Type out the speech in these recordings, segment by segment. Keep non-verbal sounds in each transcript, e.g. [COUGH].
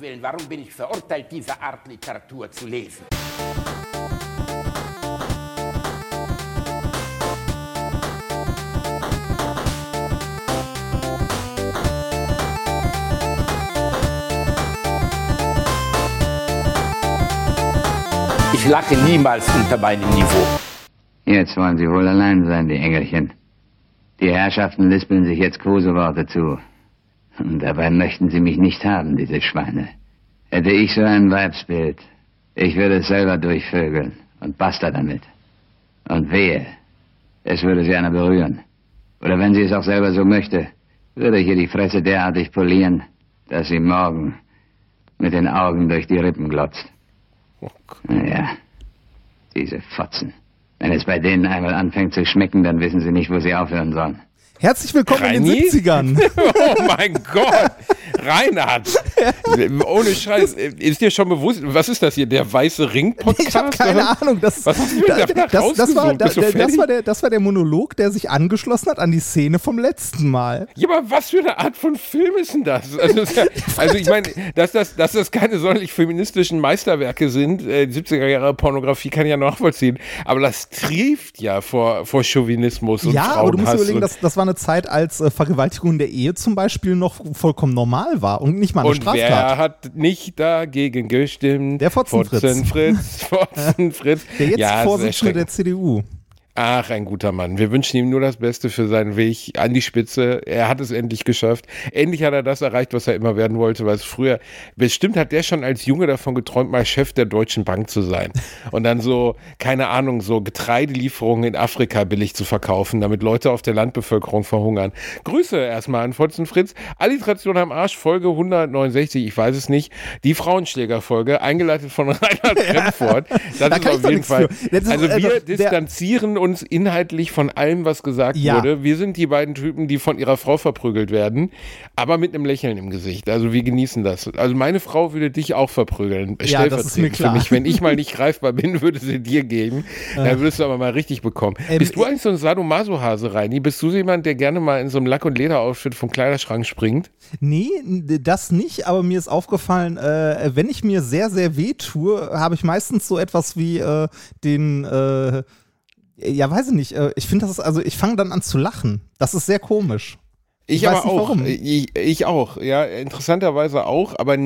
Willen, warum bin ich verurteilt, diese Art Literatur zu lesen? Ich lache niemals unter meinem Niveau. Jetzt wollen Sie wohl allein sein, die Engelchen. Die Herrschaften lispeln sich jetzt Koseworte zu. Und dabei möchten sie mich nicht haben, diese Schweine. Hätte ich so ein Weibsbild, ich würde es selber durchvögeln und basta damit. Und wehe, es würde sie einer berühren. Oder wenn sie es auch selber so möchte, würde ich ihr die Fresse derartig polieren, dass sie morgen mit den Augen durch die Rippen glotzt. Naja, diese Fotzen. Wenn es bei denen einmal anfängt zu schmecken, dann wissen sie nicht, wo sie aufhören sollen. Herzlich willkommen Reini? in den 70ern. [LAUGHS] Oh mein Gott, Reinhard. Ohne Scheiß. Ist dir schon bewusst, was ist das hier, der weiße Ring-Podcast? Ich habe keine oder? Ahnung. Das, Was hast du denn da das, das, war, du das, war der, das war der Monolog, der sich angeschlossen hat an die Szene vom letzten Mal. Ja, aber was für eine Art von Film ist denn das? Also, ja, [LAUGHS] also ich meine, dass das, dass das keine sonderlich feministischen Meisterwerke sind, äh, die 70er Jahre Pornografie kann ich ja nachvollziehen, aber das trieft ja vor, vor Chauvinismus und Ja, aber du musst überlegen, das, das war eine Zeit, als äh, Vergewaltigung in der Ehe zum Beispiel noch vollkommen normal war und nicht mal eine Und wer Straftat. hat nicht dagegen gestimmt? Der Fotzenfritz. Fotzenfritz. [LAUGHS] Fotzenfritz. Der jetzt ja, Vorsitzende der CDU. Ach, ein guter Mann. Wir wünschen ihm nur das Beste für seinen Weg an die Spitze. Er hat es endlich geschafft. Endlich hat er das erreicht, was er immer werden wollte, weil es früher, bestimmt hat der schon als Junge davon geträumt, mal Chef der Deutschen Bank zu sein. [LAUGHS] Und dann so, keine Ahnung, so Getreidelieferungen in Afrika billig zu verkaufen, damit Leute auf der Landbevölkerung verhungern. Grüße erstmal an Fotzen Fritz. Alliteration am Arsch, Folge 169, ich weiß es nicht. Die Frauenschlägerfolge, eingeleitet von [LAUGHS] Reinhard Kremfort. Das Da ist auf jeden Fall. Also wir distanzieren uns inhaltlich von allem, was gesagt Ja. wurde. Wir sind die beiden Typen, die von ihrer Frau verprügelt werden, aber mit einem Lächeln im Gesicht. Also wir genießen das. Also meine Frau würde dich auch verprügeln. Ja, das ist mir stellvertretend klar. Für mich. Wenn ich mal nicht [LAUGHS] greifbar bin, würde sie dir geben. Dann würdest du aber mal richtig bekommen. Ähm, Bist du eigentlich so ein Sadomaso-Hase, Reini? Bist du so jemand, der gerne mal in so einem Lack- und Leder-Outfit vom Kleiderschrank springt? Nee, das nicht, aber mir ist aufgefallen, äh, wenn ich mir sehr, sehr weh tue, habe ich meistens so etwas wie äh, den, äh, ja, weiß ich nicht, äh, ich finde das, ist, also ich fange dann an zu lachen. Das ist sehr komisch. Ich, Ich weiß aber nicht, auch. warum. Ich, ich auch, ja, interessanterweise auch, aber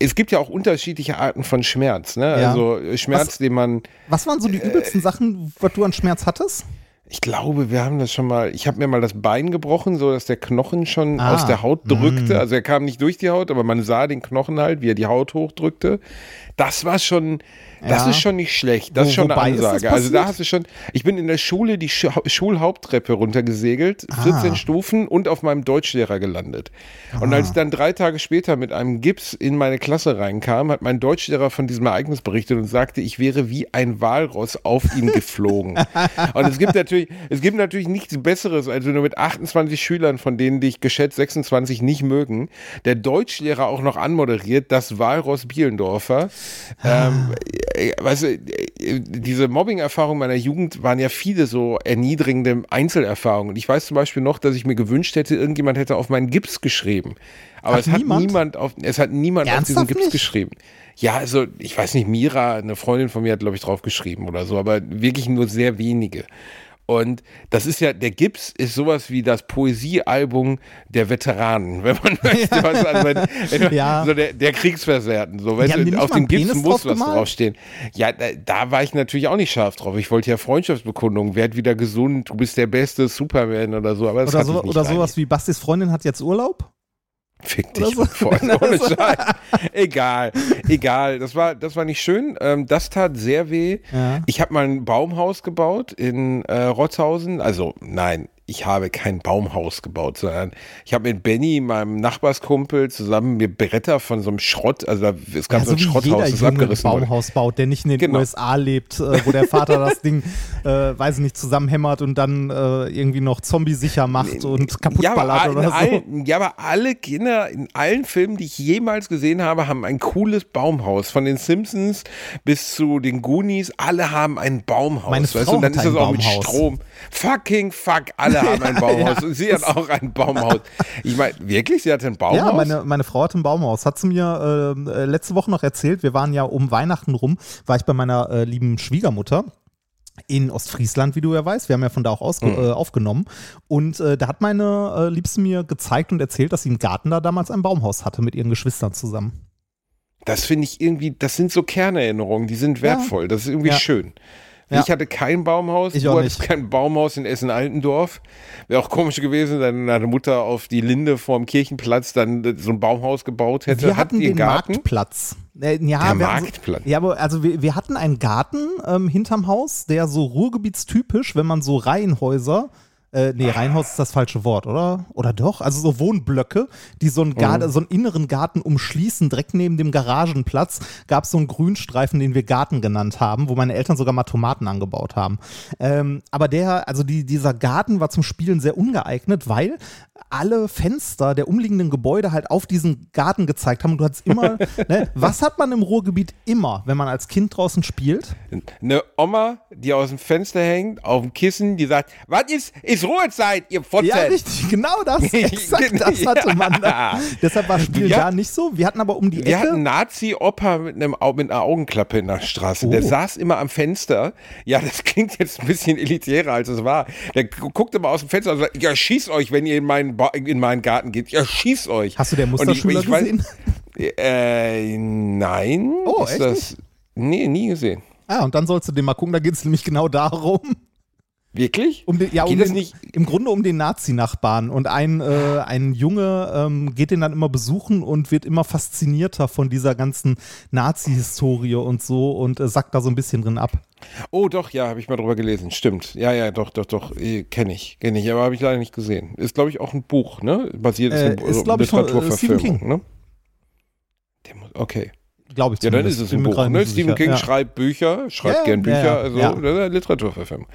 es gibt ja auch unterschiedliche Arten von Schmerz, ne? Ja. Also äh, Schmerz, Was- den man, Was waren so die übelsten Sachen, was du an Schmerz hattest? ich glaube, wir haben das schon mal, ich habe mir mal das Bein gebrochen, so dass der Knochen schon Ah, aus der Haut drückte. Also er kam nicht durch die Haut, aber man sah den Knochen halt, wie er die Haut hochdrückte. Das war schon, das Ja. ist schon nicht schlecht. Das Wo- ist schon eine Ansage. Also da hast du schon, ich bin in der Schule die Schu Schulhaupttreppe runtergesegelt, 14 Ah. Stufen und auf meinem Deutschlehrer gelandet. Und als ich dann drei Tage später mit einem Gips in meine Klasse reinkam, hat mein Deutschlehrer von diesem Ereignis berichtet und sagte, ich wäre wie ein Walross auf ihm geflogen. [LAUGHS] und es gibt natürlich, es gibt natürlich nichts Besseres, als wenn du mit 28 Schülern, von denen dich geschätzt 26 nicht mögen, der Deutschlehrer auch noch anmoderiert, das Walross Bielendorfer. Ähm, äh, weißt du, äh, diese Mobbing-Erfahrungen meiner Jugend waren ja viele so erniedrigende Einzelerfahrungen. Und ich weiß zum Beispiel noch, dass ich mir gewünscht hätte, irgendjemand hätte auf meinen Gips geschrieben. Aber Hat es hat niemand? niemand auf, es hat niemand auf diesen Ernsthaft Gips nicht? geschrieben. Ja, also ich weiß nicht, Mira, eine Freundin von mir hat, glaube ich, drauf geschrieben oder so, aber wirklich nur sehr wenige. Und das ist ja, der Gips ist sowas wie das Poesiealbum der Veteranen, [LAUGHS] wenn man möchte. was, also [LAUGHS] Ja. so der, der Kriegsversehrten. So, weißt du, auf dem Gips muss was gemalt? draufstehen. Ja, da, da war ich natürlich auch nicht scharf drauf. Ich wollte ja Freundschaftsbekundung, werd wieder gesund, du bist der beste Superman oder so. Aber das Oder, so, oder sowas wie Bastis Freundin hat jetzt Urlaub? Fick dich, so. [LAUGHS] Freund, ohne [LAUGHS] Scheiß. Egal, egal. Das war, das war nicht schön. Ähm, das tat sehr weh. Ja. Ich habe mal ein Baumhaus gebaut in äh, Rotzhausen. Also nein, ich habe kein Baumhaus gebaut, sondern ich habe mit Benny, meinem Nachbarskumpel, zusammen mir Bretter von so einem Schrott, also es gab Ja, so ein Schrotthaus, jeder das abgerissen. Baumhaus baut, der nicht in den Genau. USA lebt, äh, wo der Vater [LAUGHS] das Ding, äh, weiß ich nicht, zusammenhämmert und dann äh, irgendwie noch zombie-sicher macht und kaputt Ja oder so. allen, ja, aber alle Kinder in allen Filmen, die ich jemals gesehen habe, haben ein cooles Baumhaus. Von den Simpsons bis zu den Goonies, alle haben ein Baumhaus. Meine weißt du? Frau Und dann ist das auch mit Baumhaus. Strom. Fucking fuck, alle alle haben ein [LAUGHS] Baumhaus. Und sie hat auch ein Baumhaus. Ich meine, wirklich? Sie hatte ein Baumhaus? Ja, meine, meine Frau hat ein Baumhaus. Hat sie mir äh, letzte Woche noch erzählt. Wir waren ja um Weihnachten rum, war ich bei meiner äh, lieben Schwiegermutter in Ostfriesland, wie du ja weißt. Wir haben ja von da auch ausge Mhm. äh, aufgenommen. Und äh, da hat meine äh, Liebste mir gezeigt und erzählt, dass sie im Garten da damals ein Baumhaus hatte mit ihren Geschwistern zusammen. Das finde ich irgendwie, das sind so Kernerinnerungen, die sind wertvoll. Das ist irgendwie Ja. schön. Ja. Ich hatte kein Baumhaus, Ich du auch hattest nicht. kein Baumhaus in Essen-Altendorf. Wäre auch komisch gewesen, wenn deine Mutter auf die Linde vorm Kirchenplatz dann so ein Baumhaus gebaut hätte. wir Hat hatten den Garten? Marktplatz. Äh, ja, Der Marktplatz. So, ja, aber also wir, wir hatten einen Garten ähm, hinterm Haus, der so ruhrgebietstypisch, wenn man so Reihenhäuser, äh, nee, Reihenhaus ist das falsche Wort, oder? Oder doch? Also so Wohnblöcke, die so einen, Mhm. Gar so einen inneren Garten umschließen. Direkt neben dem Garagenplatz gab es so einen Grünstreifen, den wir Garten genannt haben, wo meine Eltern sogar mal Tomaten angebaut haben. Ähm, aber der, also die, dieser Garten war zum Spielen sehr ungeeignet, weil alle Fenster der umliegenden Gebäude halt auf diesen Garten gezeigt haben. Und du hattest immer, [LAUGHS] ne, was hat man im Ruhrgebiet immer, wenn man als Kind draußen spielt? Eine Oma, die aus dem Fenster hängt, auf dem Kissen, die sagt, was ist, ist Ruhezeit, ihr Fotzen. Ja, richtig, genau das. [LAUGHS] Exakt das hatte man da. [LAUGHS] Deshalb war Spielen Wir da nicht so. Wir hatten aber um die Wir Ecke. hatten Nazi-Opa mit, einem mit einer Augenklappe in der Straße. Der Oh. saß immer am Fenster. Ja, das klingt jetzt ein bisschen elitärer, als es war. Der gu- guckte immer aus dem Fenster und sagt, ja, schießt euch, wenn ihr in meinen, ba in meinen Garten geht. Ja, schießt euch. Hast du der ich- Musterschüler ich weiß- gesehen? Äh, nein. Oh, ist echt das? Nee, nie gesehen. Ah, und dann sollst du den mal gucken, da geht es nämlich genau darum. Wirklich? Um den, ja, Geht um den, nicht? Im Grunde um den Nazi-Nachbarn. Und ein, äh, ein Junge ähm, geht den dann immer besuchen und wird immer faszinierter von dieser ganzen Nazi-Historie und so und äh, sackt da so ein bisschen drin ab. Oh, doch, ja, habe ich mal drüber gelesen. Stimmt. Ja, ja, doch, doch, doch. Äh, Kenne ich. Kenne ich, aber habe ich leider nicht gesehen. Ist, glaube ich, auch ein Buch, ne? Basiert Äh, ist, ist, glaub ich, von, äh, Stephen King. ne? Okay. Glaube ich Ja, dann ist es ein Buch. Ne? Stephen. King ja. schreibt Bücher, schreibt Ja, gern Bücher, also ist eine Literaturverfilmung.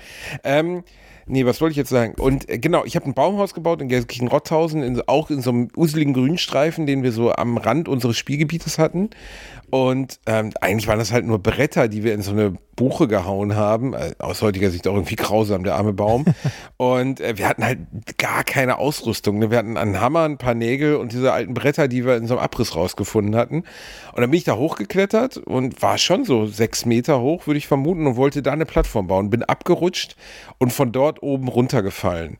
Ähm, nee, was wollte ich jetzt sagen? Und äh, genau, ich habe ein Baumhaus gebaut in Gelsenkirchen-Rotthausen, in, auch in so einem useligen Grünstreifen, den wir so am Rand unseres Spielgebietes hatten. Und ähm, eigentlich waren das halt nur Bretter, die wir in so eine Buche gehauen haben. Äh, aus heutiger Sicht auch irgendwie grausam, der arme Baum. [LAUGHS] und äh, wir hatten halt gar keine Ausrüstung. Ne? Wir hatten einen Hammer, ein paar Nägel und diese alten Bretter, die wir in so einem Abriss rausgefunden hatten. Und dann bin ich da hochgeklettert und war schon so sechs Meter hoch, würde ich vermuten, und wollte da eine Plattform bauen. Bin abgerutscht und von dort oben runtergefallen.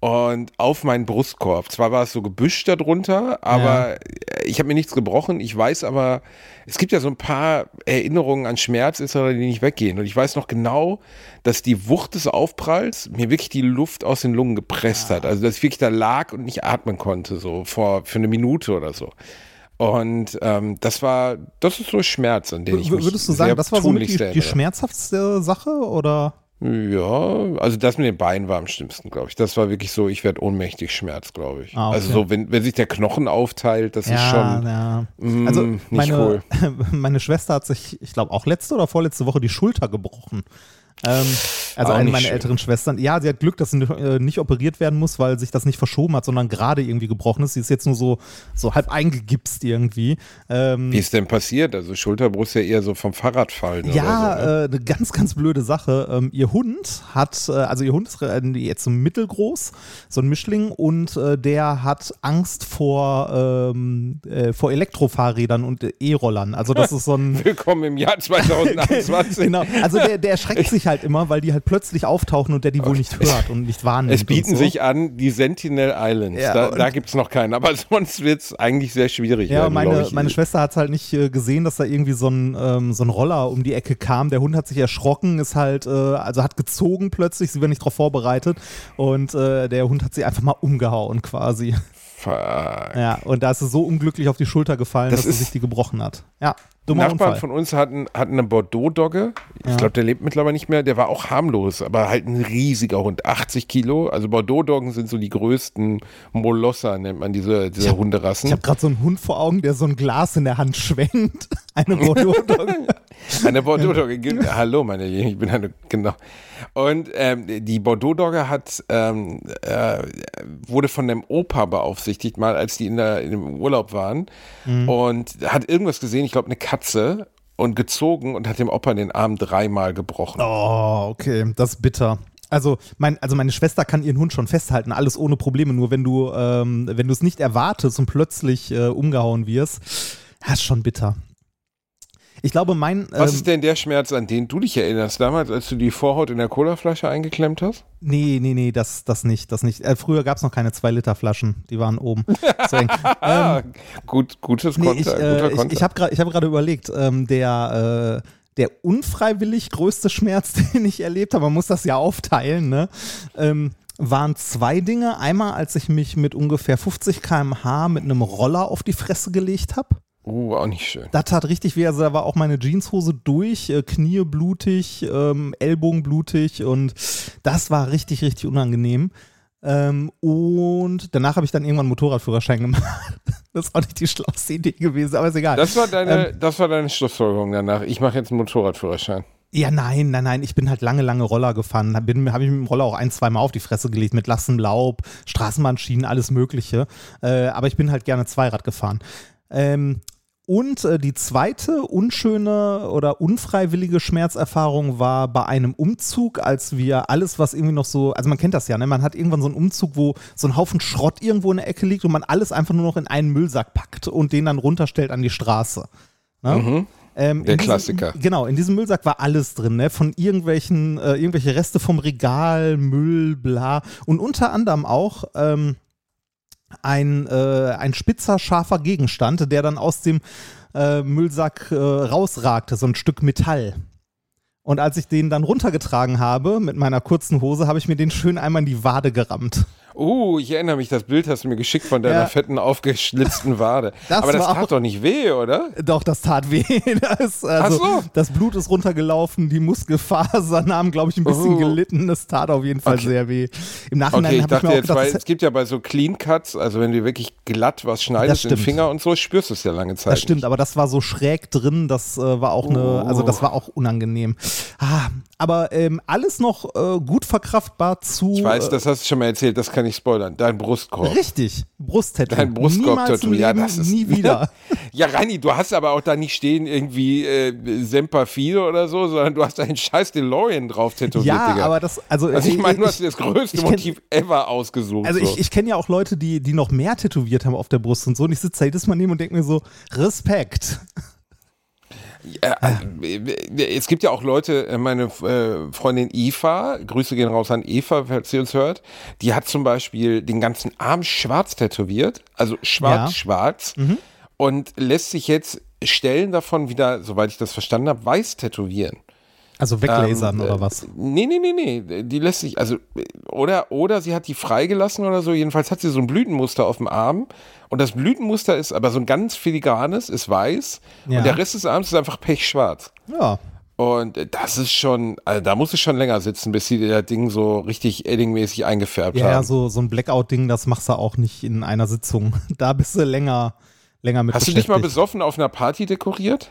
Und auf meinen Brustkorb. Zwar war es so Gebüsch darunter, aber äh, ich habe mir nichts gebrochen. Ich weiß aber, es gibt ja so ein paar Erinnerungen an Schmerz, die nicht weggehen. Und ich weiß noch genau, dass die Wucht des Aufpralls mir wirklich die Luft aus den Lungen gepresst hat. Also dass ich wirklich da lag und nicht atmen konnte, so vor für eine Minute oder so. Und ähm, das war, das ist so Schmerz, an den ich W- mich Würdest du sehr sagen, das war so die, die schmerzhaftste Sache oder? Ja, also das mit den Beinen war am schlimmsten, glaube ich. Das war wirklich so, ich werde ohnmächtig Schmerz, glaube ich. Ah, okay. Also so, wenn, wenn sich der Knochen aufteilt, das ist schon ja. mm, Also nicht meine, cool. [LAUGHS] meine Schwester hat sich, ich glaube auch letzte oder vorletzte Woche die Schulter gebrochen. Ähm, also eine meiner schön. älteren Schwestern. Ja, sie hat Glück, dass sie nicht, äh, nicht operiert werden muss, weil sich das nicht verschoben hat, sondern gerade irgendwie gebrochen ist. Sie ist jetzt nur so, so halb eingegipst irgendwie. Ähm, Wie ist denn passiert? Also Schulterbrust ja eher so vom Fahrradfallen ja, oder so. Ne? äh, eine ganz, ganz blöde Sache. Ähm, ihr Hund hat, äh, also ihr Hund ist äh, jetzt so mittelgroß, so ein Mischling, und äh, der hat Angst vor, ähm, äh, vor Elektrofahrrädern und E-Rollern. Also das [LAUGHS] ist so ein Willkommen im Jahr [LAUGHS] 2021. genau. Also der, der erschreckt sich halt immer, weil die halt plötzlich auftauchen und der die wohl nicht hört und nicht wahrnimmt. Es bieten so. sich an die Sentinel Islands. Ja, da da gibt es noch keinen. Aber [LAUGHS] sonst wird es eigentlich sehr schwierig. Ja, werden, meine, meine Schwester hat halt nicht äh, gesehen, dass da irgendwie so ein, ähm, so ein Roller um die Ecke kam. Der Hund hat sich erschrocken, ist halt, äh, also hat gezogen plötzlich, sie war nicht darauf vorbereitet und äh, der Hund hat sie einfach mal umgehauen quasi. Fuck. Ja, und da ist sie so unglücklich auf die Schulter gefallen, Das dass sie sich die gebrochen hat. Ja, dummer Nachbarn Unfall. von uns hatten, hatten eine Bordeaux-Dogge. Ich Ja. glaube, der lebt mittlerweile nicht mehr. Der war auch harmlos, aber halt ein riesiger Hund, 80 Kilo. Also Bordeaux-Doggen sind so die größten Molosser, nennt man diese, diese Ich hab- Hunderassen. Ich habe gerade so einen Hund vor Augen, der so ein Glas in der Hand schwenkt. [LAUGHS] Eine Bordeaux-Dogge. [LAUGHS] Eine Bordeaux-Dogge. Ge- Hallo, meine Lieben, ich bin eine, genau. Und ähm, die Bordeaux-Dogge hat, ähm, äh, wurde von dem Opa beaufsichtigt, mal als die in, der, in dem Urlaub waren. Und hat irgendwas gesehen, ich glaube eine Katze, und gezogen und hat dem Opa den Arm dreimal gebrochen. Oh, okay, das ist bitter. Also, mein, also meine Schwester kann ihren Hund schon festhalten, alles ohne Probleme. Nur wenn du, ähm, wenn du es nicht erwartest und plötzlich äh, umgehauen wirst, das ist schon bitter. Ich glaube, mein. Was ähm, ist denn der Schmerz, an den du dich erinnerst? Damals, als du die Vorhaut in der Colaflasche eingeklemmt hast? Nee, nee, nee, das, das nicht. Das nicht. Äh, früher gab es noch keine 2-Liter-Flaschen, die waren oben. [LAUGHS] Ähm, gut, gutes nee, Konter, ich, guter äh, ich, Konter. ich habe gerade hab überlegt, ähm, der, äh, der unfreiwillig größte Schmerz, [LAUGHS] den ich erlebt habe, man muss das ja aufteilen, ne? Ähm, waren zwei Dinge. Einmal, als ich mich mit ungefähr 50 km/h mit einem Roller auf die Fresse gelegt habe. Uh, auch nicht schön. Das tat richtig weh. Also da war auch meine Jeanshose durch, äh, Knie blutig, ähm, Ellbogen blutig und das war richtig, richtig unangenehm. Ähm, und danach habe ich dann irgendwann einen Motorradführerschein gemacht. [LAUGHS] Das ist auch nicht die schlauste Idee gewesen, aber ist egal. Das war deine, Ähm, das war deine Schlussfolgerung danach. Ich mache jetzt einen Motorradführerschein. ja, nein, nein, nein. Ich bin halt lange, lange Roller gefahren. Da habe ich mit dem Roller auch ein, zwei Mal auf die Fresse gelegt mit Lassen, Laub, Straßenbahnschienen, alles Mögliche. Äh, aber ich bin halt gerne Zweirad gefahren. Ähm, und äh, die zweite unschöne oder unfreiwillige Schmerzerfahrung war bei einem Umzug, als wir alles, was irgendwie noch so, also man kennt das ja, ne? man hat irgendwann so einen Umzug, wo so ein Haufen Schrott irgendwo in der Ecke liegt und man alles einfach nur noch in einen Müllsack packt und den dann runterstellt an die Straße. Ne? Ähm, Der diesem- Klassiker. Genau, in diesem Müllsack war alles drin, ne? Von irgendwelchen, äh, irgendwelche Reste vom Regal, Müll, bla. Und unter anderem auch ähm, ein, äh, ein spitzer, scharfer Gegenstand, der dann aus dem äh, Müllsack äh, rausragte, so ein Stück Metall. Und als ich den dann runtergetragen habe mit meiner kurzen Hose, habe ich mir den schön einmal in die Wade gerammt. Uh, ich erinnere mich, das Bild hast du mir geschickt von deiner Ja. fetten, aufgeschlitzten Wade. [LAUGHS] Das Aber das tat doch nicht weh, oder? Doch, das tat weh. [LAUGHS] Das, also, Ach so. das Blut ist runtergelaufen, die Muskelfasern [LAUGHS] haben, glaube ich, ein bisschen Oh. gelitten. Das tat auf jeden Fall Okay. sehr weh. Im Nachhinein Okay, ich habe ich dachte mir auch jetzt, gedacht, weil es gibt ja bei so Clean Cuts, also wenn du wirklich glatt was schneidest im. Finger und so, spürst du es ja lange Zeit. das stimmt, nicht. aber das war so schräg drin, das äh, war auch eine, also das war auch unangenehm. Ah, aber ähm, alles noch äh, gut verkraftbar zu. Ich weiß, äh, das hast du schon mal erzählt, das kann ich spoilern. Dein Brustkorb. Richtig, Brusttattoo. Dein Brustkorb-Tattoo, ja, das ist- nie [LAUGHS] wieder. Ja, Reini, du hast aber auch da nicht stehen irgendwie äh, Semper Fi oder so, sondern du hast da einen scheiß DeLorean drauf tätowiert, ja, Digga. aber das, also, also ich äh, meine, du hast dir das größte kenn- Motiv ever ausgesucht. Also so. ich, ich kenne ja auch Leute, die, die noch mehr tätowiert haben auf der Brust und so. Und ich sitze da jedes Mal neben und denke mir so, Respekt. Ja, äh, es gibt ja auch Leute, äh, meine äh, Freundin Eva, Grüße gehen raus an Eva, falls sie uns hört, die hat zum Beispiel den ganzen Arm schwarz tätowiert, also Ja. schwarz-schwarz und lässt sich jetzt Stellen davon wieder, soweit ich das verstanden habe, weiß tätowieren. Also weglasern Ähm, oder äh, was? Nee, nee, nee, nee. Die lässt sich, also, oder, oder sie hat die freigelassen oder so. Jedenfalls hat sie so ein Blütenmuster auf dem Arm. Und das Blütenmuster ist aber so ein ganz filigranes, ist weiß. Ja. Und der Rest des Arms ist einfach pechschwarz. Ja. Und das ist schon, also da muss es schon länger sitzen, bis sie das Ding so richtig Edding-mäßig eingefärbt Ja, ja, haben. so, so ein Blackout-Ding, das machst du auch nicht in einer Sitzung. [LAUGHS] Da bist du länger, länger mit Hast du dich mal besoffen auf einer Party dekoriert?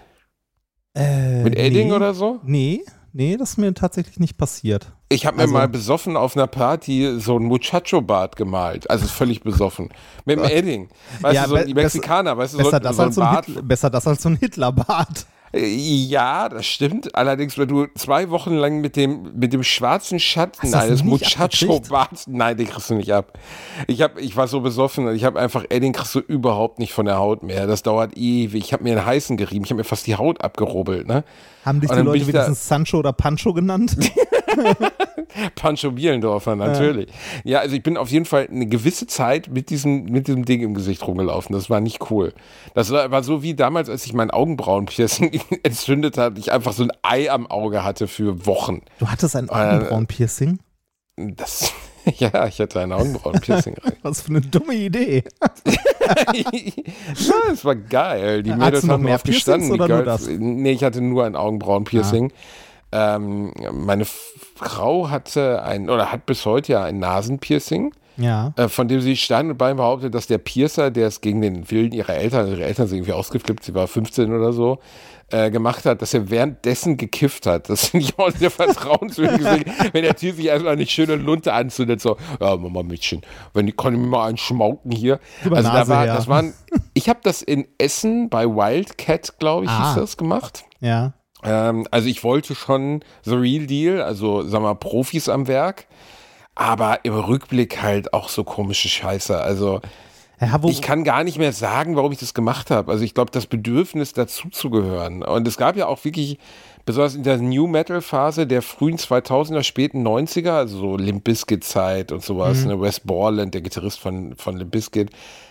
äh, Mit Edding nee. oder so? Nee, nee, das ist mir tatsächlich nicht passiert. Ich habe mir Also- mal besoffen auf einer Party so ein Muchacho-Bart gemalt. Also völlig besoffen. Mit dem [LAUGHS] Edding. Weißt Ja, du, so die Mexikaner, weißt du, so, Besser das, so ein als so ein Bart. Hitler, besser das als so ein Hitlerbart. Äh, Ja, das stimmt. Allerdings, wenn du zwei Wochen lang mit dem, mit dem schwarzen Schatten eines nicht Muchacho-Barts, nein, den kriegst du nicht ab. Ich, hab, ich war so besoffen, ich habe einfach, ey, den kriegst du überhaupt nicht von der Haut mehr. Das dauert ewig. Ich habe mir einen heißen gerieben, ich habe mir fast die Haut abgerubbelt, ne? Haben dich Und die Leute wenigstens Sancho oder Pancho genannt? [LAUGHS] [LAUGHS] Pancho Bielendorfer, natürlich. Ja. also ich bin auf jeden Fall eine gewisse Zeit mit diesem, mit diesem Ding im Gesicht rumgelaufen. Das war nicht cool. Das war, war so wie damals, als ich mein Augenbrauenpiercing [LAUGHS] [LAUGHS] entzündet hat, ich einfach so ein Ei am Auge hatte für Wochen. Du hattest ein Äh, Augenbrauenpiercing? Das, [LAUGHS] ja, ich hatte ein Augenbrauenpiercing rein. [LAUGHS] Was für eine dumme Idee. ja, das war geil. Die Mädels haben mehr gestanden. Oder nur das? Ah. nee, ich hatte nur ein Augenbrauenpiercing. Ähm, meine Frau hatte ein, oder hat bis heute ja ein Nasenpiercing. Ja. äh, von dem sie Stein und Bein behauptet, dass der Piercer, der es gegen den Willen ihrer Eltern, ihre Eltern sind irgendwie ausgeflippt, sie war 15 oder so, äh, gemacht hat, dass er währenddessen gekifft hat. Das finde ich auch sehr vertrauenswürdig, [LAUGHS] wenn der Tier sich erstmal eine schöne Lunte anzündet, so, ja, Mama Mädchen, wenn die kann ich mir mal einen schmauken hier. Mal Also da Nase war, her. das waren, ich habe das in Essen bei Wildcat, glaube ich, Ah. hieß das, gemacht. Ja. Ähm, also ich wollte schon The Real Deal, also sagen wir mal Profis am Werk, aber im Rückblick halt auch so komische Scheiße. Also Ja, ich kann gar nicht mehr sagen, warum ich das gemacht habe. Also ich glaube, das Bedürfnis dazu zu gehören. Und es gab ja auch wirklich, besonders in der New Metal Phase der frühen 2000er, späten 90er, also so Limp Bizkit Zeit und sowas, ne, Wes Borland, der Gitarrist von, von Limp Bizkit.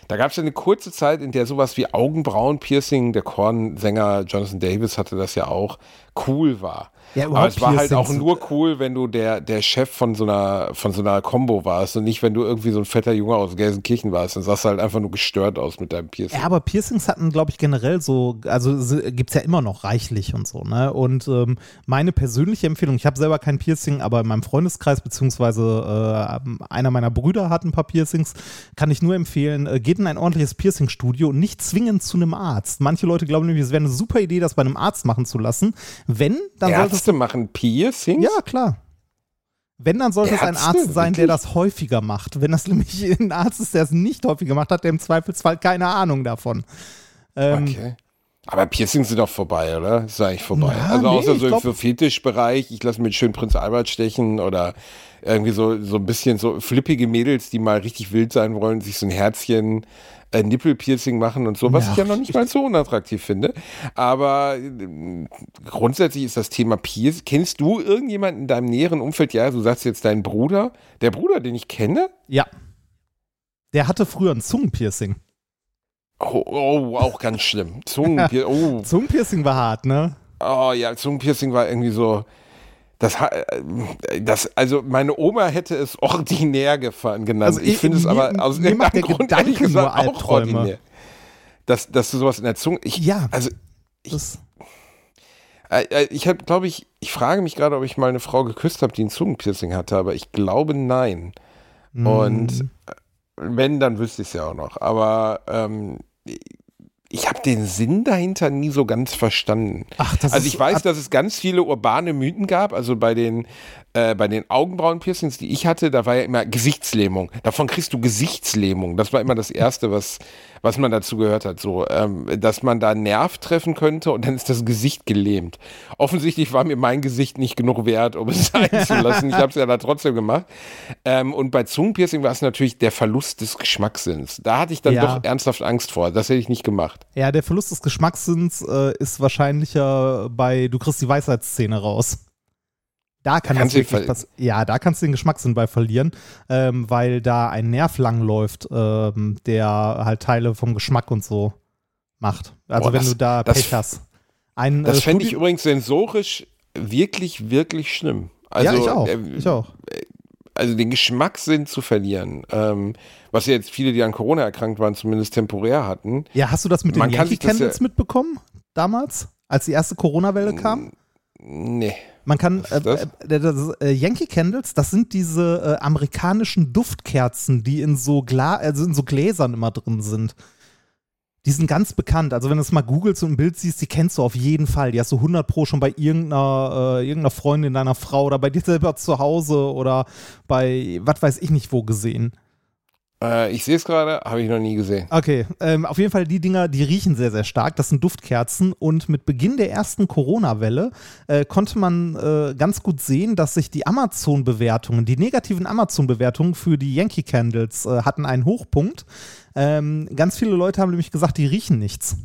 Da gab es ja eine kurze Zeit, in der sowas wie Augenbrauen-Piercing, der Korn-Sänger Jonathan Davis hatte das ja auch, cool war. Ja, Aber es war halt auch nur cool, wenn du der, der Chef von so einer, von so einer Combo warst und nicht, wenn du irgendwie so ein fetter Junge aus Gelsenkirchen warst. Dann sahst du halt einfach nur gestört aus mit deinem Piercing. Ja, aber Piercings hatten, glaube ich, generell so, also gibt es ja immer noch reichlich und so, ne? Und ähm, meine persönliche Empfehlung, ich habe selber kein Piercing, aber in meinem Freundeskreis, beziehungsweise äh, einer meiner Brüder hat ein paar Piercings, kann ich nur empfehlen, äh, geht in ein ordentliches Piercing-Studio und nicht zwingend zu einem Arzt. Manche Leute glauben nämlich, es wäre eine super Idee, das bei einem Arzt machen zu lassen. Wenn, dann sollte es Ärzte machen Piercings? Ja, klar. Wenn, dann sollte es ein Ärzte? Arzt sein, der Wirklich? das häufiger macht. Wenn das [LAUGHS] nämlich ein Arzt ist, der es nicht häufiger macht, hat der im Zweifelsfall keine Ahnung davon. Ähm, Okay. Aber Piercings sind doch vorbei, oder? Ist eigentlich vorbei. Ja, also nee, außer ich so glaub- für Fetischbereich, ich lasse mir schön Prinz Albert stechen oder irgendwie so, so ein bisschen so flippige Mädels, die mal richtig wild sein wollen, sich so ein Herzchen, äh, Nippelpiercing machen und so, was Ja, ich ja noch nicht mal so unattraktiv finde. Aber äh, grundsätzlich ist das Thema Piercing. Kennst du irgendjemanden in deinem näheren Umfeld? Ja, du sagst jetzt deinen Bruder. Der Bruder, den ich kenne? Ja. Der hatte früher ein Zungenpiercing. Oh, oh auch ganz schlimm. Zungenpiercing. [LAUGHS] Oh. Zungenpiercing war hart, ne? Oh ja, Zungenpiercing war irgendwie so. Das, äh, das, also meine Oma hätte es ordinär gefahren genannt. Also ich ich- finde es aber aus irgendeinem Grund ehrlich gesagt auch ordinär. Dass, dass du sowas in der Zunge. Ich, Ja. Also Das, äh, äh, ich habe, glaube ich, ich frage mich gerade, ob ich mal eine Frau geküsst habe, die ein Zungenpiercing hatte, aber ich glaube nein. Und Hm. äh, wenn, dann wüsste ich es ja auch noch. Aber ähm, ich habe den Sinn dahinter nie so ganz verstanden. Ach, das also ist ich weiß, ab- dass es ganz viele urbane Mythen gab. Also bei den, äh, bei den Augenbrauenpiercings, die ich hatte, da war ja immer Gesichtslähmung. Davon kriegst du Gesichtslähmung. Das war immer das Erste, was, was man dazu gehört hat. So, ähm, dass man da einen Nerv treffen könnte und dann ist das Gesicht gelähmt. Offensichtlich war mir mein Gesicht nicht genug wert, um es [LAUGHS] sein zu lassen. Ich habe es ja da trotzdem gemacht. Ähm, und bei Zungenpiercing war es natürlich der Verlust des Geschmackssinns. Da hatte ich dann Ja. doch ernsthaft Angst vor. Das hätte ich nicht gemacht. ja, der Verlust des Geschmackssinns äh, ist wahrscheinlicher bei Du kriegst die Weisheitsszene raus. Da kann das kannst du wirklich passieren. Ja, da kannst du den Geschmackssinn bei verlieren, ähm, weil da ein Nerv langläuft, ähm, der halt Teile vom Geschmack und so macht. Also Boah, wenn das- du da das- Pech hast. Ein, Das äh, fände ich übrigens sensorisch wirklich, wirklich schlimm. Also, ja, ich auch. äh, ich auch. also den Geschmackssinn zu verlieren, ähm, was ja jetzt viele, die an Corona erkrankt waren, zumindest temporär hatten. Ja, hast du das mit den Yankee das ja- Candles mitbekommen damals, als die erste Corona-Welle kam? Nee. Man kann, äh, äh, äh, Yankee Candles, das sind diese äh, amerikanischen Duftkerzen, die in so, Gla also in so Gläsern immer drin sind. Die sind ganz bekannt. Also wenn du es mal googelst und ein Bild siehst, die kennst du auf jeden Fall. Die hast du 100 pro schon bei irgendeiner, äh, irgendeiner Freundin deiner Frau oder bei dir selber zu Hause oder bei, was weiß ich nicht wo gesehen. Äh, ich sehe es gerade, habe ich noch nie gesehen. Okay, ähm, auf jeden Fall die Dinger, die riechen sehr, sehr stark. Das sind Duftkerzen und mit Beginn der ersten Corona-Welle äh, konnte man äh, ganz gut sehen, dass sich die Amazon-Bewertungen, die negativen Amazon-Bewertungen für die Yankee Candles äh, hatten einen Hochpunkt. Ähm, ganz viele Leute haben nämlich gesagt, die riechen nichts.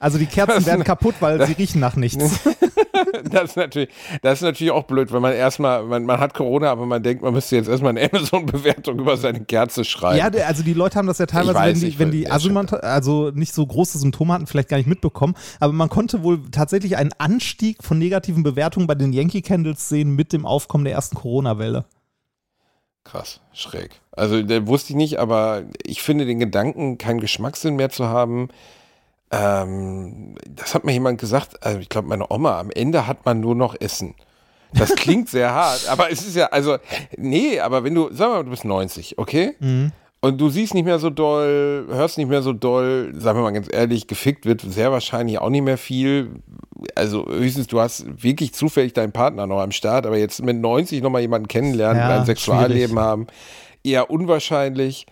Also die Kerzen Das- werden kaputt, weil sie [LAUGHS] riechen nach nichts. [LAUGHS] Das ist natürlich, das ist natürlich auch blöd, wenn man erstmal, man, man hat Corona, aber man denkt, man müsste jetzt erstmal eine [LAUGHS] Amazon-Bewertung über seine Kerze schreiben. Ja, also die Leute haben das ja teilweise, weiß, wenn die, wenn die ja, Asylmant also nicht so große Symptome hatten, vielleicht gar nicht mitbekommen. Aber man konnte wohl tatsächlich einen Anstieg von negativen Bewertungen bei den Yankee Candles sehen mit dem Aufkommen der ersten Corona-Welle. Krass, schräg. Also, der wusste ich nicht, aber ich finde den Gedanken, keinen Geschmackssinn mehr zu haben, ähm, das hat mir jemand gesagt, also ich glaube meine Oma, am Ende hat man nur noch Essen. Das [LAUGHS] klingt sehr hart, aber es ist ja, also, nee, aber wenn du, sag mal, du bist 90, okay? Und du siehst nicht mehr so doll, hörst nicht mehr so doll, sagen wir mal ganz ehrlich, gefickt wird sehr wahrscheinlich auch nicht mehr viel. Also höchstens, du hast wirklich zufällig deinen Partner noch am Start, aber jetzt mit 90 nochmal jemanden kennenlernen Ja, ein Sexualleben schwierig. haben, eher unwahrscheinlich.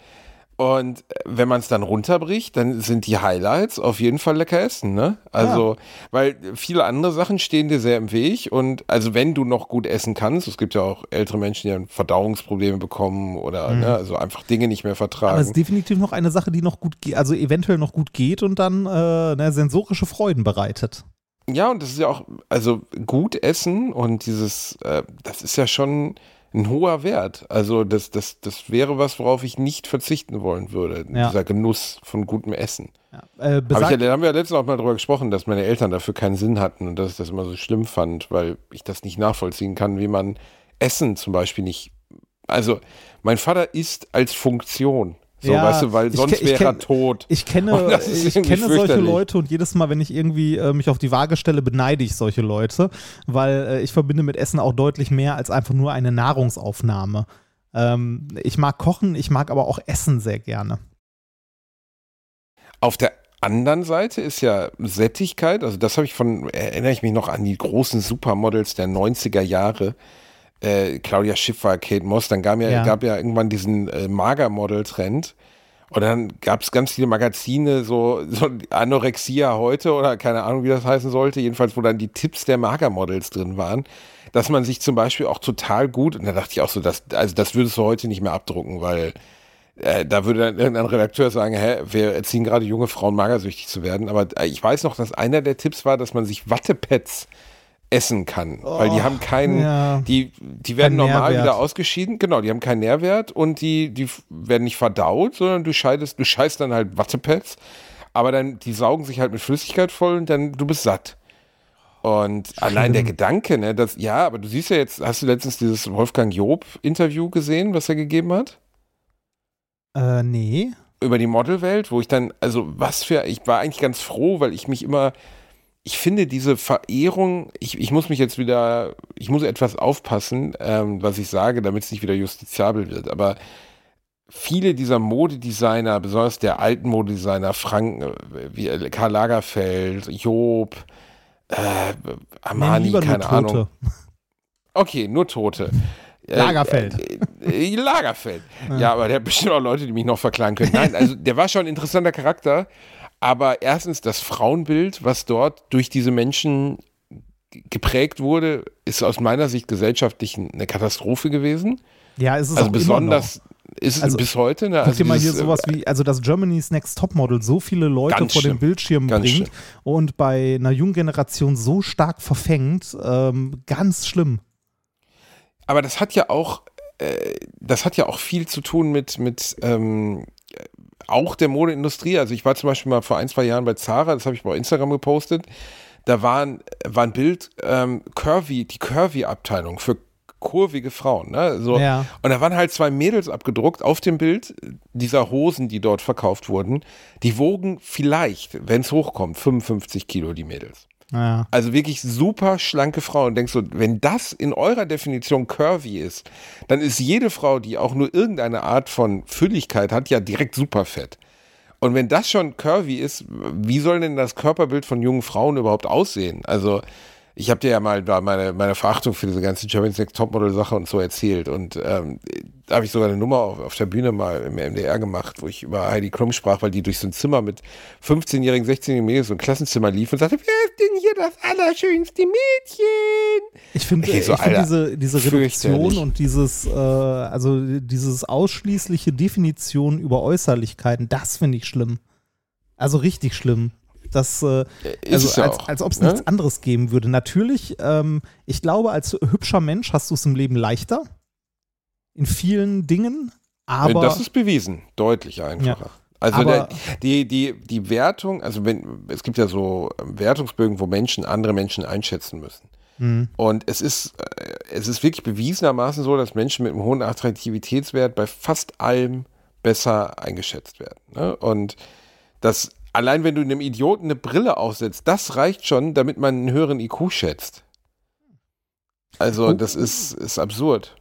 Und äh, wenn man es dann runterbricht, dann sind die Highlights auf jeden Fall lecker essen, ne? Also, ja. weil viele andere Sachen stehen dir sehr im Weg und also wenn du noch gut essen kannst, es gibt ja auch ältere Menschen, die dann Verdauungsprobleme bekommen oder mhm. ne, also einfach Dinge nicht mehr vertragen. Aber es ist definitiv noch eine Sache, die noch gut geht, also eventuell noch gut geht und dann äh, ne, sensorische Freuden bereitet. Ja, und das ist ja auch, also gut essen und dieses, äh, das ist ja schon ein hoher Wert. Also das, das, das wäre was, worauf ich nicht verzichten wollen würde. Ja. Dieser Genuss von gutem Essen. Ja. Äh, Hab ich da haben wir ja letztens auch mal drüber gesprochen, dass meine Eltern dafür keinen Sinn hatten und dass ich das immer so schlimm fand, weil ich das nicht nachvollziehen kann, wie man Essen zum Beispiel nicht. Also mein Vater isst als Funktion. So, ja, weißt du, weil sonst wäre er tot. Ich kenne, [LAUGHS] ich kenne solche Leute und jedes Mal, wenn ich irgendwie äh, mich auf die Waage stelle, beneide ich solche Leute, weil äh, ich verbinde mit Essen auch deutlich mehr als einfach nur eine Nahrungsaufnahme. Ähm, ich mag kochen, ich mag aber auch Essen sehr gerne. Auf der anderen Seite ist ja Sättigkeit, also das habe ich von, erinnere ich mich noch an die großen Supermodels der 90er Jahre, äh, Claudia Schiffer, Kate Moss, dann gab ja, ja. gab ja irgendwann diesen äh, Magermodel-Trend. Und dann gab es ganz viele Magazine, so, so Anorexia heute oder keine Ahnung, wie das heißen sollte, jedenfalls, wo dann die Tipps der Magermodels drin waren, dass man sich zum Beispiel auch total gut, und da dachte ich auch so, dass, also das würdest du heute nicht mehr abdrucken, weil äh, da würde dann irgendein Redakteur sagen, hä, wir erziehen gerade junge Frauen magersüchtig zu werden. Aber äh, ich weiß noch, dass einer der Tipps war, dass man sich Wattepads essen kann. Oh, weil die haben keinen, ja. die, die werden Kein normal Nährwert. wieder ausgeschieden, genau, die haben keinen Nährwert und die, die werden nicht verdaut, sondern du scheidest, du scheißt dann halt Wattepads, aber dann, die saugen sich halt mit Flüssigkeit voll und dann, du bist satt. Und Schlimm. allein der Gedanke, ne, dass, ja, aber du siehst ja jetzt, hast du letztens dieses Wolfgang Job-Interview gesehen, was er gegeben hat? Äh, nee. Über die Modelwelt, wo ich dann, also was für, ich war eigentlich ganz froh, weil ich mich immer, ich finde diese Verehrung, ich, ich muss mich jetzt wieder, ich muss etwas aufpassen, ähm, was ich sage, damit es nicht wieder justiziabel wird, aber viele dieser Modedesigner, besonders der alten Modedesigner, Frank, äh, wie äh, Karl Lagerfeld, Job, äh, Armani, keine Ahnung. Okay, nur Tote. Äh, Lagerfeld. Äh, äh, Lagerfeld. Ja. ja, aber der hat bestimmt auch Leute, die mich noch verklagen können. Nein, also der war schon ein interessanter Charakter. Aber erstens, das Frauenbild, was dort durch diese Menschen geprägt wurde, ist aus meiner Sicht gesellschaftlich eine Katastrophe gewesen. Ja, ist es also besonders ist es also, bis heute. Ne? Also guck dir mal hier sowas wie, also dass Germany's Next Topmodel so viele Leute vor den Bildschirm bringt schlimm. und bei einer jungen Generation so stark verfängt, ähm, ganz schlimm. Aber das hat ja auch, äh, das hat ja auch viel zu tun mit, mit ähm, auch der Modeindustrie. Also ich war zum Beispiel mal vor ein, zwei Jahren bei Zara, das habe ich bei Instagram gepostet. Da war ein, war ein Bild, ähm, Curvy, die Curvy-Abteilung für kurvige Frauen. Ne? So. Ja. Und da waren halt zwei Mädels abgedruckt auf dem Bild dieser Hosen, die dort verkauft wurden. Die wogen vielleicht, wenn es hochkommt, 55 Kilo, die Mädels. Ja. Also wirklich super schlanke Frau. Und denkst du, wenn das in eurer Definition curvy ist, dann ist jede Frau, die auch nur irgendeine Art von Fülligkeit hat, ja direkt super fett. Und wenn das schon curvy ist, wie soll denn das Körperbild von jungen Frauen überhaupt aussehen? Also ich habe dir ja mal meine, meine Verachtung für diese ganze Germany's Next Topmodel-Sache und so erzählt. Und ähm, da habe ich sogar eine Nummer auf, auf, der Bühne mal im MDR gemacht, wo ich über Heidi Klum sprach, weil die durch so ein Zimmer mit 15-jährigen, 16-jährigen Mädels, so ein Klassenzimmer lief und sagte, wer ist denn hier das allerschönste Mädchen? Ich finde okay, so, find diese, diese Reduktion und dieses, äh, also dieses ausschließliche Definition über Äußerlichkeiten, das finde ich schlimm. Also richtig schlimm. Das, äh, also als, als ob es ne? nichts anderes geben würde. Natürlich, ähm, ich glaube, als hübscher Mensch hast du es im Leben leichter. In vielen Dingen. Aber. Das ist bewiesen. Deutlich einfacher. Ja. Also der, die, die, die Wertung, also wenn, es gibt ja so Wertungsbögen, wo Menschen andere Menschen einschätzen müssen. Mhm. Und es ist, äh, es ist wirklich bewiesenermaßen so, dass Menschen mit einem hohen Attraktivitätswert bei fast allem besser eingeschätzt werden. Ne? Und das allein wenn du einem Idioten eine Brille aufsetzt, das reicht schon, damit man einen höheren IQ schätzt. Also, oh. das ist, ist absurd.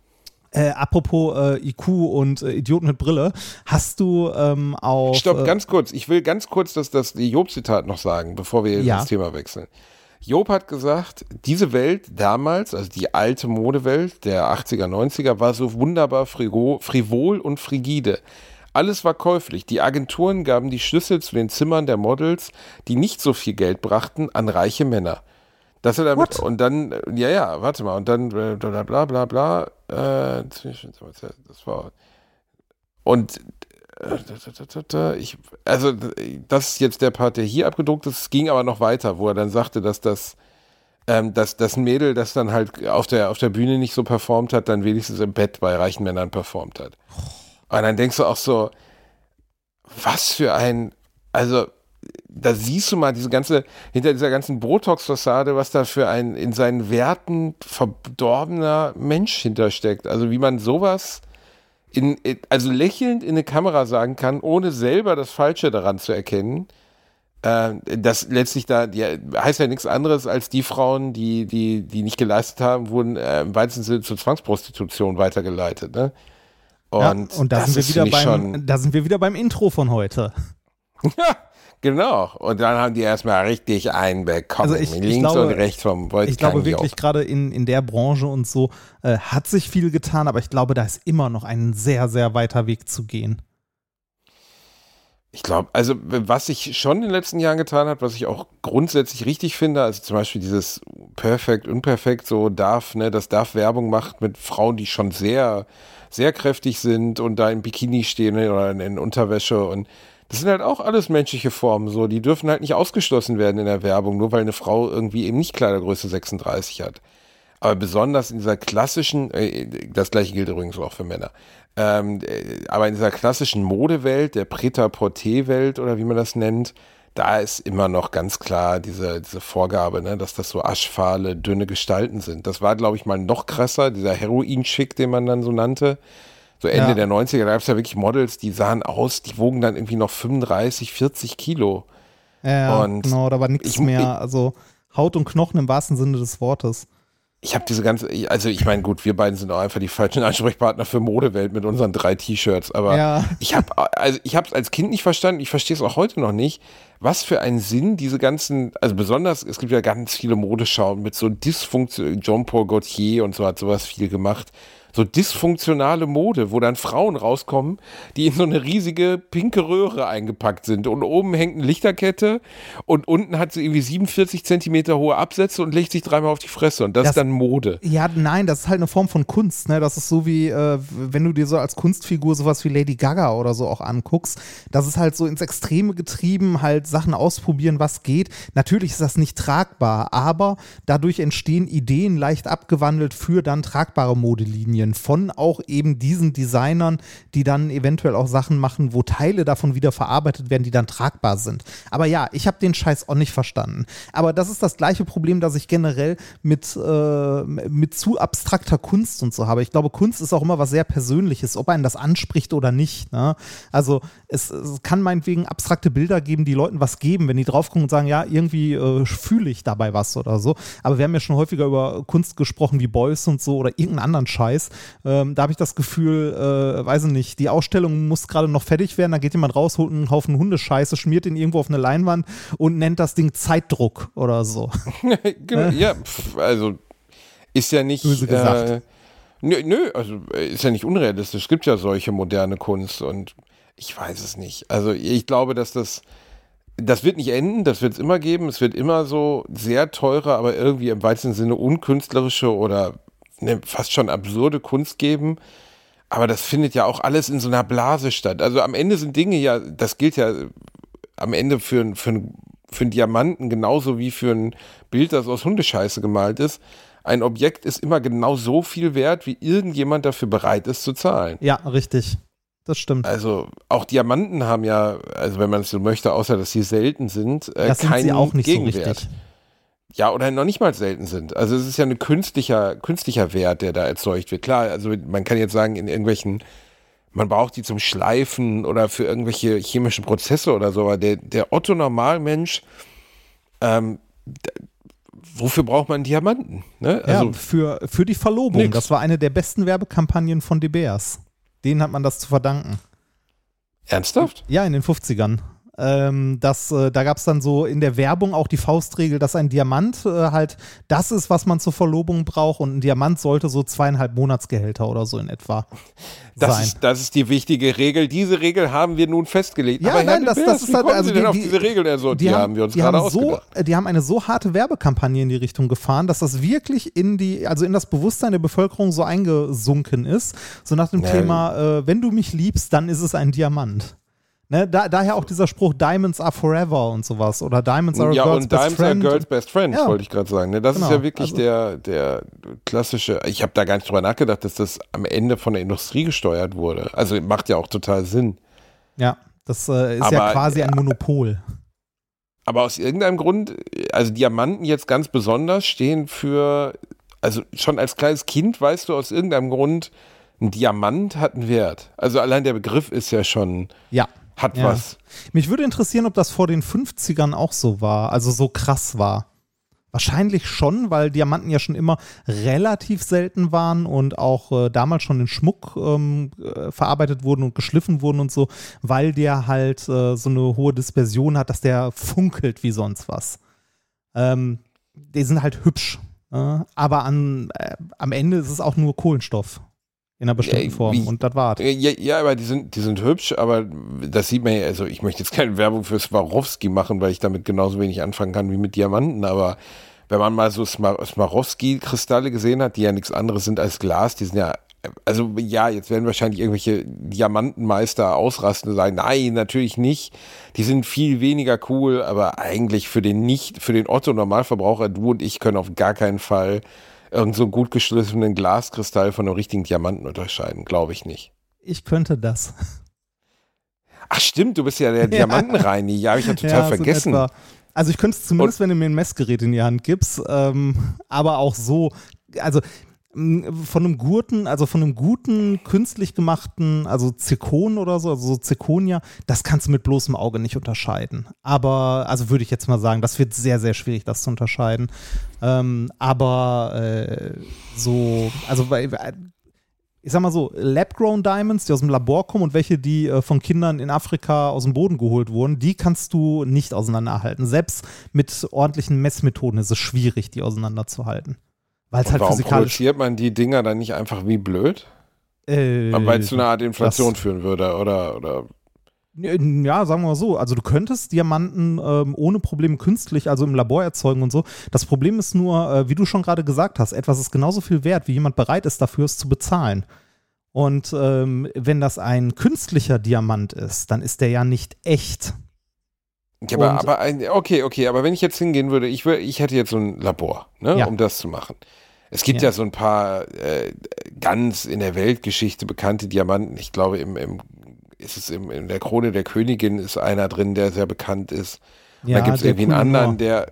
Äh, apropos äh, IQ und äh, Idioten mit Brille, hast du ähm, auch. Stopp, äh, ganz kurz. Ich will ganz kurz das, das Job-Zitat noch sagen, bevor wir ja. das Thema wechseln. Job hat gesagt, diese Welt damals, also die alte Modewelt der 80er, 90er, war so wunderbar frivol und frigide. Alles war käuflich. Die Agenturen gaben die Schlüssel zu den Zimmern der Models, die nicht so viel Geld brachten, an reiche Männer. Das er damit, What? und dann, äh, ja, ja, warte mal, und dann äh, bla bla bla bla, äh, das war, und äh, ich, also das ist jetzt der Part, der hier abgedruckt ist. Es ging aber noch weiter, wo er dann sagte, dass das, ähm, dass das Mädel, das dann halt auf der, auf der Bühne nicht so performt hat, dann wenigstens im Bett bei reichen Männern performt hat. Und dann denkst du auch so, was für ein, also da siehst du mal diese ganze, hinter dieser ganzen Botox-Fassade, was da für ein in seinen Werten verdorbener Mensch hintersteckt. Also wie man sowas in, also lächelnd in eine Kamera sagen kann, ohne selber das Falsche daran zu erkennen. Äh, das letztlich da, die, heißt ja nichts anderes als die Frauen, die, die, die nicht geleistet haben, wurden äh, im weitesten Sinne zur Zwangsprostitution weitergeleitet. Ne? Und, ja, und da, sind wir wieder beim, da sind wir wieder beim Intro von heute. Ja, genau. Und dann haben die erstmal richtig einbekommen. Also ich, ich links glaube, und rechts vom Ich glaube wirklich, gerade in, in der Branche und so äh, hat sich viel getan, aber ich glaube, da ist immer noch ein sehr, sehr weiter Weg zu gehen. Ich glaube, also was sich schon in den letzten Jahren getan hat, was ich auch grundsätzlich richtig finde, also zum Beispiel dieses Perfekt, Unperfekt, so darf, ne, das darf Werbung macht mit Frauen, die schon sehr, sehr kräftig sind und da im Bikini stehen oder in, Unterwäsche und das sind halt auch alles menschliche Formen, so. Die dürfen halt nicht ausgeschlossen werden in der Werbung, nur weil eine Frau irgendwie eben nicht Kleidergröße 36 hat. Aber besonders in dieser klassischen, äh, das gleiche gilt übrigens auch für Männer, ähm, äh, aber in dieser klassischen Modewelt, der Prêt-à-porter-Welt oder wie man das nennt, da ist immer noch ganz klar diese, diese Vorgabe, ne, dass das so aschfahle, dünne Gestalten sind. Das war, glaube ich, mal noch krasser, dieser Heroin-Schick, den man dann so nannte. So Ende Ja. der 90er, da gab es ja wirklich Models, die sahen aus, die wogen dann irgendwie noch 35, 40 Kilo. Ja, Und genau, da war nichts ich- mehr. Also Haut und Knochen im wahrsten Sinne des Wortes. Ich habe diese ganze, also ich meine, gut, wir beiden sind auch einfach die falschen Ansprechpartner für Modewelt mit unseren drei T-Shirts, aber Ja. ich habe also ich habe es als Kind nicht verstanden, ich verstehe es auch heute noch nicht, was für einen Sinn diese ganzen, also besonders, es gibt ja ganz viele Modeschauen mit so Dysfunktion, Jean-Paul Gaultier und so hat sowas viel gemacht. So dysfunktionale Mode, wo dann Frauen rauskommen, die in so eine riesige pinke Röhre eingepackt sind. Und oben hängt eine Lichterkette und unten hat sie irgendwie 47 Zentimeter hohe Absätze und legt sich dreimal auf die Fresse. Und das, Das- ist dann Mode. Ja, nein, das ist halt eine Form von Kunst. Ne? Das ist so wie, äh, wenn du dir so als Kunstfigur sowas wie Lady Gaga oder so auch anguckst. Das ist halt so ins Extreme getrieben, halt Sachen ausprobieren, was geht. Natürlich ist das nicht tragbar, aber dadurch entstehen Ideen leicht abgewandelt für dann tragbare Modelinien von auch eben diesen Designern, die dann eventuell auch Sachen machen, wo Teile davon wieder verarbeitet werden, die dann tragbar sind. Aber ja, ich habe den Scheiß auch nicht verstanden. Aber das ist das gleiche Problem, das ich generell mit, äh, mit zu abstrakter Kunst und so habe. Ich glaube, Kunst ist auch immer was sehr Persönliches, ob einen das anspricht oder nicht. Ne? Also es, es kann meinetwegen abstrakte Bilder geben, die Leuten was geben, wenn die drauf gucken und sagen, ja, irgendwie äh, fühle ich dabei was oder so. Aber wir haben ja schon häufiger über Kunst gesprochen wie Beuys und so oder irgendeinen anderen Scheiß. Ähm, da habe ich das Gefühl, äh, weiß ich nicht, die Ausstellung muss gerade noch fertig werden, da geht jemand raus, holt einen Haufen Hundescheiße, schmiert ihn irgendwo auf eine Leinwand und nennt das Ding Zeitdruck oder so. [LAUGHS] genau, ja, pf, also ist ja nicht. Böse gesagt. Äh, nö, nö, also äh, ist ja nicht unrealistisch. Es gibt ja solche moderne Kunst und ich weiß es nicht. Also ich glaube, dass das. Das wird nicht enden, das wird es immer geben. Es wird immer so sehr teure, aber irgendwie im weitesten Sinne unkünstlerische oder ne, fast schon absurde Kunst geben. Aber das findet ja auch alles in so einer Blase statt. Also am Ende sind Dinge ja, das gilt ja am Ende für, für, für einen Diamanten genauso wie für ein Bild, das aus Hundescheiße gemalt ist. Ein Objekt ist immer genau so viel wert, wie irgendjemand dafür bereit ist zu zahlen. Ja, richtig. Das stimmt. Also auch Diamanten haben ja, also wenn man es so möchte, außer dass sie selten sind, äh, das sind keinen sie auch nicht Gegenwert. so richtig. Ja, oder noch nicht mal selten sind. Also es ist ja ein künstlicher, künstlicher Wert, der da erzeugt wird. Klar, also man kann jetzt sagen, in irgendwelchen, man braucht die zum Schleifen oder für irgendwelche chemischen Prozesse oder so, aber der, der Otto-Normalmensch, ähm, wofür braucht man Diamanten? Ne? Also, ja, für, für die Verlobung. nix. Das war eine der besten Werbekampagnen von De Beers. Denen hat man das zu verdanken. ernsthaft? Ja, in den 50ern. Ähm, das, äh, da gab es dann so in der Werbung auch die Faustregel, dass ein Diamant äh, halt das ist, was man zur Verlobung braucht und ein Diamant sollte so zweieinhalb Monatsgehälter oder so in etwa das sein. Ist, das ist die wichtige Regel. Diese Regel haben wir nun festgelegt. Ja, Aber nein, das, das ist halt, also Sie denn die, auf die, diese Regel? Also, die, haben wir uns die gerade haben so, ausgedacht. Die haben eine so harte Werbekampagne in die Richtung gefahren, dass das wirklich in die, also in das Bewusstsein der Bevölkerung so eingesunken ist. So nach dem Ja. Thema, äh, wenn du mich liebst, dann ist es ein Diamant. Ne, da, daher auch dieser Spruch Diamonds are forever und sowas oder Diamonds are a Ja, girl's und best are friend. Girls Best Friend, Ja. wollte ich gerade sagen. Ne? Das Genau, ist ja wirklich also- der, der klassische, ich habe da gar nicht drüber nachgedacht, dass das am Ende von der Industrie gesteuert wurde. Also macht ja auch total Sinn. Ja, das äh, ist ja Aber, quasi ein Monopol. Aber aus irgendeinem Grund, also Diamanten jetzt ganz besonders stehen für, also schon als kleines Kind weißt du aus irgendeinem Grund, ein Diamant hat einen Wert. Also allein der Begriff ist ja schon, Ja. Hat Ja. was. Mich würde interessieren, ob das vor den 50ern auch so war, also so krass war. Wahrscheinlich schon, weil Diamanten ja schon immer relativ selten waren und auch äh, damals schon in Schmuck ähm, äh, verarbeitet wurden und geschliffen wurden und so, weil der halt äh, so eine hohe Dispersion hat, dass der funkelt wie sonst was. Ähm, die sind halt hübsch, äh, aber an, äh, am Ende ist es auch nur Kohlenstoff in einer bestimmten Form wie- und das war's. Ja, ja, aber die sind, die sind hübsch, aber das sieht man ja, also ich möchte jetzt keine Werbung für Swarovski machen, weil ich damit genauso wenig anfangen kann wie mit Diamanten, aber wenn man mal so Smar- Swarovski-Kristalle gesehen hat, die ja nichts anderes sind als Glas, die sind ja, also ja, jetzt werden wahrscheinlich irgendwelche Diamantenmeister ausrasten und sagen, nein, natürlich nicht. Die sind viel weniger cool, aber eigentlich für den nicht, für den Otto-Normalverbraucher, du und ich können auf gar keinen Fall irgend so einen gut geschliffenen Glaskristall von einem richtigen Diamanten unterscheiden, glaube ich nicht. Ich könnte das. [LAUGHS] Ach stimmt, du bist ja der Diamantenreini. [LAUGHS] Ja, habe ich ja total Ja, so vergessen. etwa. Also ich könnte es zumindest, wenn du mir ein Messgerät in die Hand gibst, ähm, aber auch so, also von einem guten, also von einem guten, künstlich gemachten, also Zirkon oder so, also so Zirkonia, das kannst du mit bloßem Auge nicht unterscheiden. Aber, also würde ich jetzt mal sagen, das wird sehr, sehr schwierig, das zu unterscheiden. Ähm, aber äh, so, also bei, ich sag mal so, Lab-Grown Diamonds, die aus dem Labor kommen und welche, die äh, von Kindern in Afrika aus dem Boden geholt wurden, die kannst du nicht auseinanderhalten. Selbst mit ordentlichen Messmethoden ist es schwierig, die auseinanderzuhalten. Weil es Und halt warum physikalisch. produziert man die Dinger dann nicht einfach wie blöd? Äh, Weil es zu einer Art Inflation das- führen würde, oder, oder Ja, sagen wir mal so. Also du könntest Diamanten ähm, ohne Probleme künstlich, also im Labor erzeugen und so. Das Problem ist nur, äh, wie du schon gerade gesagt hast, etwas ist genauso viel wert, wie jemand bereit ist, dafür es zu bezahlen. Und ähm, wenn das ein künstlicher Diamant ist, dann ist der ja nicht echt. Ja, aber, aber ein, okay, okay, aber wenn ich jetzt hingehen würde, ich, ich hätte jetzt so ein Labor, ne, Ja. um das zu machen. Es gibt Ja. ja, so ein paar äh, ganz in der Weltgeschichte bekannte Diamanten. Ich glaube, im, im, ist es im, in der Krone der Königin ist einer drin, der sehr bekannt ist. Und da gibt es irgendwie einen Kohinoor. anderen, der,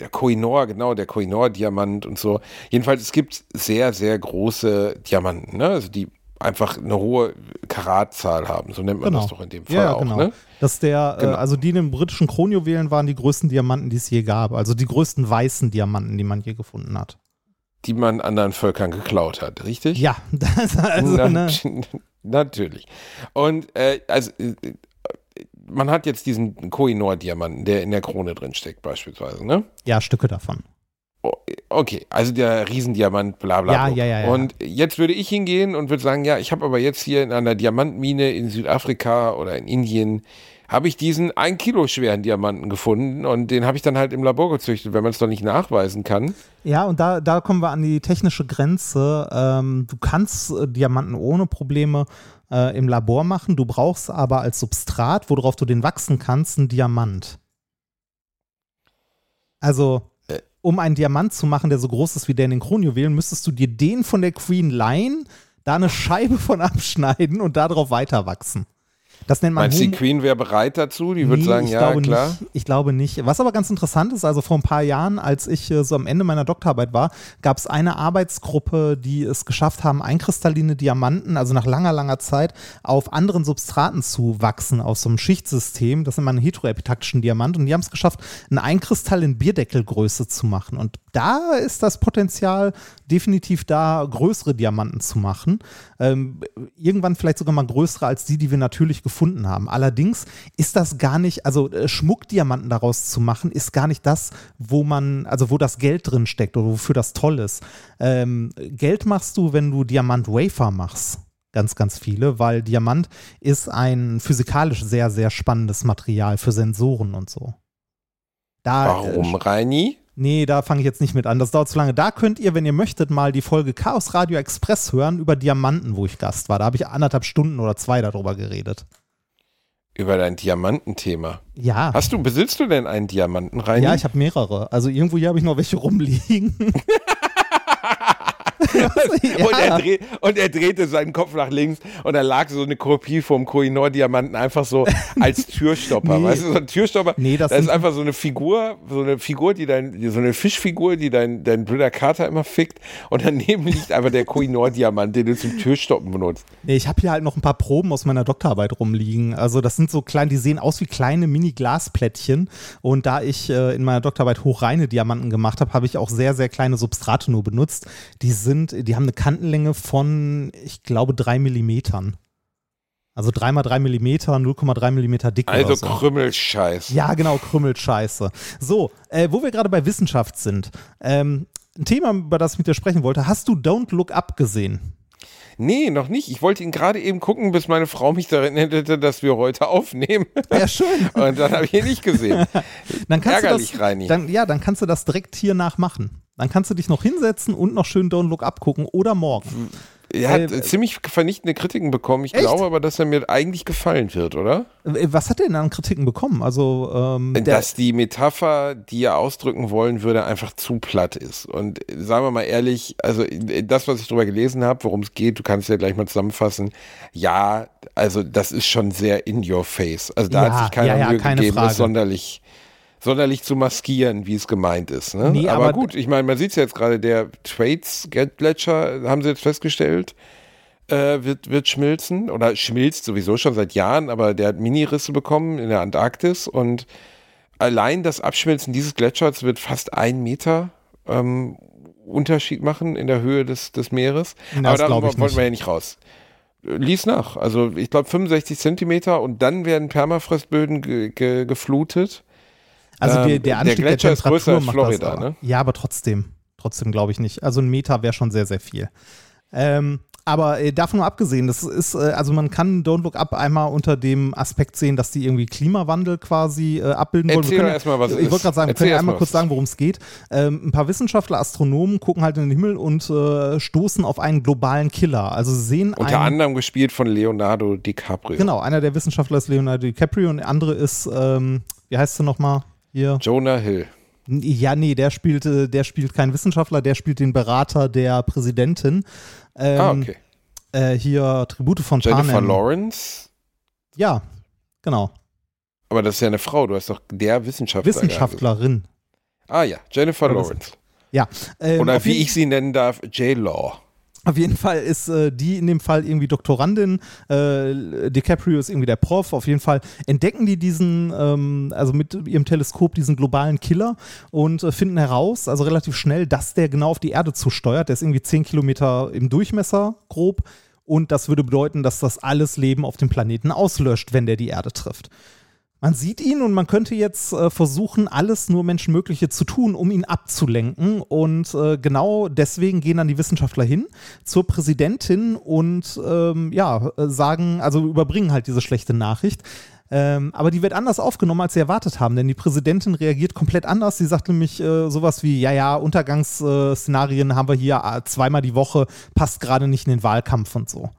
der Koinor, genau, der Koinor-Diamant und so. Jedenfalls, es gibt sehr, sehr große Diamanten, ne? Also die einfach eine hohe Karatzahl haben. So nennt man Genau. das doch in dem Fall Ja, auch, genau. ne? Dass der, Genau. äh, also die in den britischen Kronjuwelen waren die größten Diamanten, die es je gab. Also die größten weißen Diamanten, die man je gefunden hat. Die man anderen Völkern geklaut hat, richtig? Ja, [LAUGHS] das, also, Na, ne, [LAUGHS] Natürlich. Und äh, also äh, man hat jetzt diesen Koinor-Diamanten, der in der Krone drin steckt, beispielsweise, ne? ja, Stücke davon. Okay, also der Riesendiamant, bla bla. Ja, bla. ja, ja, ja. Und jetzt würde ich hingehen und würde sagen, ja, ich habe aber jetzt hier in einer Diamantmine in Südafrika oder in Indien, habe ich diesen ein Kilo schweren Diamanten gefunden und den habe ich dann halt im Labor gezüchtet, wenn man es doch nicht nachweisen kann. Ja, und da, da kommen wir an die technische Grenze. Ähm, du kannst äh, Diamanten ohne Probleme äh, im Labor machen. Du brauchst aber als Substrat, worauf du den wachsen kannst, einen Diamant. Also, Äh. um einen Diamant zu machen, der so groß ist wie der in den Kronjuwelen, müsstest du dir den von der Queen leihen, da eine Scheibe von abschneiden und darauf weiter wachsen. Das nennt man Meinst du, die Queen wäre bereit dazu? Die würde Nee, sagen, ich ja, klar. Nicht. Ich glaube nicht. Was aber ganz interessant ist, also vor ein paar Jahren, als ich äh, so am Ende meiner Doktorarbeit war, gab es eine Arbeitsgruppe, die es geschafft haben, einkristalline Diamanten, also nach langer, langer Zeit, auf anderen Substraten zu wachsen, aus so einem Schichtsystem. Das sind mal einen heteroepitaktischen Diamant. Und die haben es geschafft, einen Einkristall in Bierdeckelgröße zu machen. Und da ist das Potenzial definitiv da, größere Diamanten zu machen. Ähm, irgendwann vielleicht sogar mal größere als die, die wir natürlich gefunden haben. Allerdings ist das gar nicht, also äh, Schmuckdiamanten daraus zu machen, ist gar nicht das, wo man, also wo das Geld drin steckt oder wofür das toll ist. Ähm, Geld machst du, wenn du Diamant-Wafer machst ganz, ganz viele, weil Diamant ist ein physikalisch sehr, sehr spannendes Material für Sensoren und so. Da, Warum, äh, Reini? Nee, da fange ich jetzt nicht mit an. Das dauert zu lange. Da könnt ihr, wenn ihr möchtet, mal die Folge Chaos Radio Express hören über Diamanten, wo ich Gast war. Da habe ich anderthalb Stunden oder zwei darüber geredet. Über dein Diamantenthema. Ja. Hast du, besitzt du denn einen Diamanten? Ja, ich habe mehrere. Also irgendwo hier habe ich noch welche rumliegen. [LAUGHS] [LAUGHS] und, er dreh, und, er drehte seinen Kopf nach links und da lag so eine Kopie vom Koinor-Diamanten einfach so [LAUGHS] als Türstopper. nee. Weißt du, so ein Türstopper. Nee, das, das ist einfach so eine Figur, so eine Figur, die dein, so eine Fischfigur, die dein, dein Brüder Carter immer fickt. Und daneben liegt einfach der Koinor-Diamant, den du zum Türstoppen benutzt. Nee, ich habe hier halt noch ein paar Proben aus meiner Doktorarbeit rumliegen. Also, das sind so kleine, die sehen aus wie kleine Mini-Glasplättchen. Und da ich äh, in meiner Doktorarbeit hochreine Diamanten gemacht habe, habe ich auch sehr, sehr kleine Substrate nur benutzt. Die sind, die haben eine Kantenlänge von, ich glaube, drei Millimetern. Also 3 mal 3 Millimeter, 0,3 Millimeter dick. Also so. Krümmelscheiße. Ja, genau, Krümmelscheiße. So, äh, wo wir gerade bei Wissenschaft sind. Ähm, ein Thema, über das ich mit dir sprechen wollte. Hast du Don't Look Up gesehen? Nee, noch nicht. Ich wollte ihn gerade eben gucken, bis meine Frau mich daran erinnerte, dass wir heute aufnehmen. Ja, schön. [LAUGHS] Und dann habe ich ihn nicht gesehen. [LAUGHS] dann kannst Ärgerlich, du das, Reini. Dann, ja, dann kannst du das direkt hier nachmachen. Dann kannst du dich noch hinsetzen und noch schön Don't Look Up gucken oder morgen. Er hat äh, ziemlich vernichtende Kritiken bekommen. Ich echt? glaube aber, dass er mir eigentlich gefallen wird, oder? Äh, was hat er denn an Kritiken bekommen? Also, ähm, dass die Metapher, die er ausdrücken wollen würde, einfach zu platt ist. Und sagen wir mal ehrlich, also das, was ich darüber gelesen habe, worum es geht, du kannst ja gleich mal zusammenfassen. Ja, also das ist schon sehr in your face. Also da ja, hat sich keiner ja, ja, Mühe gegeben, Frage. ist sonderlich sonderlich zu maskieren, wie es gemeint ist. Ne? Nee, aber, aber, gut, ich meine, man sieht es jetzt gerade, der Trades Gletscher, haben sie jetzt festgestellt, äh, wird, wird schmilzen oder schmilzt sowieso schon seit Jahren, aber der hat Minirisse bekommen in der Antarktis und allein das Abschmelzen dieses Gletschers wird fast ein Meter ähm, Unterschied machen in der Höhe des, des Meeres. Das aber da wollten wir ja nicht raus. Lies nach. Also ich glaube 65 Zentimeter und dann werden Permafrostböden ge ge geflutet. Also der, der Anstieg der, der Temperatur macht Florida, das. Ne? Ja, aber trotzdem. Trotzdem glaube ich nicht. Also ein Meter wäre schon sehr, sehr viel. Ähm, aber äh, davon nur abgesehen, das ist, äh, also man kann Don't Look Up einmal unter dem Aspekt sehen, dass die irgendwie Klimawandel quasi äh, abbilden wollen. Erzähl können, erstmal, was Ich wollte gerade sagen, wir können einmal kurz sagen, worum es geht. Ähm, ein paar Wissenschaftler, Astronomen gucken halt in den Himmel und äh, stoßen auf einen globalen Killer. Also sehen Unter einen, anderem gespielt von Leonardo DiCaprio. Genau, einer der Wissenschaftler ist Leonardo DiCaprio und der andere ist, ähm, wie heißt sie nochmal? Hier. Jonah Hill. Ja, nee, der spielt, der spielt keinen Wissenschaftler, der spielt den Berater der Präsidentin. Ähm, ah, okay. Äh, hier Tribute von Jennifer Panem. Lawrence? Ja, genau. Aber das ist ja eine Frau, du hast doch der Wissenschaftler. Wissenschaftlerin. Ah ja, Jennifer Lawrence. Ja. Ähm, Oder wie ich sie nennen darf, J-Law. Auf jeden Fall ist äh, die in dem Fall irgendwie Doktorandin, äh, DiCaprio ist irgendwie der Prof. Auf jeden Fall entdecken die diesen, ähm, also mit ihrem Teleskop diesen globalen Killer und äh, finden heraus, also relativ schnell, dass der genau auf die Erde zusteuert. Der ist irgendwie 10 Kilometer im Durchmesser grob und das würde bedeuten, dass das alles Leben auf dem Planeten auslöscht, wenn der die Erde trifft. Man sieht ihn und man könnte jetzt äh, versuchen, alles nur Menschenmögliche zu tun, um ihn abzulenken. Und äh, genau deswegen gehen dann die Wissenschaftler hin zur Präsidentin und ähm, ja, sagen, also überbringen halt diese schlechte Nachricht. Ähm, aber die wird anders aufgenommen, als sie erwartet haben, denn die Präsidentin reagiert komplett anders. Sie sagt nämlich äh, sowas wie: Ja, ja, Untergangsszenarien haben wir hier äh, zweimal die Woche, passt gerade nicht in den Wahlkampf und so.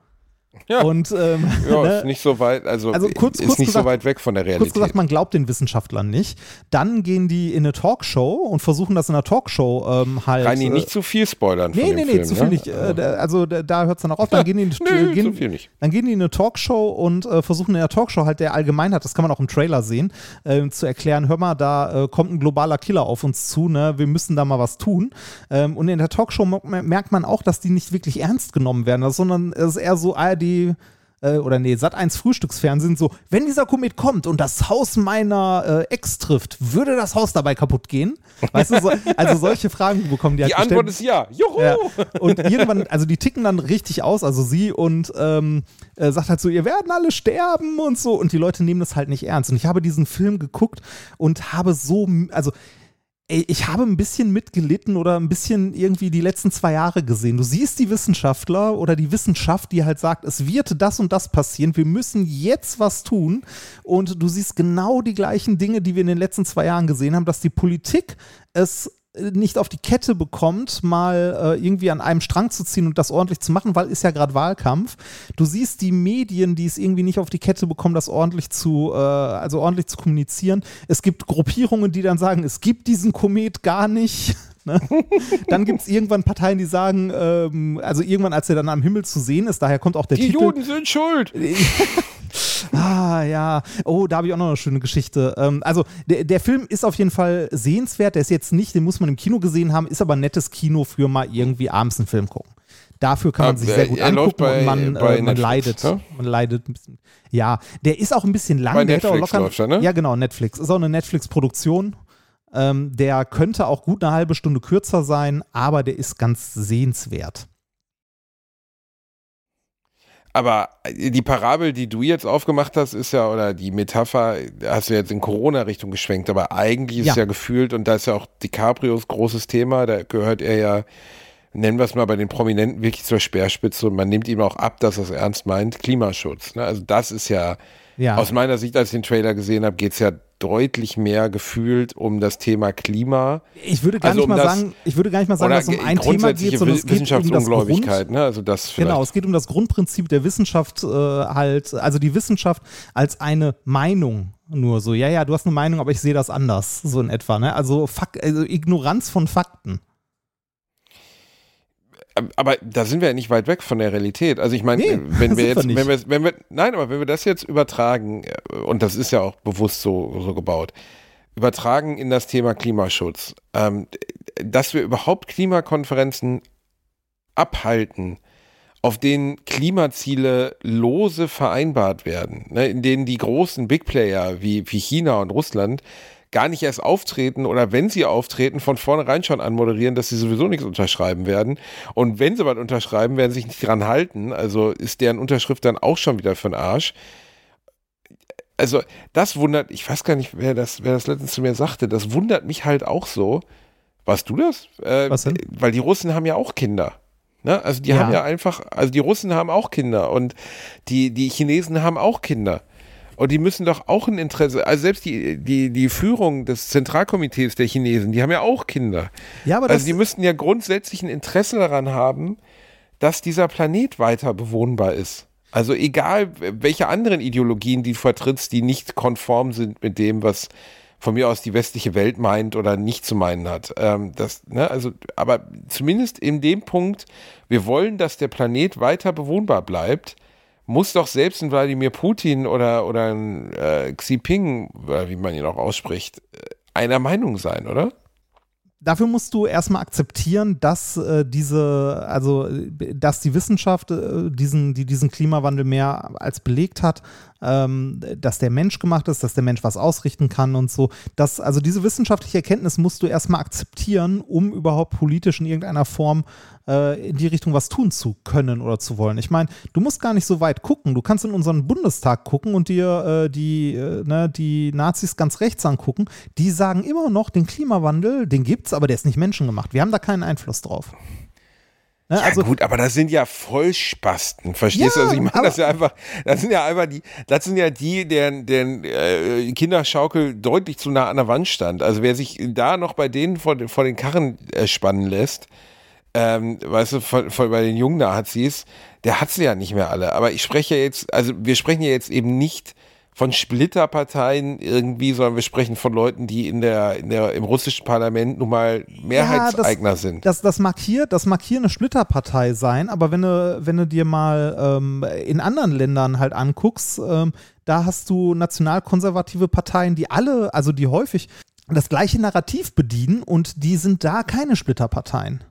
Ja. Und, ähm, ja, [LAUGHS] ne? ist nicht so weit, also, also kurz, ist kurz nicht gesagt, so weit weg von der Realität. Kurz gesagt, man glaubt den Wissenschaftlern nicht. Dann gehen die in eine Talkshow und versuchen das in einer Talkshow ähm, halt. Reini, äh, nicht zu viel spoilern. Nee, nee, nee, Film, zu viel ne? nicht. Äh, also da hört es dann auch auf. Dann gehen die, [LAUGHS] nee, gehen, zu viel nicht. dann gehen die in eine Talkshow und äh, versuchen in der Talkshow halt der Allgemeinheit, das kann man auch im Trailer sehen, äh, zu erklären: Hör mal, da äh, kommt ein globaler Killer auf uns zu, ne? wir müssen da mal was tun. Ähm, und in der Talkshow merkt man auch, dass die nicht wirklich ernst genommen werden, sondern es ist eher so, ah, die äh, oder nee, Sat 1 Frühstücksfernsehen so, wenn dieser Komet kommt und das Haus meiner äh, Ex trifft, würde das Haus dabei kaputt gehen? Weißt du, so, also solche Fragen bekommen die Die halt Antwort gestellt. ist ja. Juhu! Ja. Und irgendwann, also die ticken dann richtig aus, also sie und ähm, äh, sagt halt so, ihr werden alle sterben und so. Und die Leute nehmen das halt nicht ernst. Und ich habe diesen Film geguckt und habe so, also ey, ich habe ein bisschen mitgelitten oder ein bisschen irgendwie die letzten zwei Jahre gesehen. Du siehst die Wissenschaftler oder die Wissenschaft, die halt sagt, es wird das und das passieren, wir müssen jetzt was tun. Und du siehst genau die gleichen Dinge, die wir in den letzten zwei Jahren gesehen haben, dass die Politik es nicht auf die Kette bekommt, mal äh, irgendwie an einem Strang zu ziehen und das ordentlich zu machen, weil ist ja gerade Wahlkampf. Du siehst die Medien, die es irgendwie nicht auf die Kette bekommen, das ordentlich zu, äh, also ordentlich zu kommunizieren. Es gibt Gruppierungen, die dann sagen, es gibt diesen Komet gar nicht. [LAUGHS] Ne? Dann gibt es irgendwann Parteien, die sagen, ähm, also irgendwann, als er dann am Himmel zu sehen ist, daher kommt auch der Die Titel. Juden sind schuld. [LAUGHS] Ah, ja. Oh, da habe ich auch noch eine schöne Geschichte. Ähm, also, der, der Film ist auf jeden Fall sehenswert. Der ist jetzt nicht, den muss man im Kino gesehen haben, ist aber ein nettes Kino für mal irgendwie abends einen Film gucken. Dafür kann man sich sehr gut er läuft angucken bei- und man, äh, man leidet. ne? Man leidet ein bisschen. Ja, der ist auch ein bisschen lang. Bei der Netflix locker, läuft er, ne? Ja, genau, Netflix. Ist auch eine Netflix-Produktion. Ähm, der könnte auch gut eine halbe Stunde kürzer sein, aber der ist ganz sehenswert. Aber die Parabel, die du jetzt aufgemacht hast, ist ja, oder die Metapher, hast du jetzt in Corona-Richtung geschwenkt, aber eigentlich ist Ja. es ja gefühlt, und da ist ja auch DiCaprios großes Thema, da gehört er ja, nennen wir es mal bei den Prominenten, wirklich zur Speerspitze und man nimmt ihm auch ab, dass er es ernst meint, Klimaschutz. Ne? Also das ist ja, Ja. aus meiner Sicht, als ich den Trailer gesehen habe, geht es ja deutlich mehr gefühlt um das Thema Klima. Ich würde gar Also nicht um mal das- sagen, ich würde gar nicht mal sagen, dass es um ein Thema geht, sondern es geht um das Grund, ne? Also das vielleicht. Genau, es geht um das Grundprinzip der Wissenschaft äh, halt, also die Wissenschaft als eine Meinung nur so. Ja, ja, du hast eine Meinung, aber ich sehe das anders, so in etwa. Ne? Also, Fak also Ignoranz von Fakten. Aber da sind wir ja nicht weit weg von der Realität. Also ich meine, Nee, wenn [LAUGHS] sind wir wir jetzt, nicht. wenn wir, wenn wir, nein, aber wenn wir das jetzt übertragen, äh, und das ist ja auch bewusst so, so gebaut, übertragen in das Thema Klimaschutz, ähm, dass wir überhaupt Klimakonferenzen abhalten, auf denen Klimaziele lose vereinbart werden, ne, in denen die großen Big Player wie, wie China und Russland gar nicht erst auftreten oder wenn sie auftreten, von vornherein schon anmoderieren, dass sie sowieso nichts unterschreiben werden. Und wenn sie was unterschreiben, werden sie sich nicht dran halten. Also ist deren Unterschrift dann auch schon wieder für den Arsch. Also das wundert, ich weiß gar nicht, wer das, wer das letztens zu mir sagte, das wundert mich halt auch so. Warst du das? Äh, Was denn? Weil die Russen haben ja auch Kinder. Ne? Also die Ja. haben ja einfach, also die Russen haben auch Kinder und die, die Chinesen haben auch Kinder. Und die müssen doch auch ein Interesse, also selbst die, die, die Führung des Zentralkomitees der Chinesen, die haben ja auch Kinder. Ja, aber das, Also die müssten ja grundsätzlich ein Interesse daran haben, dass dieser Planet weiter bewohnbar ist. Also egal, welche anderen Ideologien die du vertrittst, die nicht konform sind mit dem, was von mir aus die westliche Welt meint oder nicht zu meinen hat. Ähm, das, ne, also, aber zumindest in dem Punkt, wir wollen, dass der Planet weiter bewohnbar bleibt, muss doch selbst ein Wladimir Putin oder, oder ein äh, Xi oder wie man ihn auch ausspricht, äh, einer Meinung sein, oder? dafür musst du erstmal akzeptieren, dass äh, diese, also äh, dass die Wissenschaft äh, diesen, die diesen Klimawandel mehr als belegt hat, ähm, dass der Mensch gemacht ist, dass der Mensch was ausrichten kann und so. Das, also diese wissenschaftliche Erkenntnis musst du erstmal akzeptieren, um überhaupt politisch in irgendeiner Form äh, in die Richtung was tun zu können oder zu wollen. Ich meine, du musst gar nicht so weit gucken. Du kannst in unseren Bundestag gucken und dir äh, die, äh, ne, die Nazis ganz rechts angucken. Die sagen immer noch, den Klimawandel, den gibt's, aber der ist nicht menschengemacht. Wir haben da keinen Einfluss drauf. Ne, Ja also, gut, aber das sind ja Vollspasten, verstehst du? Ja, Also ich meine, das ist ja einfach, das sind ja einfach die, das sind ja die, deren, deren äh, Kinderschaukel deutlich zu nah an der Wand stand. Also wer sich da noch bei denen vor, den- vor den Karren äh, spannen lässt, ähm, weißt du, von, von, bei den jungen Nazis, der hat sie ja nicht mehr alle. Aber ich spreche ja jetzt, also wir sprechen ja jetzt eben nicht von Splitterparteien irgendwie, sondern wir sprechen von Leuten, die in der, in der, im russischen Parlament nun mal Mehrheitseigner sind. Das, das, mag hier, das mag hier eine Splitterpartei sein, aber wenn du, wenn du dir mal ähm, in anderen Ländern halt anguckst, ähm, da hast du nationalkonservative Parteien, die alle, also die häufig das gleiche Narrativ bedienen und die sind da keine Splitterparteien.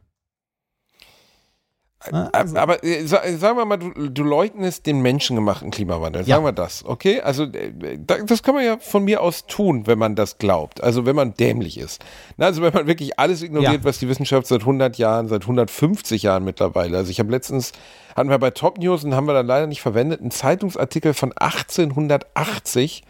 Ne? Also, aber äh, sa- sagen wir mal, du, du leugnest den menschengemachten Klimawandel. Ja. Sagen wir das, okay? Also äh, da- das kann man ja von mir aus tun, wenn man das glaubt. Also wenn man dämlich ist. Na, also wenn man wirklich alles ignoriert, Ja. was die Wissenschaft seit 100 Jahren, seit 150 Jahren mittlerweile. Also ich habe letztens, hatten wir bei Top News und haben wir dann leider nicht verwendet, einen Zeitungsartikel von 1880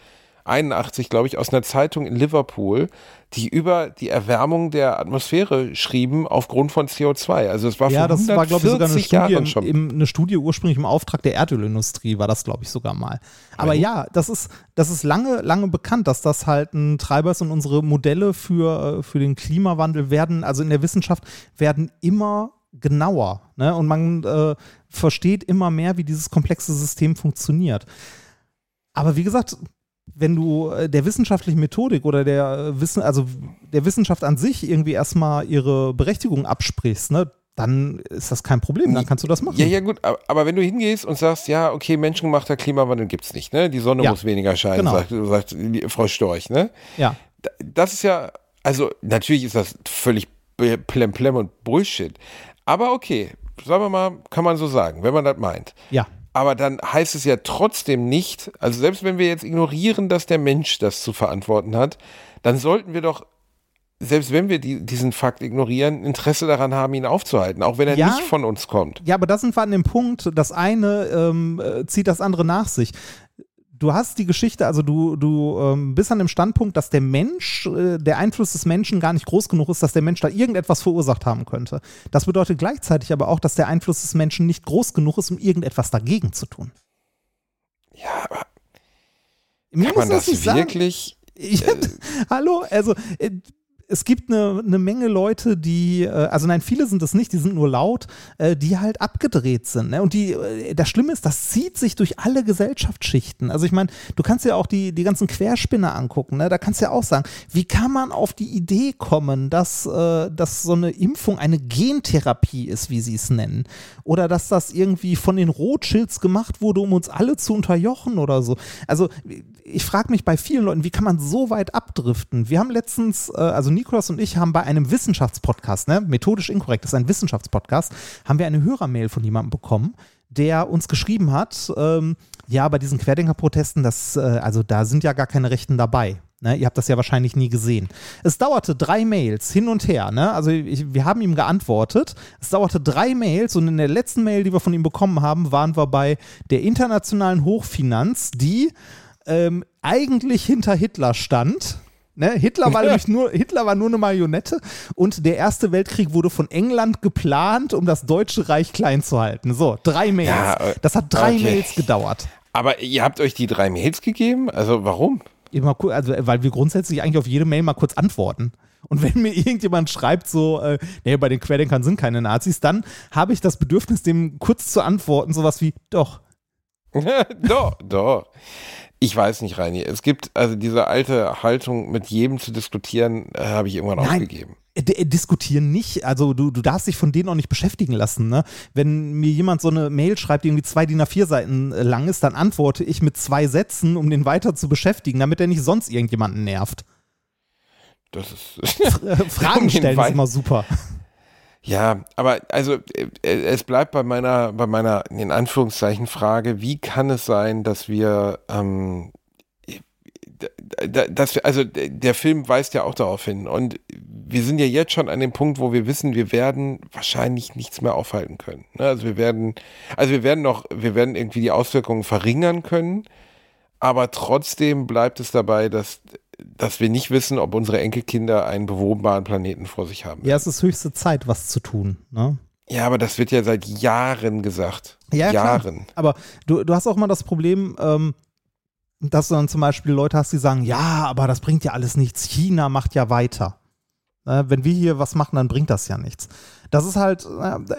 81, glaube ich, aus einer Zeitung in Liverpool, die über die Erwärmung der Atmosphäre schrieben aufgrund von CO2. Also es war ja, vor das war, glaube ich, sogar eine 140 Studie, Jahren schon. im, eine Studie ursprünglich im Auftrag der Erdölindustrie, war das, glaube ich, sogar mal. Aber ja, das ist, das ist lange, lange bekannt, dass das halt ein Treiber ist und unsere Modelle für, äh, für den Klimawandel werden, also in der Wissenschaft, werden immer genauer. Ne? Und man äh, versteht immer mehr, wie dieses komplexe System funktioniert. Aber wie gesagt, wenn du äh, der wissenschaftlichen Methodik oder der äh, Wissen, also der Wissenschaft an sich irgendwie erstmal ihre Berechtigung absprichst, ne, dann ist das kein Problem, dann kannst du das machen. Ja, ja, gut, aber, wenn du hingehst und sagst, ja, okay, menschengemachter Klimawandel gibt's nicht, ne? Die Sonne Ja. muss weniger scheinen, Genau. sagt, sagt Frau Storch, ne? Ja. Da- Das ist ja, also natürlich ist das völlig plemplem und Bullshit. Aber okay, sagen wir mal, kann man so sagen, wenn man das meint. Ja. Aber dann heißt es ja trotzdem nicht, also selbst wenn wir jetzt ignorieren, dass der Mensch das zu verantworten hat, dann sollten wir doch, selbst wenn wir die, diesen Fakt ignorieren, Interesse daran haben, ihn aufzuhalten, auch wenn er Ja. nicht von uns kommt. Ja, aber da sind wir an dem Punkt, das eine ähm, äh, zieht das andere nach sich. Du hast die Geschichte, also du, du ähm, bist an dem Standpunkt, dass der Mensch, äh, der Einfluss des Menschen gar nicht groß genug ist, dass der Mensch da irgendetwas verursacht haben könnte. Das bedeutet gleichzeitig aber auch, dass der Einfluss des Menschen nicht groß genug ist, um irgendetwas dagegen zu tun. Ja, aber Mir kann man muss das sagen. wirklich? Ich, [LAUGHS] hallo, also äh, es gibt eine, eine Menge Leute, die, äh, also nein, viele sind es nicht, die sind nur laut, äh, die halt abgedreht sind. Ne? Und die, äh, das Schlimme ist, das zieht sich durch alle Gesellschaftsschichten. Also ich meine, du kannst ja auch die, die ganzen Querspinner angucken, ne? da kannst du ja auch sagen, wie kann man auf die Idee kommen, dass, dass so eine Impfung eine Gentherapie ist, wie sie es nennen. Oder dass das irgendwie von den Rothschilds gemacht wurde, um uns alle zu unterjochen oder so. Also ich frage mich bei vielen Leuten, wie kann man so weit abdriften? Wir haben letztens, also Nikolas und ich haben bei einem Wissenschaftspodcast, ne, methodisch inkorrekt, das ist ein Wissenschaftspodcast, haben wir eine Hörermail von jemandem bekommen, der uns geschrieben hat, ähm, ja, bei diesen Querdenker-Protesten, das, äh, also da sind ja gar keine Rechten dabei. Ne, ihr habt das ja wahrscheinlich nie gesehen. Es dauerte drei Mails hin und her. Ne? Also ich, wir haben ihm geantwortet. Es dauerte drei Mails und in der letzten Mail, die wir von ihm bekommen haben, waren wir bei der internationalen Hochfinanz, die ähm, eigentlich hinter Hitler stand. Ne? Hitler, war [LAUGHS] nämlich nur, Hitler war nur eine Marionette und der Erste Weltkrieg wurde von England geplant, um das Deutsche Reich klein zu halten. So, drei Mails. Ja, äh, das hat drei okay. Mails gedauert. Aber ihr habt euch die drei Mails gegeben? Also warum? Immer cool, also weil wir grundsätzlich eigentlich auf jede Mail mal kurz antworten. Und wenn mir irgendjemand schreibt, so, äh, nee, bei den Querdenkern sind keine Nazis, dann habe ich das Bedürfnis, dem kurz zu antworten, sowas wie, doch. [LAUGHS] doch, doch. Ich weiß nicht, Reini. Es gibt also diese alte Haltung, mit jedem zu diskutieren, äh, habe ich irgendwann Nein. aufgegeben. Äh, diskutieren nicht, also du, du darfst dich von denen auch nicht beschäftigen lassen. Ne? Wenn mir jemand so eine Mail schreibt, die irgendwie zwei DIN A4 Seiten äh, lang ist, dann antworte ich mit zwei Sätzen, um den weiter zu beschäftigen, damit er nicht sonst irgendjemanden nervt. Das ist. Äh, [LAUGHS] Fragen Um stellen ist immer super. Ja, aber also äh, es bleibt bei meiner, bei meiner in Anführungszeichen Frage, wie kann es sein, dass wir, ähm, d- dass wir, also der Film weist ja auch darauf hin und wir sind ja jetzt schon an dem Punkt, wo wir wissen, wir werden wahrscheinlich nichts mehr aufhalten können. Ne? Also wir werden, also wir werden noch, wir werden irgendwie die Auswirkungen verringern können, aber trotzdem bleibt es dabei, dass dass wir nicht wissen, ob unsere Enkelkinder einen bewohnbaren Planeten vor sich haben. Ja, es ist höchste Zeit, was zu tun. Ne? Ja, aber das wird ja seit Jahren gesagt. Ja, klar. Jahren. Aber du, du hast auch mal das Problem, ähm, dass du dann zum Beispiel Leute hast, die sagen, ja, aber das bringt ja alles nichts. China macht ja weiter. Äh, wenn wir hier was machen, dann bringt das ja nichts. Das ist halt,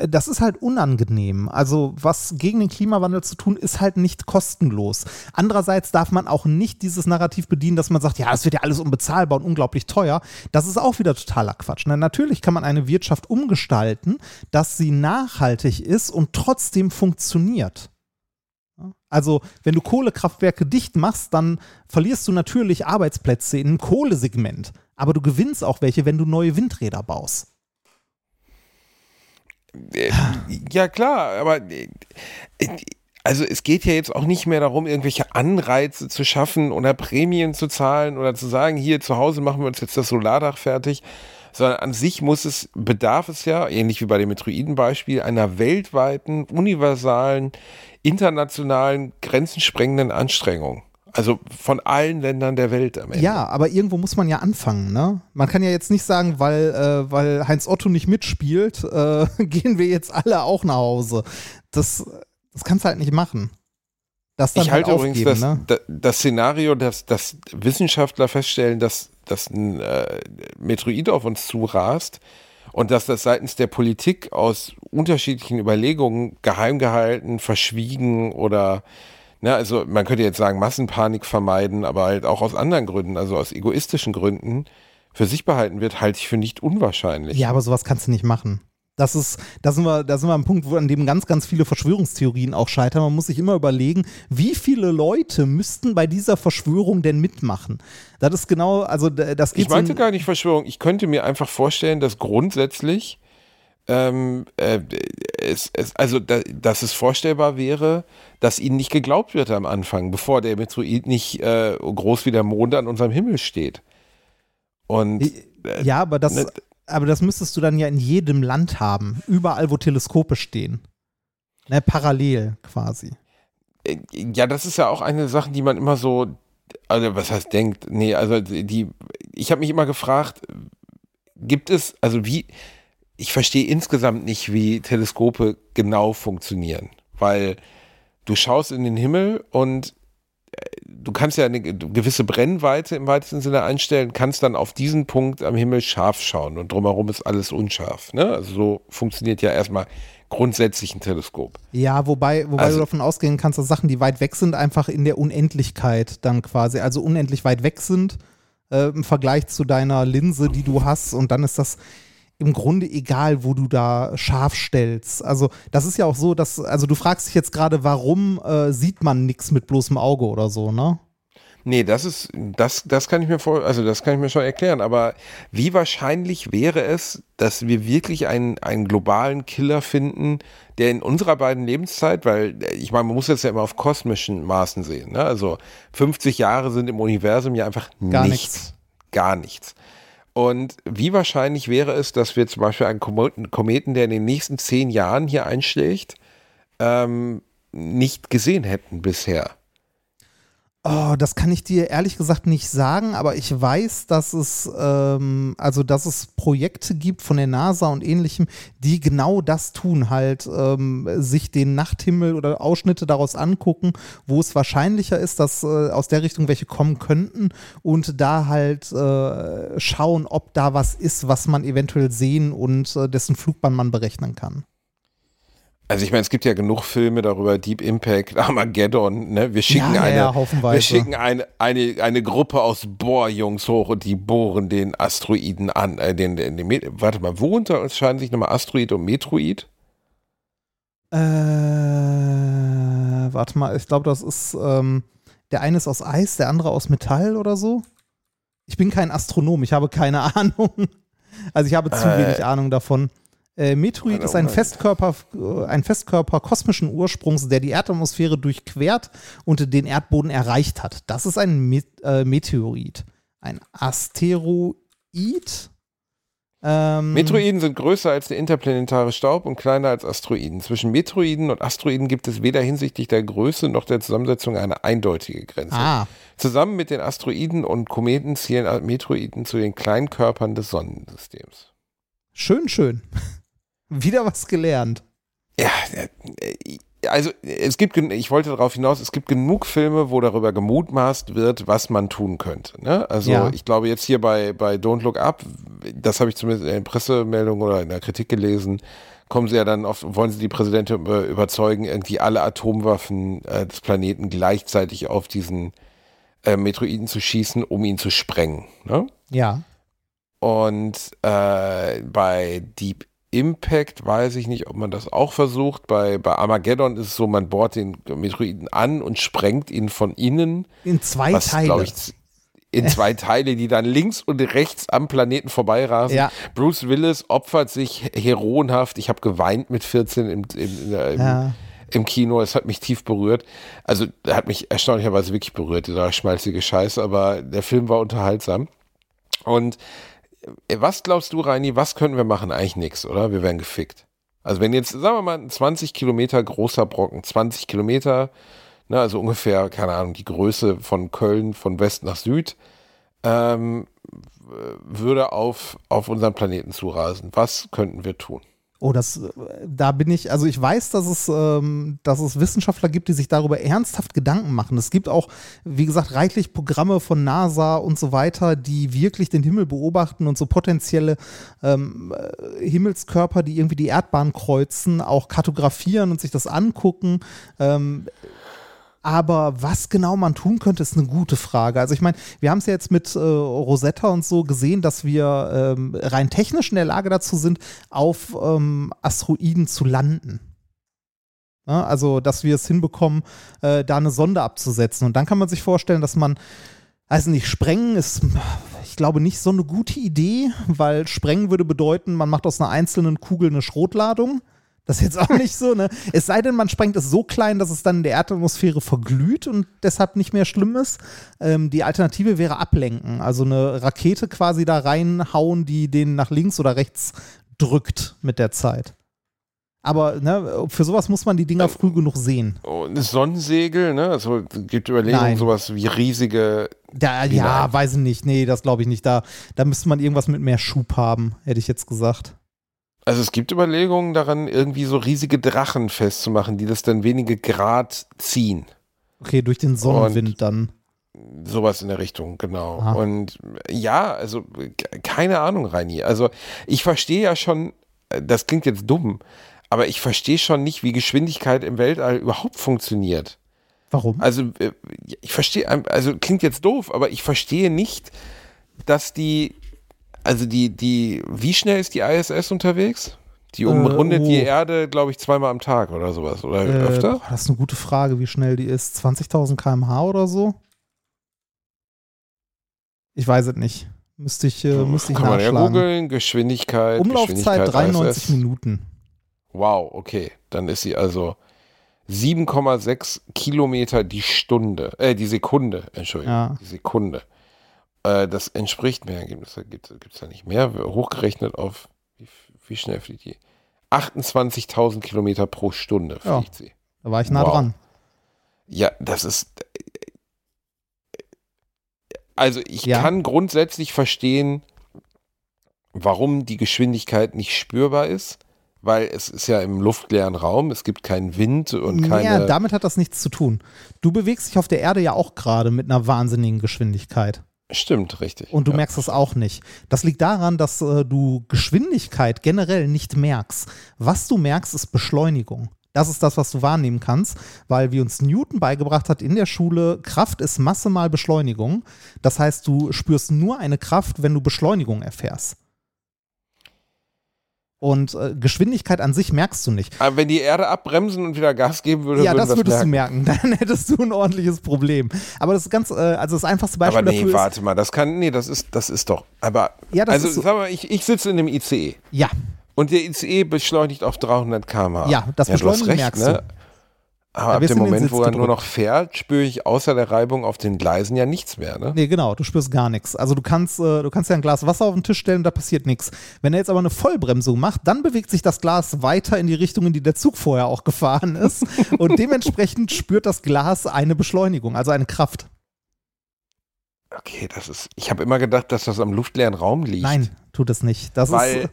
das ist halt unangenehm. Also was gegen den Klimawandel zu tun, ist halt nicht kostenlos. Andererseits darf man auch nicht dieses Narrativ bedienen, dass man sagt, ja, es wird ja alles unbezahlbar und unglaublich teuer. Das ist auch wieder totaler Quatsch. Ne? Natürlich kann man eine Wirtschaft umgestalten, dass sie nachhaltig ist und trotzdem funktioniert. Also, wenn du Kohlekraftwerke dicht machst, dann verlierst du natürlich Arbeitsplätze einem Kohlesegment. Aber du gewinnst auch welche, wenn du neue Windräder baust. äh, ja klar, aber äh, also es geht ja jetzt auch nicht mehr darum, irgendwelche Anreize zu schaffen oder Prämien zu zahlen oder zu sagen, hier zu Hause machen wir uns jetzt das Solardach fertig, sondern an sich muss es, bedarf es ja, ähnlich wie bei dem Metroiden-Beispiel, einer weltweiten, universalen, internationalen, grenzensprengenden Anstrengung. Also von allen Ländern der Welt am Ende. Ja, aber irgendwo muss man ja anfangen, ne? Man kann ja jetzt nicht sagen, weil, äh, weil Heinz Otto nicht mitspielt, äh, [LAUGHS] gehen wir jetzt alle auch nach Hause. Das, das kannst du halt nicht machen. Das dann ich halt halte übrigens das, ne? das, Szenario, dass, dass Wissenschaftler feststellen, dass, dass ein äh, Metroid auf uns zurast und dass das seitens der Politik aus unterschiedlichen Überlegungen geheim gehalten, verschwiegen oder Ne, also man könnte jetzt sagen, Massenpanik vermeiden, aber halt auch aus anderen Gründen, also aus egoistischen Gründen, für sich behalten wird, halte ich für nicht unwahrscheinlich. Ja, aber sowas kannst du nicht machen. Das ist, da sind wir, da sind wir am Punkt, wo an dem ganz, ganz viele Verschwörungstheorien auch scheitern. Man muss sich immer überlegen, wie viele Leute müssten bei dieser Verschwörung denn mitmachen? Das ist genau, also das geht Ich meinte gar nicht Verschwörung. Ich könnte mir einfach vorstellen, dass grundsätzlich ähm, äh, es, es, also da, dass es vorstellbar wäre, dass ihnen nicht geglaubt wird am Anfang, bevor der Metroid nicht äh, groß wie der Mond an unserem Himmel steht. Und äh, ja, aber das, ne, aber das müsstest du dann ja in jedem Land haben, überall, wo Teleskope stehen. Ne, parallel quasi. Äh, ja, das ist ja auch eine Sache, die man immer so, also was heißt denkt, nee, also die, ich habe mich immer gefragt, gibt es, also wie, ich verstehe insgesamt nicht, wie Teleskope genau funktionieren, weil du schaust in den Himmel und äh, du kannst ja eine gewisse Brennweite im weitesten Sinne einstellen, kannst dann auf diesen Punkt am Himmel scharf schauen und drumherum ist alles unscharf. Ne? Also so funktioniert ja erstmal grundsätzlich ein Teleskop. Ja, wobei, wobei also, du davon ausgehen kannst, dass Sachen, die weit weg sind, einfach in der Unendlichkeit dann quasi, also unendlich weit weg sind äh, im Vergleich zu deiner Linse, die du hast und dann ist das im Grunde egal, wo du da scharf stellst. Also das ist ja auch so, dass, also du fragst dich jetzt gerade, warum äh, sieht man nichts mit bloßem Auge oder so, ne? Nee, das ist, das, das kann ich mir vor, also das kann ich mir schon erklären, aber wie wahrscheinlich wäre es, dass wir wirklich einen, einen globalen Killer finden, der in unserer beiden Lebenszeit, weil ich meine, man muss das ja immer auf kosmischen Maßen sehen, ne? Also 50 Jahre sind im Universum ja einfach Gar nichts. nichts. Gar nichts. Und wie wahrscheinlich wäre es, dass wir zum Beispiel einen Kometen, der in den nächsten zehn Jahren hier einschlägt, ähm, nicht gesehen hätten bisher? Oh, das kann ich dir ehrlich gesagt nicht sagen, aber ich weiß, dass es ähm, also dass es Projekte gibt von der NASA und ähnlichem, die genau das tun, halt ähm, sich den Nachthimmel oder Ausschnitte daraus angucken, wo es wahrscheinlicher ist, dass äh, aus der Richtung welche kommen könnten und da halt äh, schauen, ob da was ist, was man eventuell sehen und äh, dessen Flugbahn man berechnen kann. Also ich meine, es gibt ja genug Filme darüber, Deep Impact, [LAUGHS] Armageddon, ne? Wir schicken ja, eine, ja, wir schicken eine, eine, eine Gruppe aus Bohrjungs hoch und die bohren den Asteroiden an, äh, den, den, den, warte mal, wo unterscheiden sich nochmal Asteroid und Metroid? Äh, warte mal, ich glaube, das ist, ähm, der eine ist aus Eis, der andere aus Metall oder so. Ich bin kein Astronom, ich habe keine [LAUGHS] Ahnung. Also ich habe zu äh, wenig Ahnung davon. Äh, Metroid ist ein Festkörper, äh, ein Festkörper kosmischen Ursprungs, der die Erdatmosphäre durchquert und den Erdboden erreicht hat. Das ist ein Met äh, Meteorit. Ein Asteroid. Ähm, Metroiden sind größer als der interplanetare Staub und kleiner als Asteroiden. Zwischen Metroiden und Asteroiden gibt es weder hinsichtlich der Größe noch der Zusammensetzung eine eindeutige Grenze. Ah. Zusammen mit den Asteroiden und Kometen zählen Metroiden zu den Kleinkörpern des Sonnensystems. Schön, schön. Wieder was gelernt. Ja, äh, also es gibt, ich wollte darauf hinaus, es gibt genug Filme, wo darüber gemutmaßt wird, was man tun könnte. Ne? Also ja. ich glaube jetzt hier bei, bei Don't Look Up, das habe ich zumindest in der Pressemeldung oder in der Kritik gelesen, kommen sie ja dann auf, wollen sie die Präsidentin überzeugen, irgendwie alle Atomwaffen äh, des Planeten gleichzeitig auf diesen äh, Metroiden zu schießen, um ihn zu sprengen. Ne? Ja. Und äh, bei Deep Impact weiß ich nicht, ob man das auch versucht. Bei, bei Armageddon ist es so, man bohrt den Metroiden an und sprengt ihn von innen. In zwei was, Teile. Ich, in zwei [LAUGHS] Teile, die dann links und rechts am Planeten vorbeirasen. Ja. Bruce Willis opfert sich heroenhaft. Ich habe geweint mit 14 im, im, im, Ja. im Kino. Es hat mich tief berührt. Also, er hat mich erstaunlicherweise wirklich berührt, dieser schmalzige Scheiß, aber der Film war unterhaltsam. Und was glaubst du, Reini, was können wir machen? Eigentlich nichts, oder? Wir werden gefickt. Also wenn jetzt, sagen wir mal, ein 20 Kilometer großer Brocken, 20 Kilometer, ne, also ungefähr, keine Ahnung, die Größe von Köln von West nach Süd, ähm, würde auf, auf unseren Planeten zurasen. Was könnten wir tun? Oh, das, äh, da bin ich, also ich weiß, dass es, ähm, dass es Wissenschaftler gibt, die sich darüber ernsthaft Gedanken machen. Es gibt auch, wie gesagt, reichlich Programme von NASA und so weiter, die wirklich den Himmel beobachten und so potenzielle ähm, äh, Himmelskörper, die irgendwie die Erdbahn kreuzen, auch kartografieren und sich das angucken. Ähm, aber was genau man tun könnte, ist eine gute Frage. Also ich meine, wir haben es ja jetzt mit äh, Rosetta und so gesehen, dass wir ähm, rein technisch in der Lage dazu sind, auf ähm, Asteroiden zu landen. Ja, also, dass wir es hinbekommen, äh, da eine Sonde abzusetzen. Und dann kann man sich vorstellen, dass man, also nicht sprengen ist, ich glaube, nicht so eine gute Idee, weil sprengen würde bedeuten, man macht aus einer einzelnen Kugel eine Schrotladung. Das ist jetzt auch nicht so, ne? Es sei denn, man sprengt es so klein, dass es dann in der Erdatmosphäre verglüht und deshalb nicht mehr schlimm ist. Ähm, die Alternative wäre ablenken, also eine Rakete quasi da reinhauen, die den nach links oder rechts drückt mit der Zeit. Aber ne, für sowas muss man die Dinger früh genug sehen. Und Sonnensegel, ne? Also es gibt Überlegungen, Nein. sowas wie riesige. Da, ja, weiß ich nicht. Nee, das glaube ich nicht. Da, da müsste man irgendwas mit mehr Schub haben, hätte ich jetzt gesagt. Also es gibt Überlegungen daran, irgendwie so riesige Drachen festzumachen, die das dann wenige Grad ziehen. Okay, durch den Sonnenwind dann. Sowas in der Richtung, genau. Aha. Und ja, also ke- keine Ahnung, Reini. Also ich verstehe ja schon, äh, das klingt jetzt dumm, aber ich verstehe schon nicht, wie Geschwindigkeit im Weltall überhaupt funktioniert. Warum? Also äh, ich verstehe, also klingt jetzt doof, aber ich verstehe nicht, dass die, also die, die, wie schnell ist die ISS unterwegs? Die umrundet oh. die Erde, glaube ich, zweimal am Tag oder sowas. Oder Äh, öfter? das ist eine gute Frage, wie schnell die ist. 20.000 km/h oder so? Ich weiß es nicht. Müsste ich, äh, müsste ich Kann man ja nachschlagen. googeln, Geschwindigkeit. Umlaufzeit Geschwindigkeit 93 ISS. Minuten. Wow, okay. Dann ist sie also 7,6 Kilometer die Stunde, äh, die Sekunde, Entschuldigung, Ja. die Sekunde. Äh, das entspricht mehr Ergebnisse, gibt es da nicht mehr, hochgerechnet auf, wie, wie schnell fliegt die? 28.000 Kilometer pro Stunde Ja. fliegt sie. Da war ich nah Wow. dran. Ja, das ist. Also ich Ja. kann grundsätzlich verstehen, warum die Geschwindigkeit nicht spürbar ist, weil es ist ja im luftleeren Raum, es gibt keinen Wind und keine. Ja, damit hat das nichts zu tun. Du bewegst dich auf der Erde ja auch gerade mit einer wahnsinnigen Geschwindigkeit. Stimmt, richtig. Und du ja. merkst das auch nicht. Das liegt daran, dass äh, du Geschwindigkeit generell nicht merkst. Was du merkst, ist Beschleunigung. Das ist das, was du wahrnehmen kannst, weil wie uns Newton beigebracht hat in der Schule, Kraft ist Masse mal Beschleunigung. Das heißt, du spürst nur eine Kraft, wenn du Beschleunigung erfährst. Und äh, Geschwindigkeit an sich merkst du nicht. Aber wenn die Erde abbremsen und wieder Gas geben würde, ja, das würdest merken. du merken. [LAUGHS] Dann hättest du ein ordentliches Problem. Aber das ist ganz, äh, also das einfachste Beispiel Aber nee, dafür ist, warte mal, das kann, nee, das ist, das ist doch, aber, Ja, das also ist so- sag mal, ich, ich sitze in einem ICE ja, und der ICE beschleunigt auf 300 km/h. Ja, das hast Beschleunigen recht, merkst ne? du. Aber ab dem Moment, wo er nur noch fährt, spüre ich außer der Reibung auf den Gleisen ja nichts mehr, ne? Nee, genau, du spürst gar nichts. Also du kannst, äh, du kannst ja ein Glas Wasser auf den Tisch stellen, da passiert nichts. Wenn er jetzt aber eine Vollbremsung macht, dann bewegt sich das Glas weiter in die Richtung, in die der Zug vorher auch gefahren ist. [LAUGHS] und dementsprechend spürt das Glas eine Beschleunigung, also eine Kraft. Okay, das ist, ich habe immer gedacht, dass das am luftleeren Raum liegt. Nein, tut es nicht. Das ist, Weil,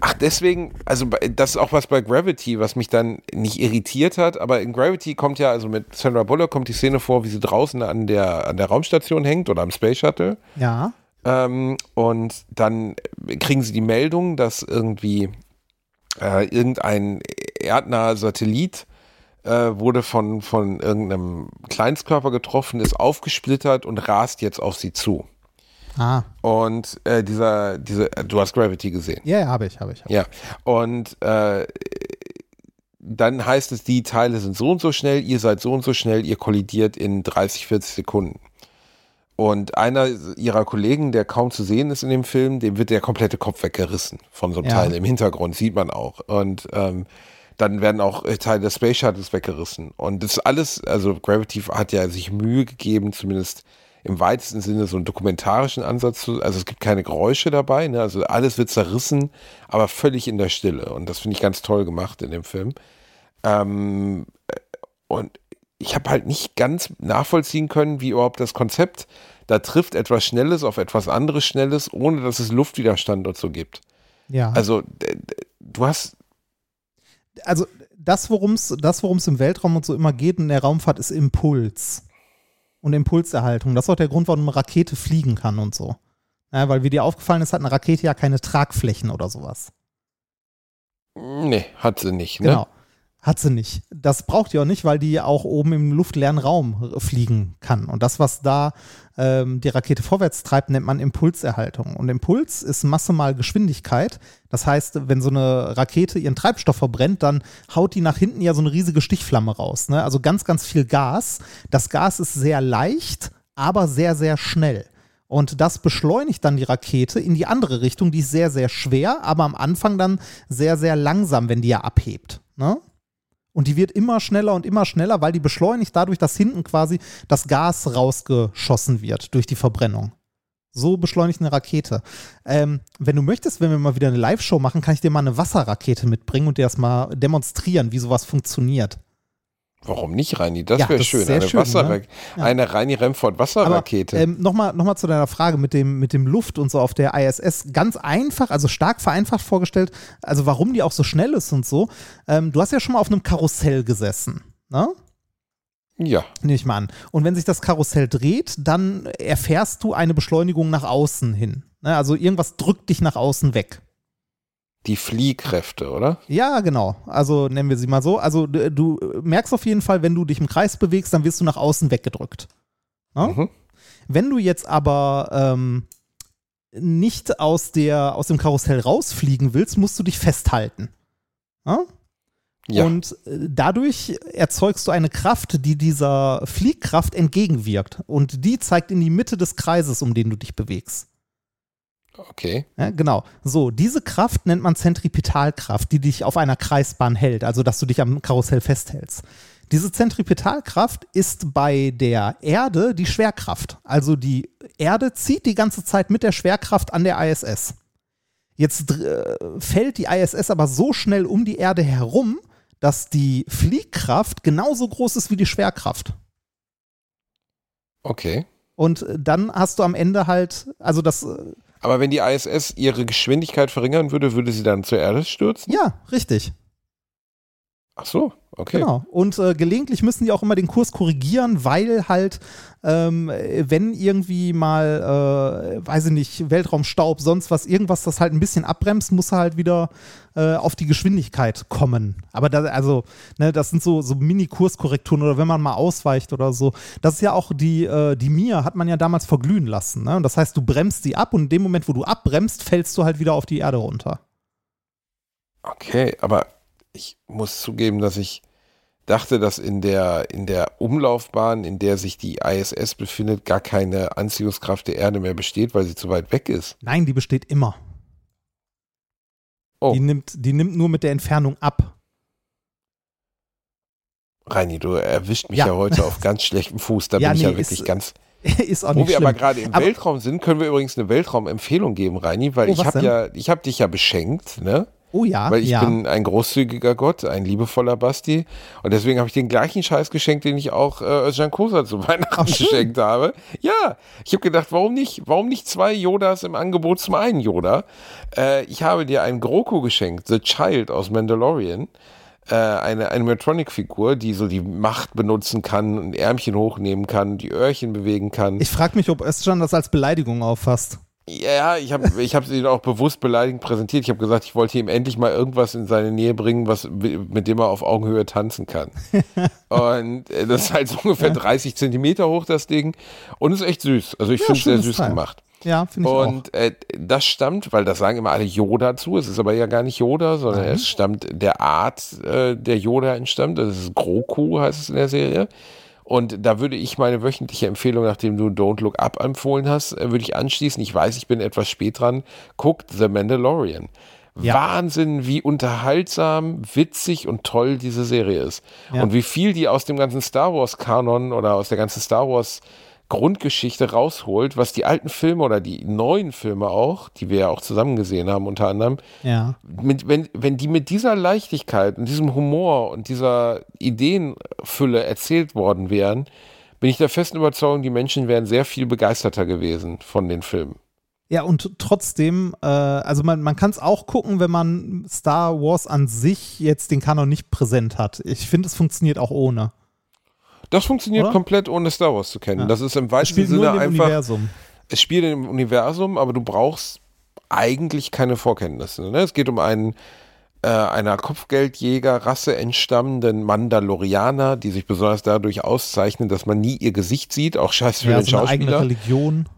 ach, deswegen, also das ist auch was bei Gravity, was mich dann nicht irritiert hat, aber in Gravity kommt ja, also mit Sandra Bullock kommt die Szene vor, wie sie draußen an der, an der Raumstation hängt oder am Space Shuttle. ja, Ähm, und dann kriegen sie die Meldung, dass irgendwie äh, irgendein erdnaher Satellit äh, wurde von, von irgendeinem Kleinstkörper getroffen, ist aufgesplittert und rast jetzt auf sie zu. Ah, Und äh, dieser, diese, du hast Gravity gesehen. ja, ja, habe ich, habe ich. Hab. Ja. Und äh, dann heißt es, die Teile sind so und so schnell, ihr seid so und so schnell, ihr kollidiert in 30, 40 Sekunden. und einer ihrer Kollegen, der kaum zu sehen ist in dem Film, dem wird der komplette Kopf weggerissen von so einem Ja. Teil. Im Hintergrund sieht man auch. Und ähm, dann werden auch äh, Teile des Space Shuttles weggerissen. Und das alles, also Gravity hat ja sich Mühe gegeben, zumindest im weitesten Sinne so einen dokumentarischen Ansatz zu, also es gibt keine Geräusche dabei, ne? also alles wird zerrissen, aber völlig in der Stille. Und das finde ich ganz toll gemacht in dem Film. Ähm, äh, und ich habe halt nicht ganz nachvollziehen können, wie überhaupt das Konzept da trifft etwas Schnelles auf etwas anderes Schnelles, ohne dass es Luftwiderstand und so gibt. Ja. Also du hast, also das, worum es das, worum's im Weltraum und so immer geht in der Raumfahrt, ist Impuls. Und Impulserhaltung. Das ist auch der Grund, warum eine Rakete fliegen kann und so. Ja, weil wie dir aufgefallen ist, hat eine Rakete ja keine Tragflächen oder sowas. nee, hat sie nicht. Ne? Genau. Hat sie nicht. Das braucht die auch nicht, weil die auch oben im luftleeren Raum fliegen kann. Und das, was da ähm, die Rakete vorwärts treibt, nennt man Impulserhaltung. Und Impuls ist Masse mal Geschwindigkeit. Das heißt, wenn so eine Rakete ihren Treibstoff verbrennt, dann haut die nach hinten ja so eine riesige Stichflamme raus. Ne? Also ganz, ganz viel Gas. Das Gas ist sehr leicht, aber sehr, sehr schnell. Und das beschleunigt dann die Rakete in die andere Richtung. Die ist sehr, sehr schwer, aber am Anfang dann sehr, sehr langsam, wenn die ja abhebt. Ne? Und die wird immer schneller und immer schneller, weil die beschleunigt dadurch, dass hinten quasi das Gas rausgeschossen wird durch die Verbrennung. So beschleunigt eine Rakete. Ähm, wenn du möchtest, wenn wir mal wieder eine Live-Show machen, kann ich dir mal eine Wasserrakete mitbringen und dir das mal demonstrieren, wie sowas funktioniert. Warum nicht, Reini? Das Ja, wäre schön. Eine, schön, Wasser ne? Ja. eine Reini Remford Wasserrakete. Ähm, Nochmal noch mal zu deiner Frage mit dem, mit dem Luft und so auf der ISS. Ganz einfach, also stark vereinfacht vorgestellt, also warum die auch so schnell ist und so. Ähm, du hast ja schon mal auf einem Karussell gesessen, ne? ja. Nehme ich mal an. Und wenn sich das Karussell dreht, dann erfährst du eine Beschleunigung nach außen hin. Ne? Also irgendwas drückt dich nach außen weg. Die Fliehkräfte, oder? Ja, genau. Also nennen wir sie mal so. Also du, du merkst auf jeden Fall, wenn du dich im Kreis bewegst, dann wirst du nach außen weggedrückt. Ne? Mhm. Wenn du jetzt aber ähm, nicht aus, der, aus dem Karussell rausfliegen willst, musst du dich festhalten. Ne? Ja. Und äh, dadurch erzeugst du eine Kraft, die dieser Fliehkraft entgegenwirkt. Und die zeigt in die Mitte des Kreises, um den du dich bewegst. Okay. Ja, genau. So, diese Kraft nennt man Zentripetalkraft, die dich auf einer Kreisbahn hält, also dass du dich am Karussell festhältst. Diese Zentripetalkraft ist bei der Erde die Schwerkraft. Also die Erde zieht die ganze Zeit mit der Schwerkraft an der ISS. Jetzt äh, fällt die ISS aber so schnell um die Erde herum, dass die Fliehkraft genauso groß ist wie die Schwerkraft. Okay. Und dann hast du am Ende halt, also das, äh, Aber wenn die ISS ihre Geschwindigkeit verringern würde, würde sie dann zur Erde stürzen? ja, richtig. Ach so, okay. Genau. Und äh, gelegentlich müssen die auch immer den Kurs korrigieren, weil halt, ähm, wenn irgendwie mal, äh, weiß ich nicht, Weltraumstaub, sonst was, irgendwas das halt ein bisschen abbremst, muss er halt wieder äh, auf die Geschwindigkeit kommen. Aber da, also, ne, das sind so, so Mini-Kurskorrekturen oder wenn man mal ausweicht oder so. Das ist ja auch die, äh, die Mir hat man ja damals verglühen lassen. Ne? Und das heißt, du bremst sie ab und in dem Moment, wo du abbremst, fällst du halt wieder auf die Erde runter. Okay, aber ich muss zugeben, dass ich dachte, dass in der, in der Umlaufbahn, in der sich die ISS befindet, gar keine Anziehungskraft der Erde mehr besteht, weil sie zu weit weg ist. Nein, die besteht immer. Oh. Die, nimmt, die nimmt nur mit der Entfernung ab. Reini, du erwischt mich Ja. ja, heute auf ganz [LAUGHS] schlechtem Fuß. Da Ja, bin ich nee, ja wirklich ist- ganz. [LAUGHS] ist auch Wo nicht wir schlimm. aber gerade im Aber- Weltraum sind, können wir übrigens eine Weltraumempfehlung geben, Reini, weil Oh, ich habe ja, ich habe dich ja beschenkt, ne? Oh ja, Weil ich ja. bin ein großzügiger Gott, ein liebevoller Basti. Und deswegen habe ich den gleichen Scheiß geschenkt, den ich auch äh, Özcan Kosa zu Weihnachten Ach, geschenkt habe. Ja, ich habe gedacht, warum nicht? Warum nicht zwei Yodas im Angebot zum einen Yoda? Äh, ich habe dir einen Groku geschenkt, The Child aus Mandalorian. Äh, eine Animatronic-Figur, die so die Macht benutzen kann, ein Ärmchen hochnehmen kann, die Öhrchen bewegen kann. Ich frage mich, ob Özcan das als Beleidigung auffasst. Ja, ich habe ich hab ihn auch bewusst beleidigend präsentiert. Ich habe gesagt, ich wollte ihm endlich mal irgendwas in seine Nähe bringen, was, mit dem er auf Augenhöhe tanzen kann. [LAUGHS] Und äh, das ist halt so ungefähr 30 Zentimeter hoch, das Ding. Und ist echt süß. Also ich Ja, finde es sehr süß Teil. gemacht. Ja, finde ich auch. Und äh, das stammt, weil das sagen immer alle Yoda zu, es ist aber ja gar nicht Yoda, sondern es stammt der Art, äh, der Yoda entstammt. Das ist Groku, heißt es in der Serie. Und da würde ich meine wöchentliche Empfehlung, nachdem du Don't Look Up empfohlen hast, äh, würde ich anschließen. Ich weiß, ich bin etwas spät dran. Guckt The Mandalorian. Ja. Wahnsinn, wie unterhaltsam, witzig und toll diese Serie ist. Ja. Und wie viel die aus dem ganzen Star Wars-Kanon oder aus der ganzen Star Wars Grundgeschichte rausholt, was die alten Filme oder die neuen Filme auch, die wir ja auch zusammen gesehen haben, unter anderem, Ja. mit, wenn, wenn die mit dieser Leichtigkeit und diesem Humor und dieser Ideenfülle erzählt worden wären, bin ich der festen Überzeugung, die Menschen wären sehr viel begeisterter gewesen von den Filmen. Ja, und trotzdem, äh, also man, man kann es auch gucken, wenn man Star Wars an sich jetzt den Kanon nicht präsent hat. Ich finde, es funktioniert auch ohne. Das funktioniert Oder? komplett ohne Star Wars zu kennen. Ja. Das ist im Es weitesten Sinne einfach. Universum. Es spielt im Universum, aber du brauchst eigentlich keine Vorkenntnisse. Ne? Es geht um einen äh, einer Kopfgeldjäger-Rasse entstammenden Mandalorianer, die sich besonders dadurch auszeichnen, dass man nie ihr Gesicht sieht, auch scheiße für Ja, den so eine eigene Schauspieler. Religion.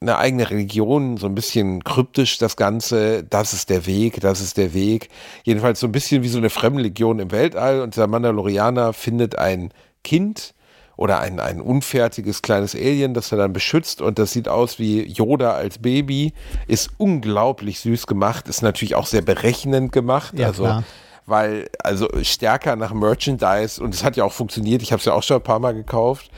eine eigene Religion, so ein bisschen kryptisch das Ganze, das ist der Weg, das ist der Weg. Jedenfalls so ein bisschen wie so eine Fremdenlegion im Weltall und der Mandalorianer findet ein Kind oder ein, ein unfertiges kleines Alien, das er dann beschützt und das sieht aus wie Yoda als Baby, ist unglaublich süß gemacht, ist natürlich auch sehr berechnend gemacht, Ja, also klar. weil also stärker nach Merchandise und es hat ja auch funktioniert, ich habe es ja auch schon ein paar Mal gekauft,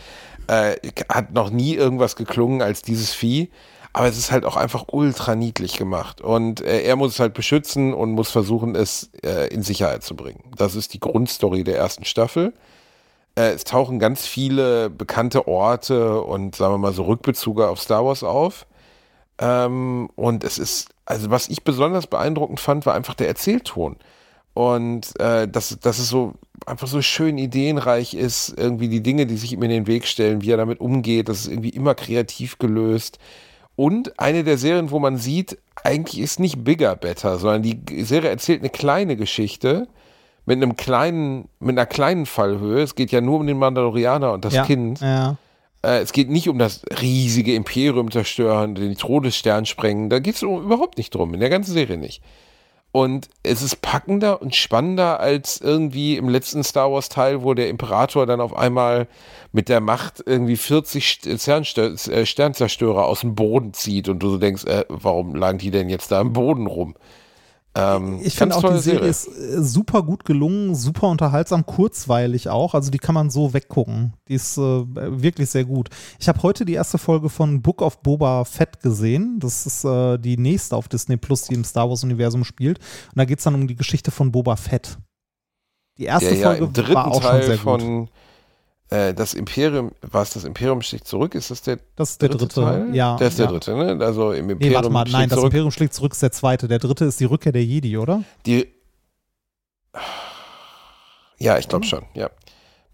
äh, hat noch nie irgendwas geklungen als dieses Vieh. Aber es ist halt auch einfach ultra niedlich gemacht. Und äh, er muss es halt beschützen und muss versuchen, es äh, in Sicherheit zu bringen. Das ist die Grundstory der ersten Staffel. Äh, es tauchen ganz viele bekannte Orte und sagen wir mal so Rückbezüge auf Star Wars auf. Ähm, und es ist, also was ich besonders beeindruckend fand, war einfach der Erzählton. Und äh, dass, dass es so einfach so schön ideenreich ist, irgendwie die Dinge, die sich ihm in den Weg stellen, wie er damit umgeht, das ist irgendwie immer kreativ gelöst. Und eine der Serien, wo man sieht, eigentlich ist nicht bigger better, sondern die Serie erzählt eine kleine Geschichte mit einem kleinen, mit einer kleinen Fallhöhe. Es geht ja nur um den Mandalorianer und das ja. Kind. Ja. Äh, es geht nicht um das riesige Imperium zerstören, den Todesstern sprengen. Da geht es überhaupt nicht drum, in der ganzen Serie nicht. Und es ist packender und spannender als irgendwie im letzten Star Wars Teil, wo der Imperator dann auf einmal mit der Macht irgendwie 40 Sternstö- äh, Sternzerstörer aus dem Boden zieht und du so denkst, äh, warum lagen die denn jetzt da im Boden rum? Ähm, Ich finde auch, die tolle Serie ist äh, super gut gelungen, super unterhaltsam, kurzweilig auch. Also die kann man so weggucken. Die ist äh, wirklich sehr gut. Ich habe heute die erste Folge von Book of Boba Fett gesehen. Das ist äh, die nächste auf Disney Plus, die im Star Wars-Universum spielt. Und da geht es dann um die Geschichte von Boba Fett. Die erste der ja Folge war auch schon Teil sehr gut. Äh, das Imperium, war es das Imperium sticht zurück? Ist das der Das ist der dritte, Teil? ja. Der ist der ja. dritte, ne? Also im Nee, Imperium warte mal, schlägt nein, das zurück. Imperium schlägt zurück ist der zweite. Der dritte ist die Rückkehr der Jedi, oder? Die. Ja, ich glaube schon, ja.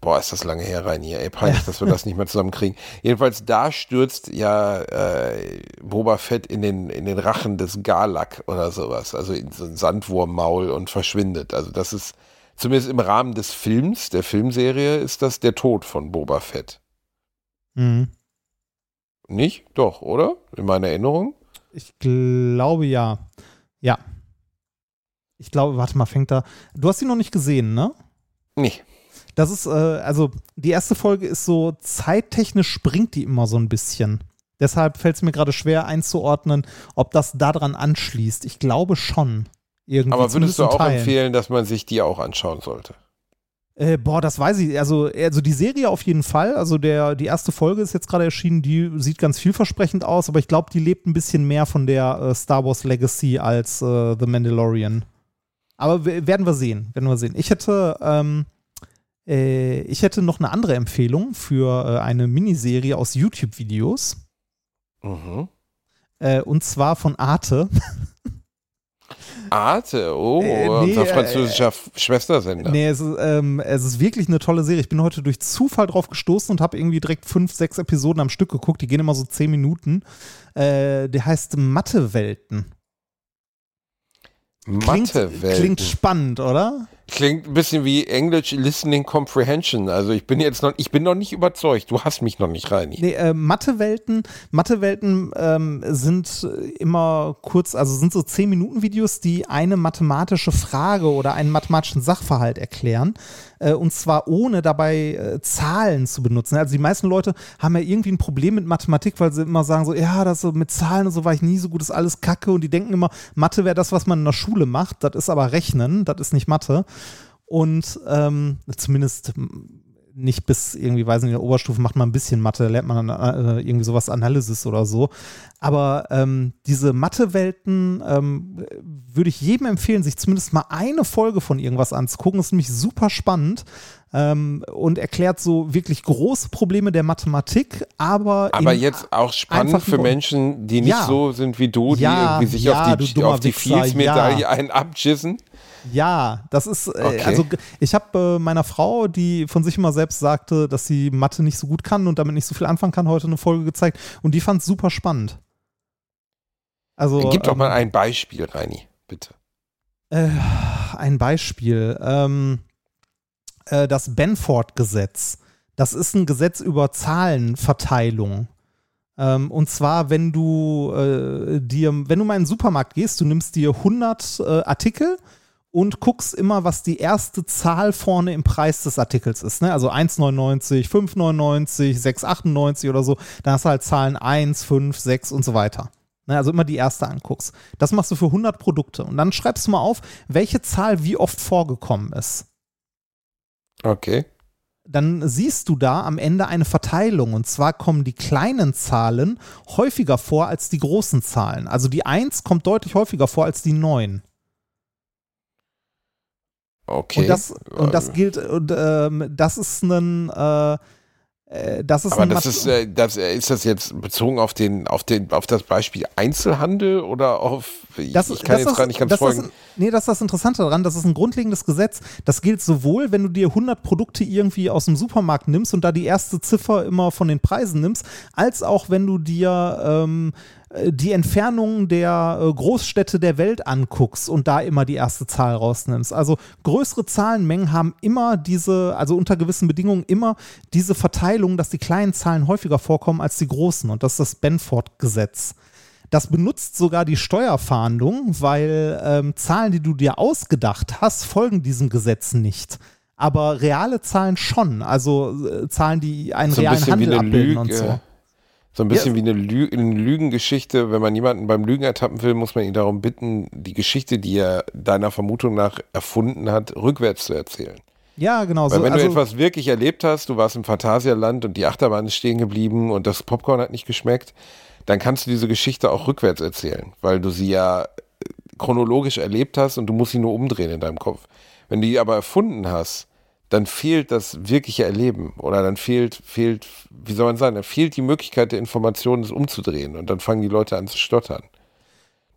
Boah, ist das lange her rein hier. Ey, [LAUGHS] peinlich, dass wir das nicht mehr zusammenkriegen. Jedenfalls, da stürzt ja äh, Boba Fett in den, in den Rachen des Galak oder sowas. Also in so ein Sandwurmmaul und verschwindet. Also das ist, zumindest im Rahmen des Films, der Filmserie, ist das der Tod von Boba Fett. Mhm. Nicht? Doch, oder? In meiner Erinnerung? Ich glaube ja. Ja. Ich glaube, warte mal, fängt da. Du hast ihn noch nicht gesehen, ne? Nee. Das ist, äh, also die erste Folge ist so, zeittechnisch springt die immer so ein bisschen. Deshalb fällt es mir gerade schwer einzuordnen, ob das daran anschließt. Ich glaube schon. Irgendwie, Aber würdest du auch Teilen. empfehlen, dass man sich die auch anschauen sollte? Äh, boah, das weiß ich. Also, also die Serie auf jeden Fall. Also der, die erste Folge ist jetzt gerade erschienen, die sieht ganz vielversprechend aus, aber ich glaube, die lebt ein bisschen mehr von der äh, Star Wars Legacy als äh, The Mandalorian. Aber werden wir sehen, werden wir sehen. Ich hätte, ähm, äh, ich hätte noch eine andere Empfehlung für äh, eine Miniserie aus YouTube-Videos. Mhm. Äh, und zwar von Arte. [LAUGHS] Arte, oh, Äh, nee, unser äh, französischer Schwestersender. Nee, es ist, ähm, es ist wirklich eine tolle Serie. Ich bin heute durch Zufall drauf gestoßen und habe irgendwie direkt fünf, sechs Episoden am Stück geguckt. Die gehen immer so zehn Minuten. Äh, der heißt Mathewelten. Klingt, Mathewelt. klingt spannend, oder? Klingt ein bisschen wie English Listening Comprehension. Also ich bin jetzt noch, ich bin noch nicht überzeugt. Du hast mich noch nicht rein. Nee, äh, Mathewelten, Mathewelten ähm, sind immer kurz, also sind so 10 Minuten Videos, die eine mathematische Frage oder einen mathematischen Sachverhalt erklären. Äh, und zwar ohne dabei äh, Zahlen zu benutzen. Also die meisten Leute haben ja irgendwie ein Problem mit Mathematik, weil sie immer sagen so, ja, das so mit Zahlen und so war ich nie so gut, ist alles Kacke und die denken immer, Mathe wäre das, was man in der Schule macht, das ist aber Rechnen, das ist nicht Mathe. Und ähm, zumindest nicht bis irgendwie, weiß nicht, in der Oberstufe macht man ein bisschen Mathe, lernt man äh, irgendwie sowas Analysis oder so. Aber ähm, diese Mathe-Welten ähm, würde ich jedem empfehlen, sich zumindest mal eine Folge von irgendwas anzugucken. Ist nämlich super spannend ähm, und erklärt so wirklich große Probleme der Mathematik, aber. Aber jetzt auch spannend für Menschen, die nicht ja. so sind wie du, die ja, irgendwie sich ja, auf die, auf die Fields-Medaille einen abschissen. Ja, das ist, äh, okay. also ich habe äh, meiner Frau, die von sich immer selbst sagte, dass sie Mathe nicht so gut kann und damit nicht so viel anfangen kann, heute eine Folge gezeigt und die fand es super spannend. Also, Gib doch ähm, mal ein Beispiel, Reini, bitte. Äh, ein Beispiel. Ähm, äh, das Benford-Gesetz. Das ist ein Gesetz über Zahlenverteilung. Ähm, und zwar, wenn du äh, dir, wenn du mal in den Supermarkt gehst, du nimmst dir 100 äh, Artikel und guckst immer, was die erste Zahl vorne im Preis des Artikels ist. Ne? Also 1,99, 5,99, 6,98 oder so. Dann hast du halt Zahlen 1, 5, 6 und so weiter. Ne? Also immer die erste anguckst. Das machst du für 100 Produkte. Und dann schreibst du mal auf, welche Zahl wie oft vorgekommen ist. Okay. Dann siehst du da am Ende eine Verteilung. Und zwar kommen die kleinen Zahlen häufiger vor als die großen Zahlen. Also die 1 kommt deutlich häufiger vor als die 9. Okay. Und das, und das gilt, und ähm, das ist ein, äh, äh das ist Aber das ist, äh, das, äh, ist das jetzt bezogen auf den, auf den, auf das Beispiel Einzelhandel oder auf, ich, das, ich kann jetzt gar nicht ganz folgen. Das, nee, das ist das Interessante daran, das ist ein grundlegendes Gesetz. Das gilt sowohl, wenn du dir 100 Produkte irgendwie aus dem Supermarkt nimmst und da die erste Ziffer immer von den Preisen nimmst, als auch wenn du dir ähm, äh, die Entfernung der äh, Großstädte der Welt anguckst und da immer die erste Zahl rausnimmst. Also größere Zahlenmengen haben immer diese, also unter gewissen Bedingungen immer diese Verteilung, dass die kleinen Zahlen häufiger vorkommen als die großen. Und das ist das Benford-Gesetz. Das benutzt sogar die Steuerfahndung, weil ähm, Zahlen, die du dir ausgedacht hast, folgen diesem Gesetz nicht. Aber reale Zahlen schon. Also äh, Zahlen, die einen so ein realen Handel abbilden Lüge. und so. So ein bisschen ja. wie eine, Lü eine, Lügengeschichte. Wenn man jemanden beim Lügen ertappen will, muss man ihn darum bitten, die Geschichte, die er deiner Vermutung nach erfunden hat, rückwärts zu erzählen. Ja, genau. Weil so, wenn also, du etwas wirklich erlebt hast, du warst im Phantasialand und die Achterbahn ist stehen geblieben und das Popcorn hat nicht geschmeckt, dann kannst du diese Geschichte auch rückwärts erzählen, weil du sie ja chronologisch erlebt hast und du musst sie nur umdrehen in deinem Kopf. Wenn du die aber erfunden hast, dann fehlt das wirkliche Erleben oder dann fehlt, fehlt, wie soll man sagen, dann fehlt die Möglichkeit der Information, das umzudrehen und dann fangen die Leute an zu stottern.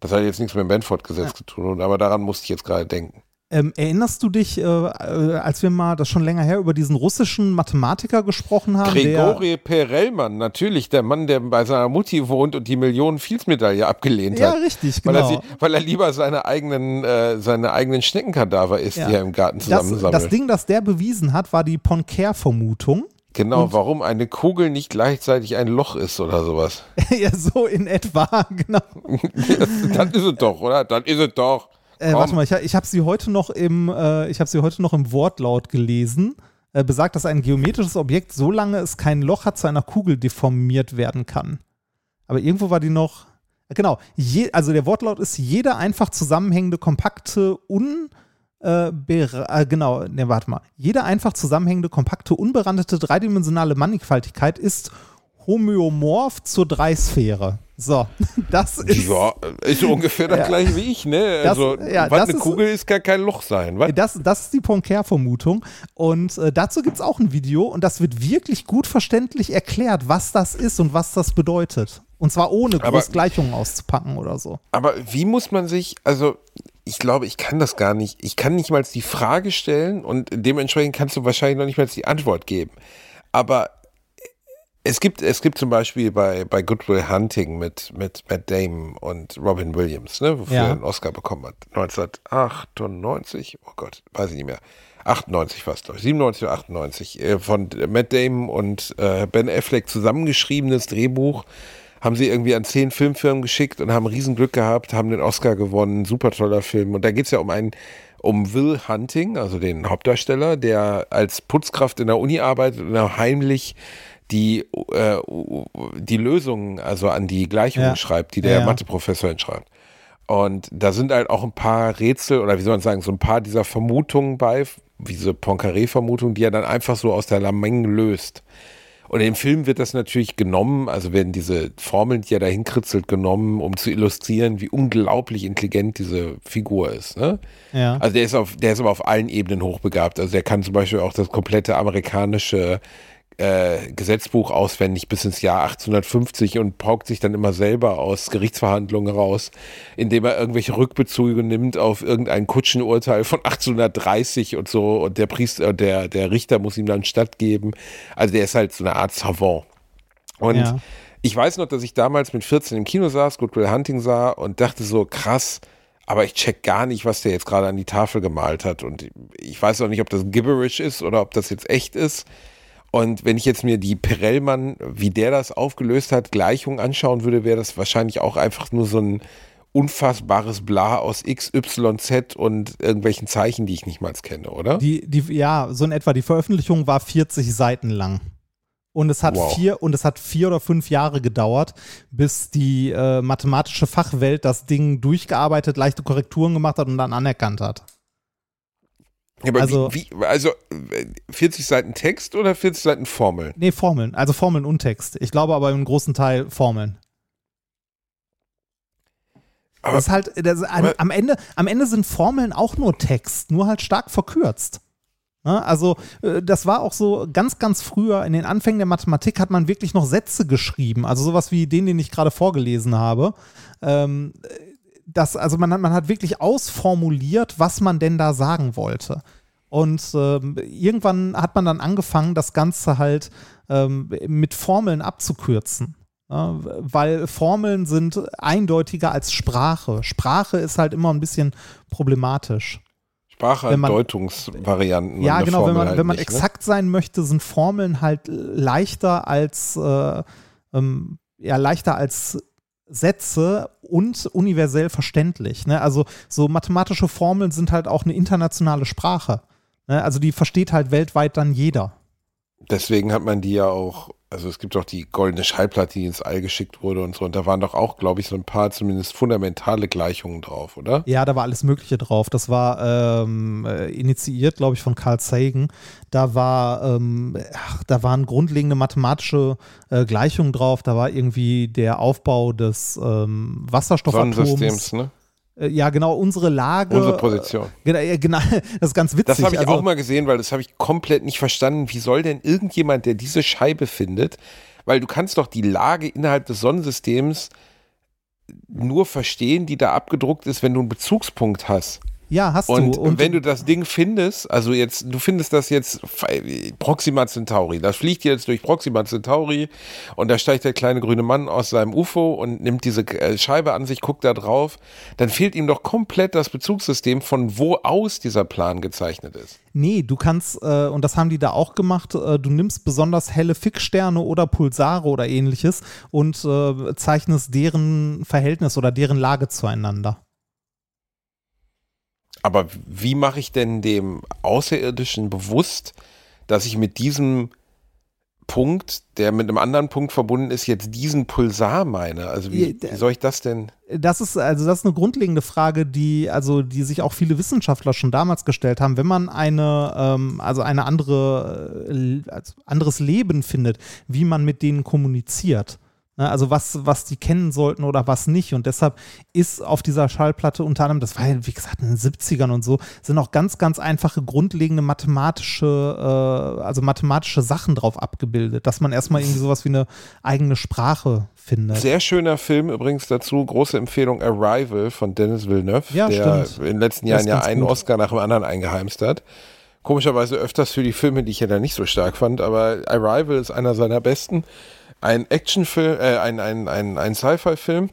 Das hat jetzt nichts mit dem Benford-Gesetz ja. zu tun, aber daran musste ich jetzt gerade denken. Ähm, erinnerst du dich, äh, äh, als wir mal, das schon länger her, über diesen russischen Mathematiker gesprochen haben? Grigori Perelman, natürlich, der Mann, der bei seiner Mutti wohnt und die Millionen Fields-Medaille abgelehnt ja, hat. Ja, richtig, genau. Weil er, sie, weil er lieber seine eigenen, äh, seine eigenen Schneckenkadaver isst, ja. die er im Garten zusammensammelt. Das, das Ding, das der bewiesen hat, war die Poincaré-Vermutung. Genau, und warum eine Kugel nicht gleichzeitig ein Loch ist oder sowas. [LAUGHS] ja, so in etwa, [LAUGHS] genau. [LAUGHS] dann ist es doch, oder? Dann ist es doch. Äh, warte mal, ich, ich habe sie heute noch im, äh, ich habe sie heute noch im Wortlaut gelesen. Äh, besagt, dass ein geometrisches Objekt, solange es kein Loch hat, zu einer Kugel deformiert werden kann. Aber irgendwo war die noch. Äh, genau, je, also der Wortlaut ist jede einfach zusammenhängende, kompakte, un äh, äh, genau, ne, warte mal. Jede einfach zusammenhängende, kompakte, unberandete, dreidimensionale Mannigfaltigkeit ist homöomorph zur Dreisphäre. So, [LAUGHS] das ist. Ja, ist ungefähr das ja. gleiche wie ich, ne? Also, das, ja, was eine ist, Kugel ist, kann kein Loch sein. Was? Das, das ist die Poincaré-Vermutung. Und äh, dazu gibt es auch ein Video und das wird wirklich gut verständlich erklärt, was das ist und was das bedeutet. Und zwar ohne groß Gleichungen auszupacken oder so. Aber wie muss man sich, also ich glaube, ich kann das gar nicht. Ich kann nicht mal die Frage stellen und dementsprechend kannst du wahrscheinlich noch nicht mal die Antwort geben. Aber es gibt, es gibt zum Beispiel bei, bei Goodwill Hunting mit, mit Matt Damon und Robin Williams, ne, wofür ja. er einen Oscar bekommen hat. 1998, oh Gott, weiß ich nicht mehr. 98 fast, glaube ich. 97 oder 98. Äh, von Matt Damon und äh, Ben Affleck zusammengeschriebenes Drehbuch. haben sie irgendwie an zehn Filmfirmen geschickt und haben Riesenglück gehabt, haben den Oscar gewonnen, super toller Film. Und da geht es ja um einen, um Will Hunting, also den Hauptdarsteller, der als Putzkraft in der Uni arbeitet und heimlich die, äh, die Lösungen, also an die Gleichungen Ja. schreibt, die der Ja. Matheprofessor schreibt. Und da sind halt auch ein paar Rätsel oder wie soll man sagen, so ein paar dieser Vermutungen bei, wie diese Poincaré-Vermutungen, die er dann einfach so aus der Lameng löst. Und im Film wird das natürlich genommen, also werden diese Formeln, die er da hinkritzelt, genommen, um zu illustrieren, wie unglaublich intelligent diese Figur ist. Ne? Ja. Also der ist, auf, der ist aber auf allen Ebenen hochbegabt. Also der kann zum Beispiel auch das komplette amerikanische äh, Gesetzbuch auswendig bis ins Jahr 1850 und paukt sich dann immer selber aus Gerichtsverhandlungen raus, indem er irgendwelche Rückbezüge nimmt auf irgendein Kutschenurteil von 1830 und so und der Priester, äh, der, der Richter muss ihm dann stattgeben. Also der ist halt so eine Art Savant. Und Ja. ich weiß noch, dass ich damals mit 14 im Kino saß, Good Will Hunting sah und dachte so, krass, aber ich check gar nicht, was der jetzt gerade an die Tafel gemalt hat. Und ich weiß auch nicht, ob das gibberish ist oder ob das jetzt echt ist. Und wenn ich jetzt mir die Perellmann, wie der das aufgelöst hat, Gleichung anschauen würde, wäre das wahrscheinlich auch einfach nur so ein unfassbares Bla aus X, Y, Z und irgendwelchen Zeichen, die ich nicht mal kenne, oder? Die, die, ja, so in etwa. Die Veröffentlichung war 40 Seiten lang. Und es hat Wow. vier und es hat vier oder fünf Jahre gedauert, bis die äh, mathematische Fachwelt das Ding durchgearbeitet, leichte Korrekturen gemacht hat und dann anerkannt hat. Aber also- wie, wie, also äh, 40 Seiten Text oder 40 Seiten Formel? Nee, Formeln, also Formeln und Text. Ich glaube aber im großen Teil Formeln. Aber- das ist halt, das ist am, Ende, am Ende sind Formeln auch nur Text, nur halt stark verkürzt. Ne? Also, äh, das war auch so ganz, ganz früher, in den Anfängen der Mathematik hat man wirklich noch Sätze geschrieben. Also sowas wie den, den ich gerade vorgelesen habe. Ähm, das, also man, hat- man hat wirklich ausformuliert, was man denn da sagen wollte. Und ähm, irgendwann hat man dann angefangen, das Ganze halt ähm, mit Formeln abzukürzen. Ja, weil Formeln sind eindeutiger als Sprache. Sprache ist halt immer ein bisschen problematisch. Sprache Wenn man- Deutungsvarianten. Ja, genau, wenn Formel man, halt wenn man nicht, ne? exakt sein möchte, sind Formeln halt leichter als äh, ähm, ja, leichter als Sätze und universell verständlich. Ne? Also so mathematische Formeln sind halt auch eine internationale Sprache. Ne? Also die versteht halt weltweit dann jeder. Deswegen hat man die ja auch, also es gibt doch die goldene Schallplatte, die ins All geschickt wurde und so. Und da waren doch auch, glaube ich, so ein paar zumindest fundamentale Gleichungen drauf, oder? Ja, da war alles Mögliche drauf. Das war ähm, äh, initiiert, glaube ich, von Carl Sagan. Da war, ähm, ach, da waren grundlegende mathematische äh, Gleichungen drauf. Da war irgendwie der Aufbau des ähm, Wasserstoffatoms. Sonnensystems, ne? Äh, ja, genau, unsere Lage. Unsere Position. Genau, ja, genau, [LAUGHS] das ist ganz witzig. Das habe ich also, auch mal gesehen, weil das habe ich komplett nicht verstanden. Wie soll denn irgendjemand, der diese Scheibe findet, weil du kannst doch die Lage innerhalb des Sonnensystems nur verstehen, die da abgedruckt ist, wenn du einen Bezugspunkt hast. Ja, hast Und, du. Und wenn du das Ding findest, also jetzt, du findest das jetzt Proxima Centauri, das fliegt jetzt durch Proxima Centauri und da steigt der kleine grüne Mann aus seinem UFO und nimmt diese äh, Scheibe an sich, guckt da drauf, dann fehlt ihm doch komplett das Bezugssystem, von wo aus dieser Plan gezeichnet ist. Nee, du kannst, äh, und das haben die da auch gemacht, äh, du nimmst besonders helle Fixsterne oder Pulsare oder ähnliches und äh, zeichnest deren Verhältnis oder deren Lage zueinander. Aber wie mache ich denn dem Außerirdischen bewusst, dass ich mit diesem Punkt, der mit einem anderen Punkt verbunden ist, jetzt diesen Pulsar meine? Also wie, wie soll ich das denn? Das ist also das ist eine grundlegende Frage, die also die sich auch viele Wissenschaftler schon damals gestellt haben. Wenn man eine ähm, also eine andere äh, also anderes Leben findet, wie man mit denen kommuniziert. Ne, Also was, was die kennen sollten oder was nicht. Und deshalb ist auf dieser Schallplatte unter anderem, das war ja, wie gesagt, in den 70ern und so, sind auch ganz, ganz einfache, grundlegende mathematische, äh, also mathematische Sachen drauf abgebildet, dass man erstmal irgendwie sowas wie eine eigene Sprache findet. Sehr schöner Film übrigens dazu, große Empfehlung Arrival von Dennis Villeneuve, Ja, der stimmt. in den letzten Jahren ja einen gut. Oscar nach dem anderen eingeheimst hat. Komischerweise öfters für die Filme, die ich ja da nicht so stark fand, aber Arrival ist einer seiner besten. Ein Actionfilm, äh, ein, ein, ein, ein Sci-Fi-Film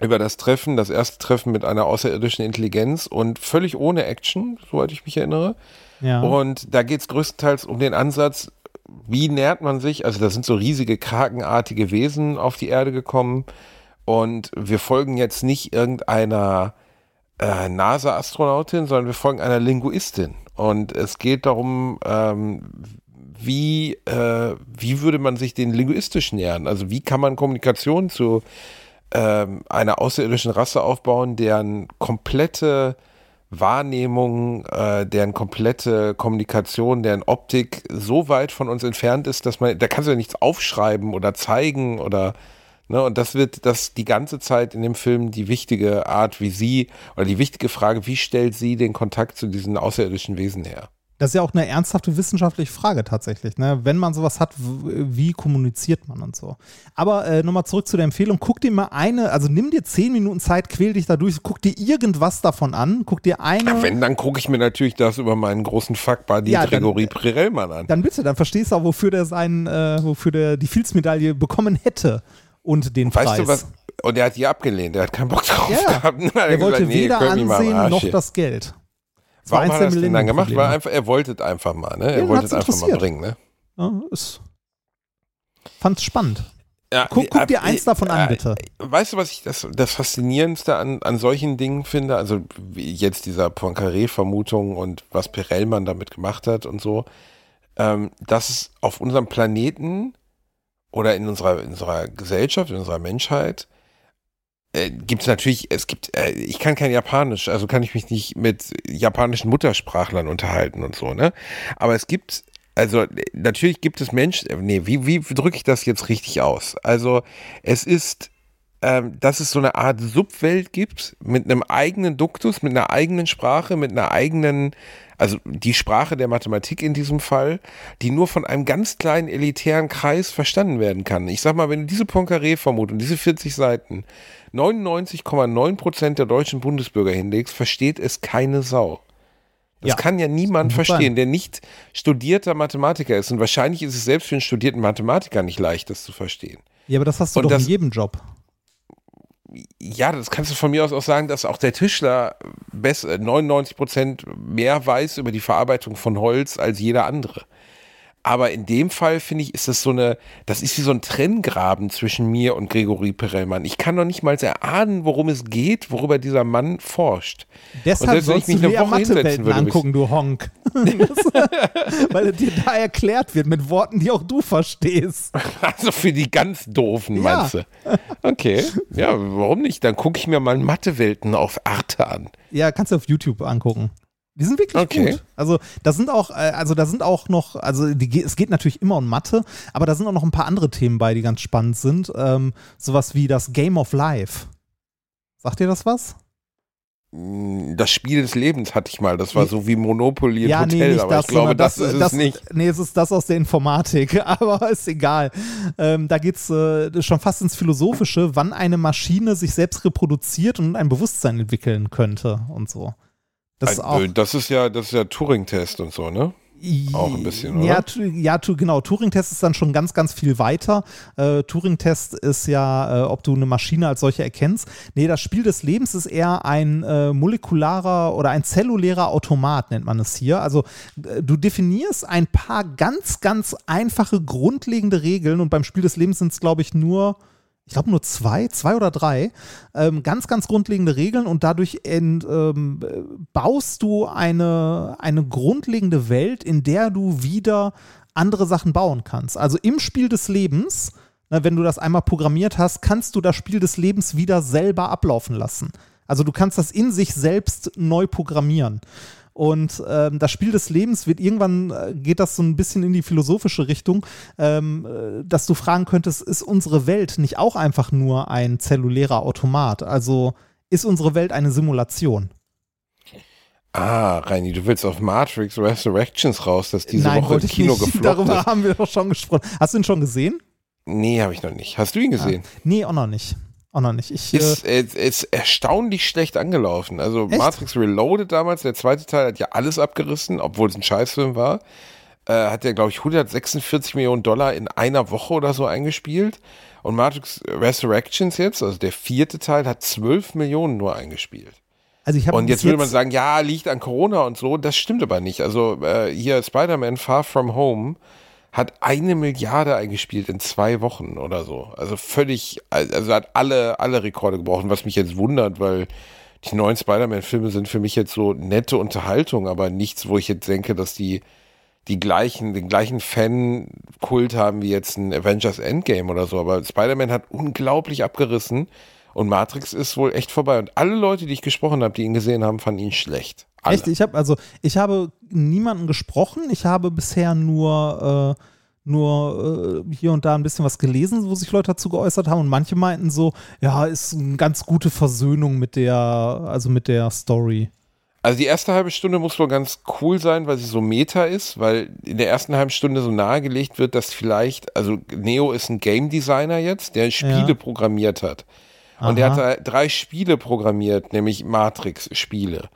über das Treffen, das erste Treffen mit einer außerirdischen Intelligenz und völlig ohne Action, soweit ich mich erinnere. Ja. Und da geht es größtenteils um den Ansatz, wie nähert man sich? Also da sind so riesige krakenartige Wesen auf die Erde gekommen und wir folgen jetzt nicht irgendeiner äh, NASA-Astronautin, sondern wir folgen einer Linguistin. Und es geht darum, ähm, wie, äh, wie würde man sich den linguistisch nähern? Also wie kann man Kommunikation zu ähm, einer außerirdischen Rasse aufbauen, deren komplette Wahrnehmung, äh, deren komplette Kommunikation, deren Optik so weit von uns entfernt ist, dass man, da kannst du ja nichts aufschreiben oder zeigen oder Ne, und das wird das die ganze Zeit in dem Film die wichtige Art, wie sie, oder die wichtige Frage, wie stellt sie den Kontakt zu diesen außerirdischen Wesen her? Das ist ja auch eine ernsthafte wissenschaftliche Frage tatsächlich. Ne? Wenn man sowas hat, wie kommuniziert man und so. Aber äh, nochmal zurück zu der Empfehlung. Guck dir mal eine, also nimm dir zehn Minuten Zeit, quäl dich da durch, guck dir irgendwas davon an, guck dir eine. Ach, wenn, dann gucke ich mir natürlich das über meinen großen Fuckbuddy ja, Gregory Prirellmann an. Dann bitte, dann verstehst du auch, wofür der seinen, äh, wofür der die Fields-Medaille bekommen hätte und den weißt Preis. Du was? Und er hat die abgelehnt, er hat keinen Bock drauf ja. gehabt. [LAUGHS] Er wollte gesagt, nee, weder Ansehen noch das Geld. Das Warum hat er das denn dann gemacht? Weil einfach, er wollte es einfach mal, ne? Er ja, wollte es einfach mal bringen, ne? Ja, ist, fand's spannend. Ja, guck, guck, dir eins davon an, bitte. Weißt du, was ich das, das Faszinierendste an, an solchen Dingen finde? Also jetzt dieser Poincaré-Vermutung und was Perellmann damit gemacht hat und so, ähm, dass es auf unserem Planeten oder in unserer, in unserer Gesellschaft, in unserer Menschheit, äh, gibt es natürlich, es gibt, äh, ich kann kein Japanisch, also kann ich mich nicht mit japanischen Muttersprachlern unterhalten und so, ne? Aber es gibt, also natürlich gibt es Menschen, äh, nee, wie, wie drücke ich das jetzt richtig aus? Also es ist, ähm, dass es so eine Art Subwelt gibt mit einem eigenen Duktus, mit einer eigenen Sprache, mit einer eigenen also die Sprache der Mathematik in diesem Fall, die nur von einem ganz kleinen elitären Kreis verstanden werden kann. Ich sag mal, wenn du diese Poincaré-Vermutung, diese 40 Seiten, 99,9 Prozent der deutschen Bundesbürger hinlegst, versteht es keine Sau. Das ja, kann ja niemand verstehen, der nicht studierter Mathematiker ist. Und wahrscheinlich ist es selbst für einen studierten Mathematiker nicht leicht, das zu verstehen. Ja, aber das hast du Und doch das, in jedem Job ja, das kannst du von mir aus auch sagen, dass auch der Tischler 99 Prozent mehr weiß über die Verarbeitung von Holz als jeder andere. Aber in dem Fall finde ich, ist das so eine, das ist wie so ein Trenngraben zwischen mir und Gregory Perellmann. Ich kann noch nicht mal erahnen, worum es geht, worüber dieser Mann forscht. Deshalb sollst du dir Mathewelten angucken, du Honk. [LAUGHS] Weil dir da erklärt wird mit Worten, die auch du verstehst. Also für die ganz doofen, ja. meinst du? Okay, ja, warum nicht? Dann gucke ich mir mal Mathewelten auf Arte an. Ja, kannst du auf YouTube angucken. Die sind wirklich okay. gut. Also da sind auch, äh, also da sind auch noch, also die, es geht natürlich immer um Mathe, aber da sind auch noch ein paar andere Themen bei, die ganz spannend sind. Ähm, sowas wie das Game of Life. Sagt ihr das was? Mm, das Spiel des Lebens hatte ich mal. Das war so wie Monopoly im ja, Hotel, nee, aber das, ich glaube, das, das, ist das, es nicht. Nee, es ist das aus der Informatik, [LAUGHS] aber ist egal. Ähm, da geht es äh, schon fast ins Philosophische, wann eine Maschine sich selbst reproduziert und ein Bewusstsein entwickeln könnte und so. Das, ist, auch, das ist ja, das ist ja Turing-Test und so, ne? Auch ein bisschen, oder? Ja, ja genau. Turing-Test ist dann schon ganz, ganz viel weiter. Äh, Turing-Test ist ja, äh, ob du eine Maschine als solche erkennst. Nee, das Spiel des Lebens ist eher ein äh, molekularer oder ein zellulärer Automat, nennt man es hier. Also äh, du definierst ein paar ganz, ganz einfache, grundlegende Regeln und beim Spiel des Lebens sind es, glaube ich, nur ich glaube nur zwei, zwei oder drei, ähm, ganz, ganz grundlegende Regeln und dadurch ent, ähm, baust du eine, eine grundlegende Welt, in der du wieder andere Sachen bauen kannst. Also im Spiel des Lebens, na, wenn du das einmal programmiert hast, kannst du das Spiel des Lebens wieder selber ablaufen lassen. Also du kannst das in sich selbst neu programmieren. Und ähm, das Spiel des Lebens wird irgendwann, äh, geht das so ein bisschen in die philosophische Richtung, ähm, äh, dass du fragen könntest, ist unsere Welt nicht auch einfach nur ein zellulärer Automat? Also ist unsere Welt eine Simulation? Ah, Reini, du willst auf Matrix Resurrections raus, dass diese Nein, Woche im Kino nicht. [LAUGHS] gefloppt Darüber ist. haben wir doch schon gesprochen. Hast du ihn schon gesehen? Nee, habe ich noch nicht. Hast du ihn gesehen? Ja. Nee, auch noch nicht. Auch noch nicht. Ich, ist, äh, ist erstaunlich schlecht angelaufen. Also echt? Matrix Reloaded damals, der zweite Teil hat ja alles abgerissen, obwohl es ein Scheißfilm war. Äh, hat ja, glaube ich, 146 Millionen Dollar in einer Woche oder so eingespielt. Und Matrix Resurrections jetzt, also der vierte Teil, hat 12 Millionen nur eingespielt. Also ich und jetzt würde man sagen, ja, liegt an Corona und so. Das stimmt aber nicht. Also äh, hier Spider-Man Far From Home hat eine Milliarde eingespielt in zwei Wochen oder so. Also völlig, also hat alle, alle Rekorde gebrochen, was mich jetzt wundert, weil die neuen Spider-Man-Filme sind für mich jetzt so nette Unterhaltung, aber nichts, wo ich jetzt denke, dass die die gleichen, den gleichen Fan-Kult haben wie jetzt ein Avengers Endgame oder so. Aber Spider-Man hat unglaublich abgerissen und Matrix ist wohl echt vorbei. Und alle Leute, die ich gesprochen habe, die ihn gesehen haben, fanden ihn schlecht. Alle. Echt? Ich habe also, ich habe niemanden gesprochen. Ich habe bisher nur äh, nur äh, hier und da ein bisschen was gelesen, wo sich Leute dazu geäußert haben und manche meinten so, ja, ist eine ganz gute Versöhnung mit der, also mit der Story. Also die erste halbe Stunde muss wohl ganz cool sein, weil sie so meta ist, weil in der ersten halben Stunde so nahegelegt wird, dass vielleicht, also Neo ist ein Game Designer jetzt, der Spiele ja. programmiert hat. Und Aha. der hat drei Spiele programmiert, nämlich Matrix-Spiele.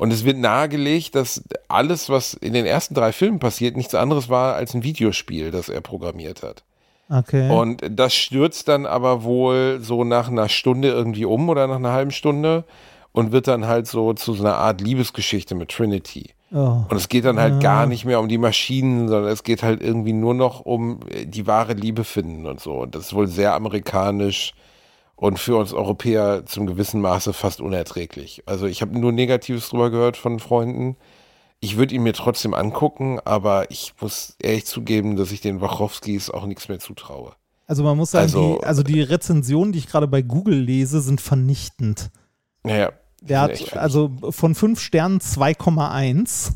Und es wird nahegelegt, dass alles, was in den ersten drei Filmen passiert, nichts anderes war als ein Videospiel, das er programmiert hat. Okay. Und das stürzt dann aber wohl so nach einer Stunde irgendwie um oder nach einer halben Stunde und wird dann halt so zu so einer Art Liebesgeschichte mit Trinity. Oh. Und es geht dann halt ja. gar nicht mehr um die Maschinen, sondern es geht halt irgendwie nur noch um äh, die wahre Liebe finden und so. Und das ist wohl sehr amerikanisch und für uns Europäer zum gewissen Maße fast unerträglich. Also ich habe nur Negatives drüber gehört von Freunden. Ich würde ihn mir trotzdem angucken, aber ich muss ehrlich zugeben, dass ich den Wachowskis auch nichts mehr zutraue. Also man muss sagen, also, die, also die Rezensionen, die ich gerade bei Google lese, sind vernichtend. Naja. Der hat also von fünf Sternen 2,1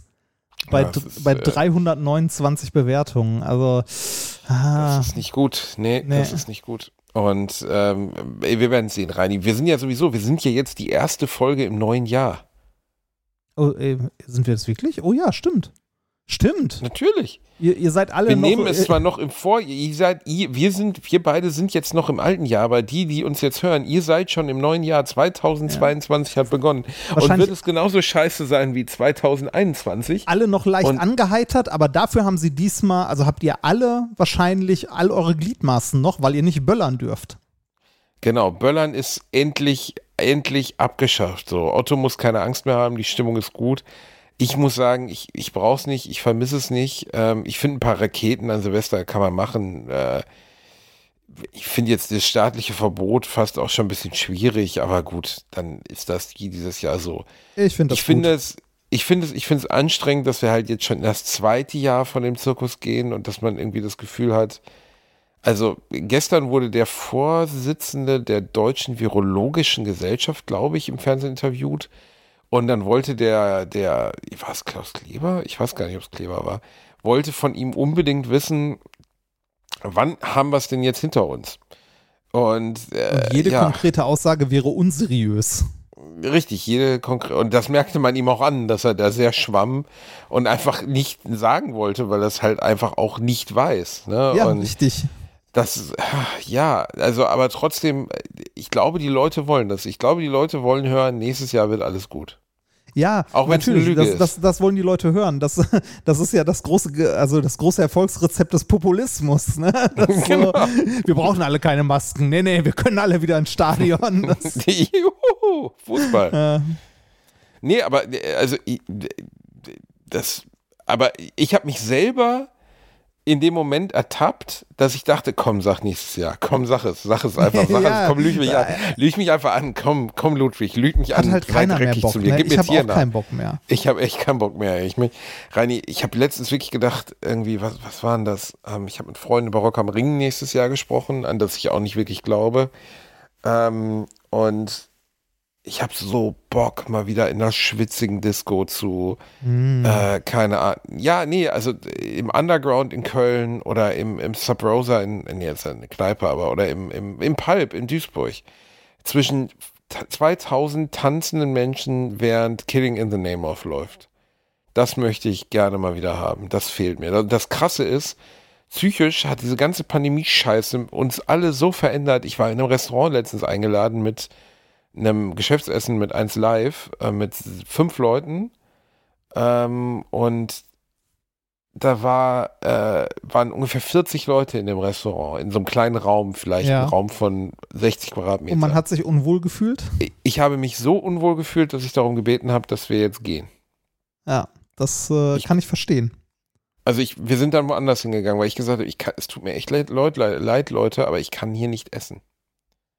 bei, ja, ist, bei 329 äh, Bewertungen. Also ah, das ist nicht gut. Nee, nee, das ist nicht gut. Und ähm, wir werden sehen, Reini. Wir sind ja sowieso, wir sind ja jetzt die erste Folge im neuen Jahr. Oh, äh, sind wir das wirklich? Oh ja, stimmt. Stimmt. Natürlich. Ihr, ihr seid alle wir noch. Wir nehmen es äh, zwar noch im Vor, ihr seid, ihr, wir sind, wir beide sind jetzt noch im alten Jahr, aber die, die uns jetzt hören, ihr seid schon im neuen Jahr 2022 ja. hat begonnen. Und wird es genauso scheiße sein wie 2021. Alle noch leicht Und angeheitert, aber dafür haben sie diesmal, also habt ihr alle wahrscheinlich all eure Gliedmaßen noch, weil ihr nicht böllern dürft. Genau, Böllern ist endlich, endlich abgeschafft. So, Otto muss keine Angst mehr haben, die Stimmung ist gut. Ich muss sagen, ich, ich brauche es nicht, ich vermisse es nicht. Ähm, ich finde ein paar Raketen an Silvester kann man machen. Äh, ich finde jetzt das staatliche Verbot fast auch schon ein bisschen schwierig, aber gut, dann ist das dieses Jahr so. Ich finde das ich finde es ich finde es ich finde es anstrengend, dass wir halt jetzt schon in das zweite Jahr von dem Zirkus gehen und dass man irgendwie das Gefühl hat, also gestern wurde der Vorsitzende der Deutschen Virologischen Gesellschaft, glaube ich, im Fernsehen interviewt und dann wollte der, der, war es Klaus Kleber? Ich weiß gar nicht, ob es Kleber war, wollte von ihm unbedingt wissen, wann haben wir es denn jetzt hinter uns? Und, äh, und jede ja. konkrete Aussage wäre unseriös. Richtig, jede konkrete, und das merkte man ihm auch an, dass er da sehr schwamm und einfach nicht sagen wollte, weil er es halt einfach auch nicht weiß. Ne? Ja, und richtig. Das, ja, also, aber trotzdem, ich glaube, die Leute wollen das. Ich glaube, die Leute wollen hören, nächstes Jahr wird alles gut. Ja, auch wenn natürlich, das, das, das, wollen die Leute hören. Das, [LAUGHS] das ist ja das große, also das große Erfolgsrezept des Populismus. Ne? [LAUGHS] Genau. So, wir brauchen alle keine Masken. Nee, nee, wir können alle wieder ins Stadion. [LAUGHS] Juhu, Fußball. Ja. Nee, aber also das, aber ich habe mich selber in dem Moment ertappt, dass ich dachte, komm, sag nächstes Jahr, komm, sag es, sag es einfach, sag [LAUGHS] ja, es, komm, lüg mich an, lüg mich einfach an, komm, komm, Ludwig, lüg mich Hat an, halt keiner mehr Bock, zu mir, ne? gib mir ich habe auch keinen Bock mehr. Ich habe echt keinen Bock mehr. Ich, Reini, ich habe letztens wirklich gedacht, irgendwie, was, was war denn das? Ähm, ich habe mit Freunden über Rock am Ring nächstes Jahr gesprochen, an das ich auch nicht wirklich glaube. Ähm, und ich habe so Bock, mal wieder in einer schwitzigen Disco zu, mm. äh, keine Ahnung. Ja, nee, also im Underground in Köln oder im, im Sub Rosa in, in jetzt eine Kneipe, aber oder im, im, im Pulp in Duisburg. Zwischen 2000 tanzenden Menschen, während Killing in the Name of läuft. Das möchte ich gerne mal wieder haben. Das fehlt mir. Das Krasse ist, psychisch hat diese ganze Pandemie-Scheiße uns alle so verändert. Ich war in einem Restaurant letztens eingeladen mit einem Geschäftsessen mit 1 Live äh, mit fünf Leuten ähm, und da war, äh, waren ungefähr 40 Leute in dem Restaurant, in so einem kleinen Raum, vielleicht ja. ein Raum von 60 Quadratmetern. Und man hat sich unwohl gefühlt? Ich, ich habe mich so unwohl gefühlt, dass ich darum gebeten habe, dass wir jetzt gehen. Ja, das äh, ich, kann ich verstehen. Also ich, wir sind dann woanders hingegangen, weil ich gesagt habe, ich kann, es tut mir echt leid, leid, Leute, aber ich kann hier nicht essen.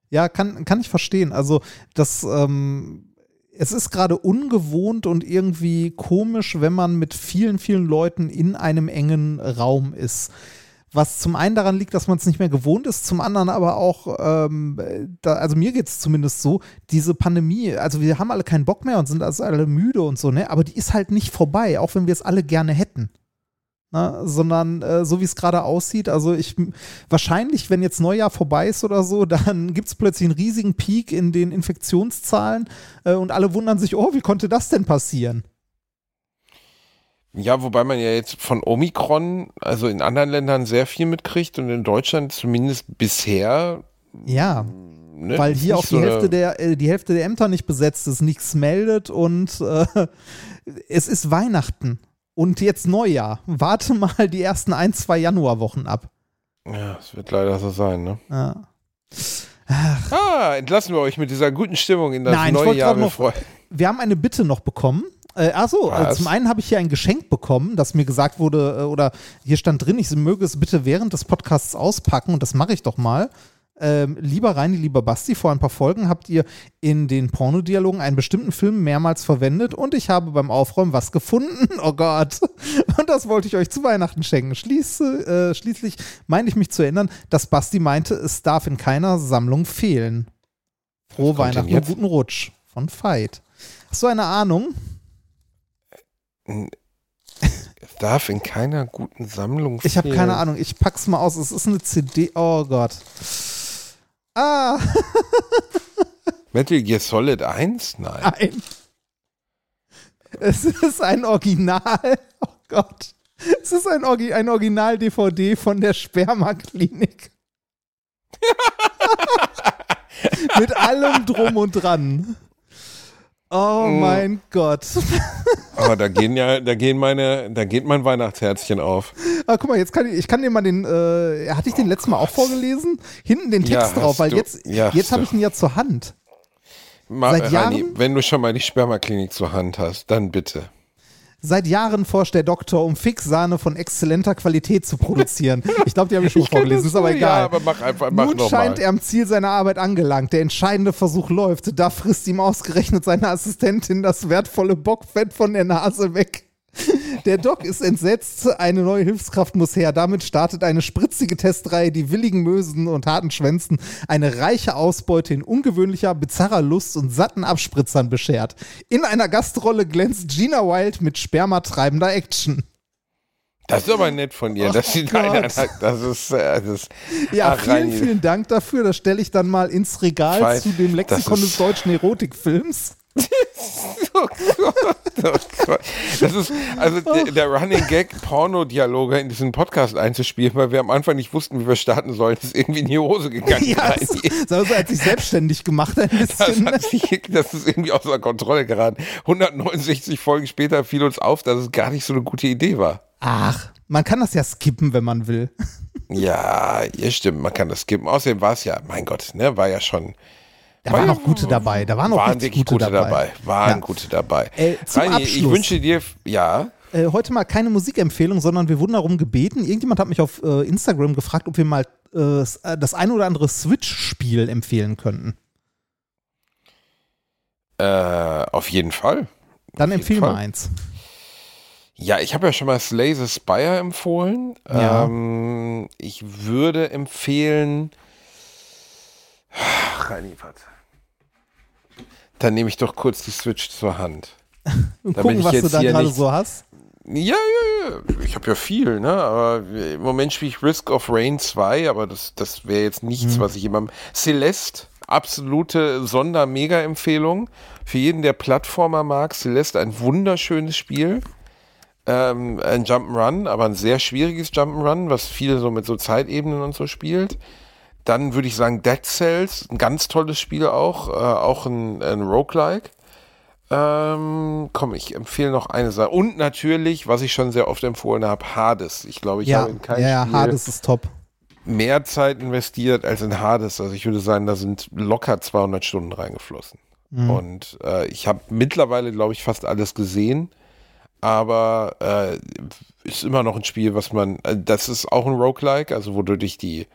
Ja, kann, kann ich verstehen. Also das, ähm, es ist gerade ungewohnt und irgendwie komisch, wenn man mit vielen, vielen Leuten in einem engen Raum ist. Was zum einen daran liegt, dass man es nicht mehr gewohnt ist, zum anderen aber auch, ähm, da, also mir geht es zumindest so, diese Pandemie, also wir haben alle keinen Bock mehr und sind also alle müde und so, ne? Aber die ist halt nicht vorbei, auch wenn wir es alle gerne hätten. Na, sondern äh, so wie es gerade aussieht, also ich wahrscheinlich, wenn jetzt Neujahr vorbei ist oder so, [LAUGHS] dann gibt es plötzlich einen riesigen Peak in den Infektionszahlen äh, und alle wundern sich, oh, wie konnte das denn passieren? Ja, wobei man ja jetzt von Omikron, also in anderen Ländern sehr viel mitkriegt und in Deutschland zumindest bisher. Ja. Ne, weil hier auch die, so Hälfte der, äh, die Hälfte der Ämter nicht besetzt ist, nichts meldet und äh, es ist Weihnachten und jetzt Neujahr. Warte mal die ersten ein, zwei Januarwochen ab. Ja, es wird leider so sein, ne? Ja. Ach. Ah, entlassen wir euch mit dieser guten Stimmung in das Nein, neue Jahr. Noch, wir haben eine Bitte noch bekommen. Äh, achso, also zum einen habe ich hier ein Geschenk bekommen, das mir gesagt wurde, äh, oder hier stand drin, ich möge es bitte während des Podcasts auspacken und das mache ich doch mal. Ähm, lieber Reini, lieber Basti, vor ein paar Folgen habt ihr in den Pornodialogen einen bestimmten Film mehrmals verwendet und ich habe beim Aufräumen was gefunden. [LAUGHS] Oh Gott. Und das wollte ich euch zu Weihnachten schenken. Schließe, äh, schließlich meine ich mich zu erinnern, dass Basti meinte, es darf in keiner Sammlung fehlen. Frohe Weihnachten und guten Rutsch von Veit. Hast du eine Ahnung? Es darf in keiner guten Sammlung fehlen. Ich habe keine Ahnung. Ich pack's mal aus. Es ist eine CD. Oh Gott. Ah. [LAUGHS] Metal Gear Solid 1? Nein. Nein. Es ist ein Original. Oh Gott. Es ist ein, Orgi ein Original-DVD von der Sperma-Klinik. [LAUGHS] Mit allem drum und dran. Oh mm. mein Gott. [LAUGHS] Aber da gehen ja, da gehen meine, da geht mein Weihnachtsherzchen auf. Ah, guck mal, jetzt kann ich, ich kann dir mal den, äh, hatte ich den letzten Mal auch vorgelesen? Hinten den Text ja, drauf, weil du, jetzt, ja, jetzt habe ich ihn ja zur Hand. Ma, Seit Jahren, Heini, wenn du schon mal die Spermaklinik zur Hand hast, dann bitte. Seit Jahren forscht der Doktor, um Fixsahne von exzellenter Qualität zu produzieren. Ich glaube, die habe ich schon [LAUGHS] ich vorgelesen, ist aber egal. Ja, aber mach einfach, mach Nun scheint er am Ziel seiner Arbeit angelangt. Der entscheidende Versuch läuft. Da frisst ihm ausgerechnet seine Assistentin das wertvolle Bockfett von der Nase weg. Der Doc ist entsetzt, eine neue Hilfskraft muss her. Damit startet eine spritzige Testreihe, die willigen Mösen und harten Schwänzen eine reiche Ausbeute in ungewöhnlicher, bizarrer Lust und satten Abspritzern beschert. In einer Gastrolle glänzt Gina Wild mit spermatreibender Action. Das ist aber nett von ihr. Oh dass sie da das ist, äh, das ist Ja, ach, vielen, vielen Dank dafür. Das stelle ich dann mal ins Regal Fein. zu dem Lexikon des deutschen Erotikfilms. [LAUGHS] oh Gott, oh Gott. Das ist also der, der Running Gag, Porno-Dialoge in diesen Podcast einzuspielen, weil wir am Anfang nicht wussten, wie wir starten sollen. Das ist irgendwie in die Hose gegangen. Ja, so, so hat sich selbstständig gemacht ein bisschen. Das, sich, das ist irgendwie außer Kontrolle geraten. 169 Folgen später fiel uns auf, dass es gar nicht so eine gute Idee war. Ach, man kann das ja skippen, wenn man will. Ja, ja stimmt, man kann das skippen. Außerdem war es ja, mein Gott, ne, war ja schon da waren noch gute dabei. Da waren noch waren richtig gute, gute dabei. dabei. Waren ja. gute dabei. Äh, Reini, ich wünsche dir, ja. Äh, heute mal keine Musikempfehlung, sondern wir wurden darum gebeten. Irgendjemand hat mich auf äh, Instagram gefragt, ob wir mal äh, äh, das ein oder andere Switch-Spiel empfehlen könnten. Äh, auf jeden Fall. Dann empfehle mal eins. Ja, ich habe ja schon mal Slay the Spire empfohlen. Ja. Ähm, ich würde empfehlen. [SIGHS] Reini, warte. Dann nehme ich doch kurz die Switch zur Hand. [LAUGHS] Und gucken, was du da gerade so hast. Ja, ja, ja. Ich habe ja viel, ne? Aber im Moment spiele ich Risk of Rain 2, aber das, das wäre jetzt nichts, mhm. was ich immer. Celeste, absolute Sonder-Mega-Empfehlung. Für jeden, der Plattformer mag, Celeste, ein wunderschönes Spiel. Ähm, ein Jump'n'Run, aber ein sehr schwieriges Jump'n'Run, was viele so mit so Zeitebenen und so spielt. Dann würde ich sagen Dead Cells, ein ganz tolles Spiel auch, äh, auch ein, ein Roguelike. Ähm, komm, ich empfehle noch eine Sache. Und natürlich, was ich schon sehr oft empfohlen habe, Hades. Ich glaube, ich ja, habe in keinem ja, Spiel Hades ist top. mehr Zeit investiert als in Hades. Also ich würde sagen, da sind locker 200 Stunden reingeflossen. Mhm. Und äh, ich habe mittlerweile, glaube ich, fast alles gesehen. aber äh, ist immer noch ein Spiel, was man, äh, das ist auch ein Roguelike, also wo du durch die,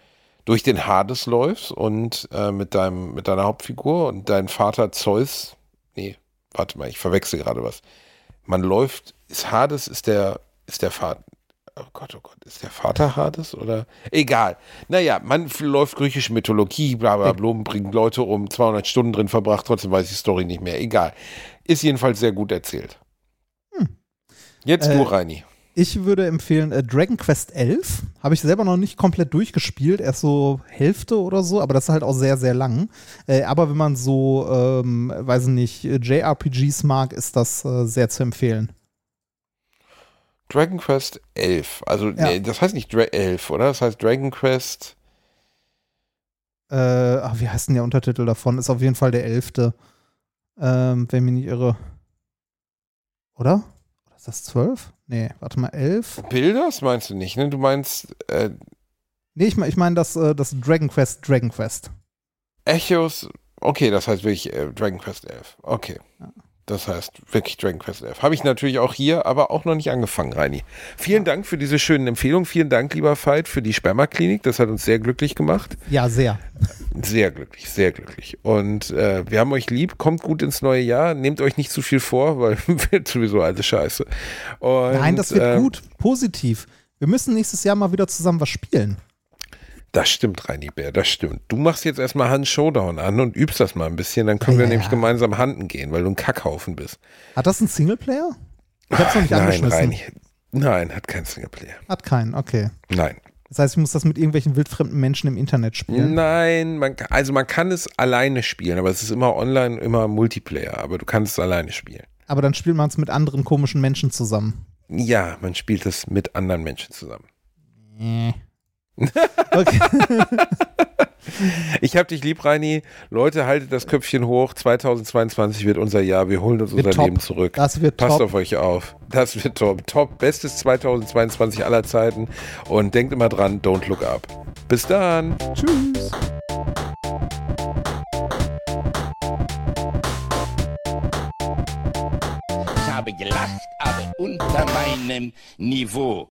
durch den Hades läufst und äh, mit deinem, mit deiner Hauptfigur und dein Vater Zeus, nee, warte mal, ich verwechsel gerade was. Man läuft, ist Hades, ist der, ist der Vater, oh Gott, oh Gott, ist der Vater Hades oder? Egal. Naja, man läuft griechische Mythologie, bla bla bla, bringt Leute um, 200 Stunden drin verbracht, trotzdem weiß ich die Story nicht mehr. Egal. Ist jedenfalls sehr gut erzählt. Hm. Jetzt äh, du, Reini. Ich würde empfehlen äh, Dragon Quest 11. Habe ich selber noch nicht komplett durchgespielt, erst so Hälfte oder so, aber das ist halt auch sehr, sehr lang. Äh, aber wenn man so, ähm, weiß nicht, JRPGs mag, ist das äh, sehr zu empfehlen. Dragon Quest 11. Also, ja. nee, das heißt nicht Dra 11, oder? Das heißt Dragon Quest. Äh, ach, wie heißt denn der Untertitel davon? Ist auf jeden Fall der 11. Ähm, wenn mich nicht irre. Oder? Oder ist das 12? Nee, warte mal, 11. Bilders meinst du nicht, ne? Du meinst. Äh, nee, ich, ich meine das, äh, das Dragon Quest, Dragon Quest. Echos, okay, das heißt wirklich äh, Dragon Quest 11. Okay. Ja. Das heißt wirklich Dragon Quest 11. Habe ich natürlich auch hier, aber auch noch nicht angefangen, Reini. Vielen Dank für diese schönen Empfehlungen. Vielen Dank, lieber Veit, für die Spermaklinik. Das hat uns sehr glücklich gemacht. Ja, sehr. Sehr glücklich, sehr glücklich. Und äh, wir haben euch lieb. Kommt gut ins neue Jahr. Nehmt euch nicht zu viel vor, [LAUGHS] weil wird sowieso alte Scheiße. Und, Nein, das wird äh, gut. Positiv. Wir müssen nächstes Jahr mal wieder zusammen was spielen. Das stimmt, Reini Bär, das stimmt. Du machst jetzt erstmal Hand Showdown an und übst das mal ein bisschen, dann können ja, wir ja, nämlich ja. gemeinsam Handen gehen, weil du ein Kackhaufen bist. Hat das einen Singleplayer? Ich hab's noch nicht Nein, angeschmissen. Reini. Nein, hat keinen Singleplayer. Hat keinen, okay. Nein. Das heißt, ich muss das mit irgendwelchen wildfremden Menschen im Internet spielen? Nein, man, also man kann es alleine spielen, aber es ist immer online, immer Multiplayer, aber du kannst es alleine spielen. Aber dann spielt man es mit anderen komischen Menschen zusammen. Ja, man spielt es mit anderen Menschen zusammen. Nee. Okay. ich hab dich lieb, Reini. Leute, haltet das Köpfchen hoch. 2022 wird unser Jahr. Wir holen uns wird unser top. Leben zurück. Das wird Passt top. auf euch auf. Das wird top. Top. Bestes 2022 aller Zeiten. Und denkt immer dran, don't look up. Bis dann. Tschüss. Ich habe gelacht, aber unter meinem Niveau.